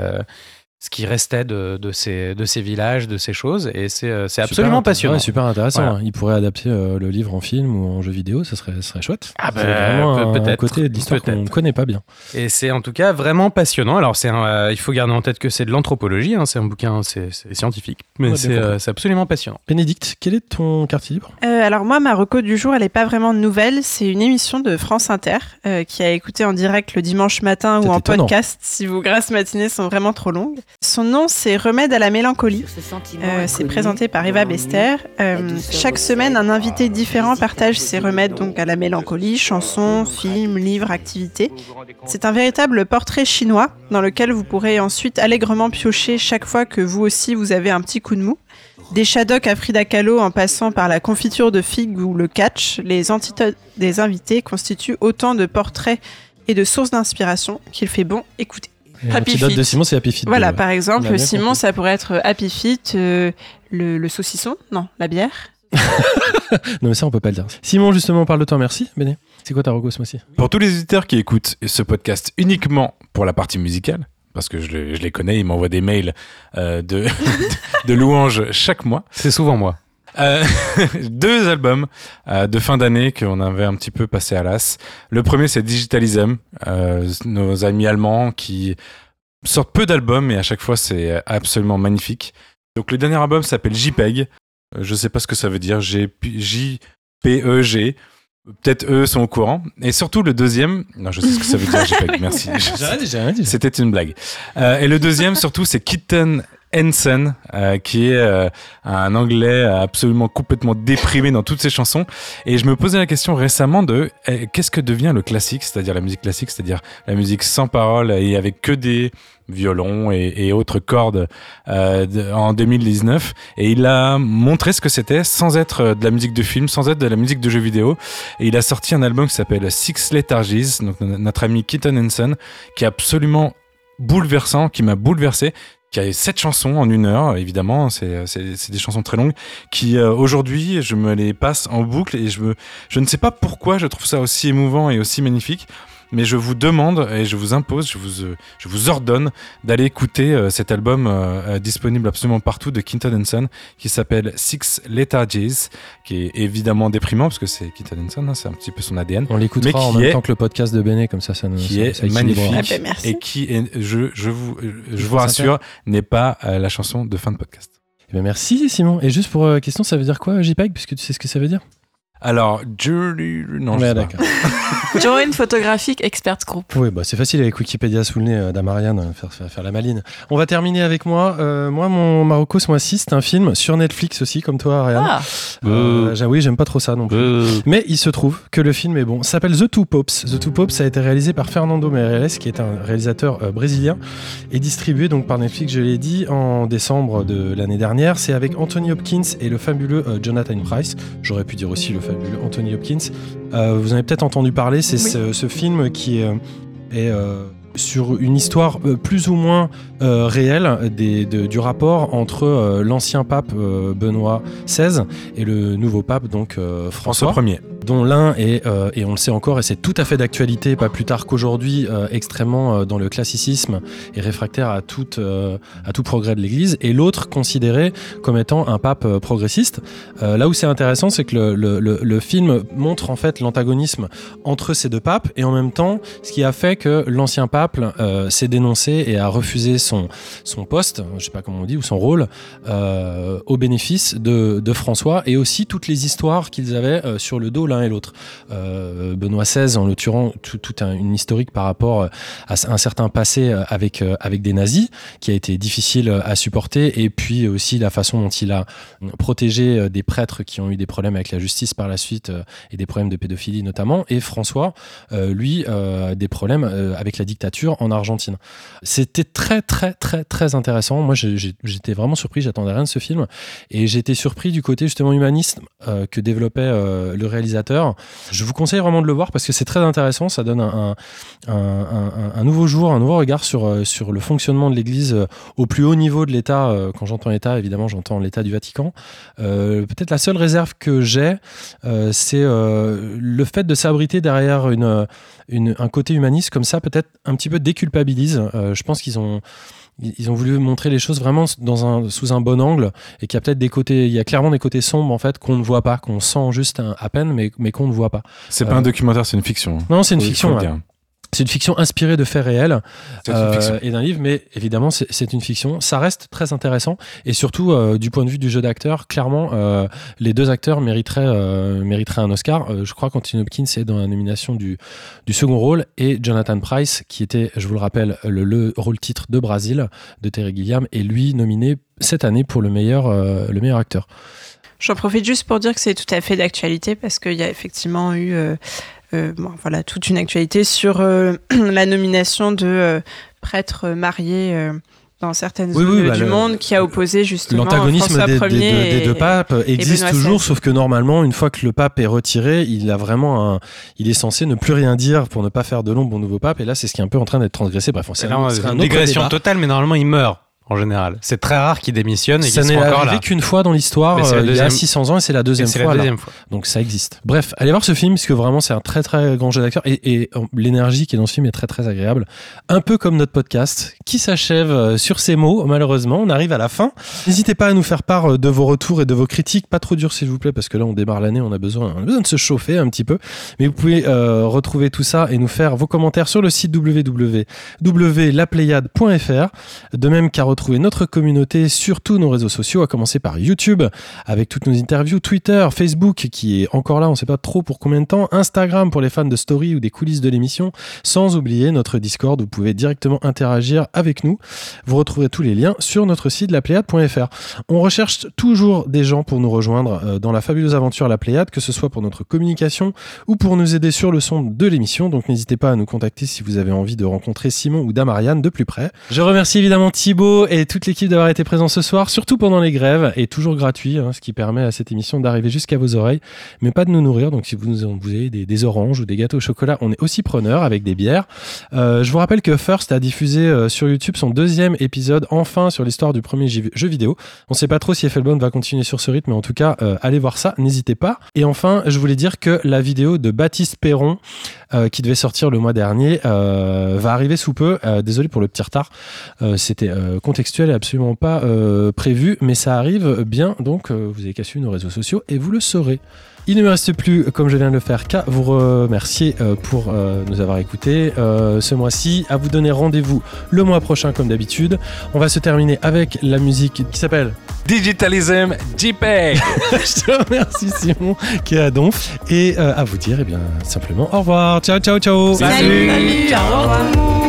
ce qui restait de, de, ces, de ces villages, de ces choses, et c'est euh, absolument passionnant. ouais, super intéressant. Voilà. Ils pourraient adapter euh, le livre en film ou en jeu vidéo, ça serait, ça serait chouette. Ah bah, vraiment peut- un, peut-être, côté de l'histoire qu'on ne peut-être. connaît pas bien. Et c'est en tout cas vraiment passionnant. Alors, c'est un, euh, il faut garder en tête que c'est de l'anthropologie, hein, c'est un bouquin, c'est scientifique, mais Ouais, c'est euh, absolument passionnant. Bénédicte, quel est ton quartier libre? Euh, alors moi, ma reco du jour, elle n'est pas vraiment nouvelle. C'est une émission de France Inter euh, qui a écouté en direct le dimanche matin ou en étonnant. podcast si vos grasses matinées sont vraiment trop longues. Son nom, c'est Remède à la mélancolie. Euh, c'est présenté par Eva Bester. Euh, chaque semaine, un invité différent partage ses remèdes donc à la mélancolie, chansons, films, livres, activités. C'est un véritable portrait chinois dans lequel vous pourrez ensuite allègrement piocher chaque fois que vous aussi vous avez un petit coup de mou. Des Shadok à Frida Kahlo en passant par la confiture de figue ou le catch, les des invités constituent autant de portraits et de sources d'inspiration qu'il fait bon écouter. Happy Feet. de Simon, c'est Happy Feet. Voilà, de- par exemple, Simon, compris. ça pourrait être Happy Feet, euh, le, le saucisson, non, la bière. Non, mais ça, on peut pas le dire. Simon, justement, on parle de toi, merci. Béné, c'est quoi ta reco ce mois-ci Pour tous les auditeurs qui écoutent ce podcast uniquement pour la partie musicale, parce que je, le- je les connais, ils m'envoient des mails euh, de, de louanges chaque mois. C'est souvent moi. Euh, deux albums euh, de fin d'année qu'on avait un petit peu passé à l'as. Le premier, c'est Digitalism, euh, nos amis allemands qui sortent peu d'albums et à chaque fois, c'est absolument magnifique. Donc, le dernier album s'appelle JPEG. Je sais pas ce que ça veut dire. J-P-E-G. Peut-être eux sont au courant. Et surtout le deuxième, non, je sais ce que ça veut dire, pas merci. J'ai rien dit, j'ai rien dit. C'était une blague. Et le deuxième, surtout, c'est Kitten Henson, euh, qui est euh, un anglais absolument complètement déprimé dans toutes ses chansons. Et je me posais la question récemment de eh, qu'est-ce que devient le classique, c'est-à-dire la musique classique, c'est-à-dire la musique sans parole et avec que des violons et, autres cordes euh, de- en 2019. Et il a montré ce que c'était sans être de la musique de film, sans être de la musique de jeux vidéo. Et il a sorti un album qui s'appelle Six Lethargies, donc notre ami Kitten Henson, qui est absolument bouleversant, qui m'a bouleversé qui a sept chansons en une heure, évidemment, c'est des chansons très longues, qui euh, aujourd'hui, je me les passe en boucle et je, je ne sais pas pourquoi je trouve ça aussi émouvant et aussi magnifique, mais je vous demande et je vous impose, je vous, euh, je vous ordonne d'aller écouter euh, cet album euh, disponible absolument partout de Quinton Henson, qui s'appelle Six Lethargies, qui est évidemment déprimant, parce que c'est Quinton Henson, hein, c'est un petit peu son ADN, On l'écoutera en même est- temps que le podcast de Béné, comme ça, ça nous qui ça- est ça magnifique Ah ben, merci. et qui, est, je, je vous, je faut vous rassure, n'est pas euh, la chanson de fin de podcast. Eh ben, merci Simon. Et juste pour euh, question, ça veut dire quoi JPEG Puisque tu sais ce que ça veut dire? Alors, Julie, non, je Ouais, sais pas. d'accord. Join Photographic Experts Group. Oui, bah, c'est facile avec Wikipédia sous le nez euh, d'Amariane, euh, faire, faire, faire la maline. On va terminer avec moi. Euh, moi, mon Marocco, moi 6, c'est un film sur Netflix aussi, comme toi, Ariane. Ah, Euh, j'avoue, j'aime pas trop ça non plus. Mais il se trouve que le film est bon. S'appelle The Two Popes. The Two Popes a été réalisé par Fernando Meirelles, qui est un réalisateur euh, brésilien, et distribué donc par Netflix, je l'ai dit, en décembre de l'année dernière. C'est avec Anthony Hopkins et le fabuleux euh, Jonathan Price. J'aurais pu dire aussi le fabuleux Anthony Hopkins. Euh, vous en avez peut-être entendu parler. C'est ce, ce film qui euh, est euh, sur une histoire euh, plus ou moins euh, réelle des- de- du rapport entre euh, l'ancien pape euh, Benoît XVI et le nouveau pape donc euh, François Ier. Dont l'un est, euh, et on le sait encore, et c'est tout à fait d'actualité, pas plus tard qu'aujourd'hui, euh, extrêmement euh, dans le classicisme et réfractaire à, toute, à tout progrès de l'Église, et l'autre considéré comme étant un pape progressiste. Là où c'est intéressant, c'est que le, le- le- film montre en fait l'antagonisme entre ces deux papes, et en même temps, ce qui a fait que l'ancien pape s'est dénoncé et a refusé son, son poste, je sais pas comment on dit, ou son rôle, au bénéfice de, de François, et aussi toutes les histoires qu'ils avaient sur le dos l'un et l'autre. Euh, Benoît XVI, en l'occurrence, tout, un- une historique par rapport euh, à un certain passé euh, avec, avec des nazis, qui a été difficile à supporter, et puis aussi la façon dont il a protégé des prêtres qui ont eu des problèmes avec la justice par la suite, et des problèmes de pédophilie notamment, et François, lui, des problèmes avec la dictature en Argentine. C'était très très très très intéressant. Moi j'étais vraiment surpris, j'attendais rien de ce film et été surpris du côté justement humaniste que développait le réalisateur. Je vous conseille vraiment de le voir parce que c'est très intéressant, ça donne un, nouveau jour, un nouveau regard sur, euh, le fonctionnement de l'Église euh, au plus haut niveau de l'État. Euh, Quand j'entends l'État, évidemment j'entends l'État du Vatican. Peut-être la seule réserve que j'ai, c'est le fait de s'abriter derrière un côté humaniste comme ça, peut-être un petit peu déculpabilise. Je pense qu'ils ont ils ont voulu montrer les choses vraiment dans un, sous un bon angle et qu'il y a peut-être des côtés, il y a clairement des côtés sombres en fait qu'on ne voit pas, qu'on sent juste un- à peine, mais, mais qu'on ne voit pas. C'est Euh, pas un documentaire, c'est une fiction. Non, c'est une fiction. ouais. C'est une fiction inspirée de faits réels euh, fiction. et d'un livre, mais évidemment, c'est- une fiction. Ça reste très intéressant et surtout euh, du point de vue du jeu d'acteur, clairement, euh, les deux acteurs mériteraient, euh, mériteraient un Oscar. Euh, je crois qu'Anthony Hopkins est dans la nomination du, du second rôle et Jonathan Price, qui était, je vous le rappelle, le, le rôle titre de Brasil de Terry Gilliam, est lui nominé cette année pour le meilleur, euh, le meilleur acteur. J'en profite juste pour dire que c'est tout à fait d'actualité parce qu'il y a effectivement eu bon, voilà, toute une actualité sur euh, la nomination de euh, prêtres mariés euh, dans certaines Oui, oui, zones bah, du le- monde qui a opposé justement L'antagonisme des, des deux, des et- deux papes existe toujours, sauf que normalement, une fois que le pape est retiré, il a vraiment un, il est censé ne plus rien dire pour ne pas faire de l'ombre au nouveau pape. Et là, c'est ce qui est un peu en train d'être transgressé. Bref, C'est c'est là, une débat. totale, mais normalement, il meurt en général. C'est très rare qu'il démissionne et Ça n'est qu'une fois dans l'histoire, euh, il y a deuxième- 600 ans, et c'est la deuxième fois. la deuxième fois. Donc ça existe. Bref, allez voir ce film, parce que vraiment, c'est un très très grand jeu d'acteur. Et, et, l'énergie qui est dans ce film est très très agréable. Un peu comme notre podcast, qui s'achève euh, sur ces mots, malheureusement. On arrive à la fin. N'hésitez pas à nous faire part euh, de vos retours et de vos critiques. Pas trop dur, s'il vous plaît, parce que là, on démarre l'année, on a besoin, on a besoin de se chauffer un petit peu. Mais vous pouvez euh, retrouver tout ça et nous faire vos commentaires sur le site www.lapléiade.fr. De même qu'à retrouver notre communauté sur tous nos réseaux sociaux, à commencer par YouTube, avec toutes nos interviews, Twitter, Facebook, qui est encore là, on ne sait pas trop pour combien de temps, Instagram pour les fans de story ou des coulisses de l'émission, sans oublier notre Discord, où vous pouvez directement interagir avec nous. Vous retrouverez tous les liens sur notre site lapléade.fr. On recherche toujours des gens pour nous rejoindre euh, dans la fabuleuse aventure La Pléiade, que ce soit pour notre communication ou pour nous aider sur le son de l'émission. Donc n'hésitez pas à nous contacter si vous avez envie de rencontrer Simon ou Damariane de plus près. Je remercie évidemment Thibaut et toute l'équipe d'avoir été présents ce soir, surtout pendant les grèves, et toujours gratuit, hein, ce qui permet à cette émission d'arriver jusqu'à vos oreilles, mais pas de nous nourrir. Donc si vous, nous, avez des, oranges ou des gâteaux au chocolat, on est aussi preneur avec des bières. Euh, je vous rappelle que First a diffusé euh, sur YouTube son deuxième épisode, enfin sur l'histoire du premier jeu vidéo. On sait pas trop si Effelbone va continuer sur ce rythme, mais en tout cas, euh, allez voir ça, n'hésitez pas. Et enfin, je voulais dire que la vidéo de Baptiste Perron, euh, qui devait sortir le mois dernier, euh, va arriver sous peu. Euh, désolé pour le petit retard. C'était contextuel et absolument pas prévu, mais ça arrive bien. Donc, vous avez suivre nos réseaux sociaux et vous le saurez. Il ne me reste plus, comme je viens de le faire, qu'à vous remercier euh, pour euh, nous avoir écoutés euh, ce mois-ci, à vous donner rendez-vous le mois prochain comme d'habitude. On va se terminer avec la musique qui s'appelle Digitalism JPEG. Je te remercie Simon qui est à Donf et à vous dire eh bien simplement au revoir. Ciao ciao ciao. Salut, Salut, au revoir.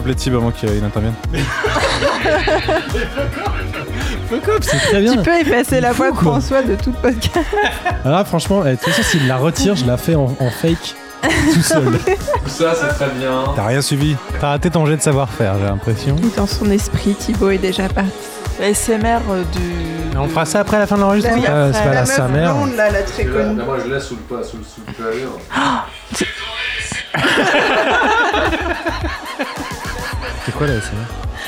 Plaît Thib avant qu'il intervienne c'est très bien. Tu peux effacer la voix de. François de tout le podcast. Alors là, franchement, eh, de toute façon, s'il la retire, je la fais en, en fake tout seul. Ça, c'est très bien. T'as rien suivi T'as raté ton jet de savoir-faire, j'ai l'impression. Dans son esprit, Thibaut est déjà parti. La SMR euh, du. On fera ça après la fin de l'enregistrement Euh, c'est pas la, sa mère. là, la très connue. moi, je laisse sous le, sous, sous le C'est quoi là ça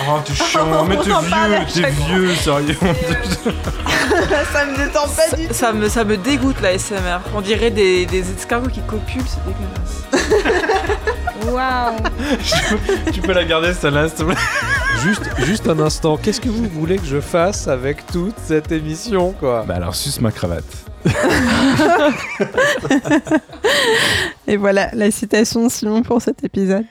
Oh t'es chiant, mais t'es vieux, t'es vieux, sérieux. ça me détend pas du tout. Ça me, ça me dégoûte la SMR. On dirait des, des escargots qui copulent, c'est dégueulasse. Waouh tu peux la garder celle-là s'il te plaît Juste, juste un instant, qu'est-ce que vous voulez que je fasse avec toute cette émission, quoi? Bah alors suce ma cravate. Et voilà la citation Simon pour cet épisode.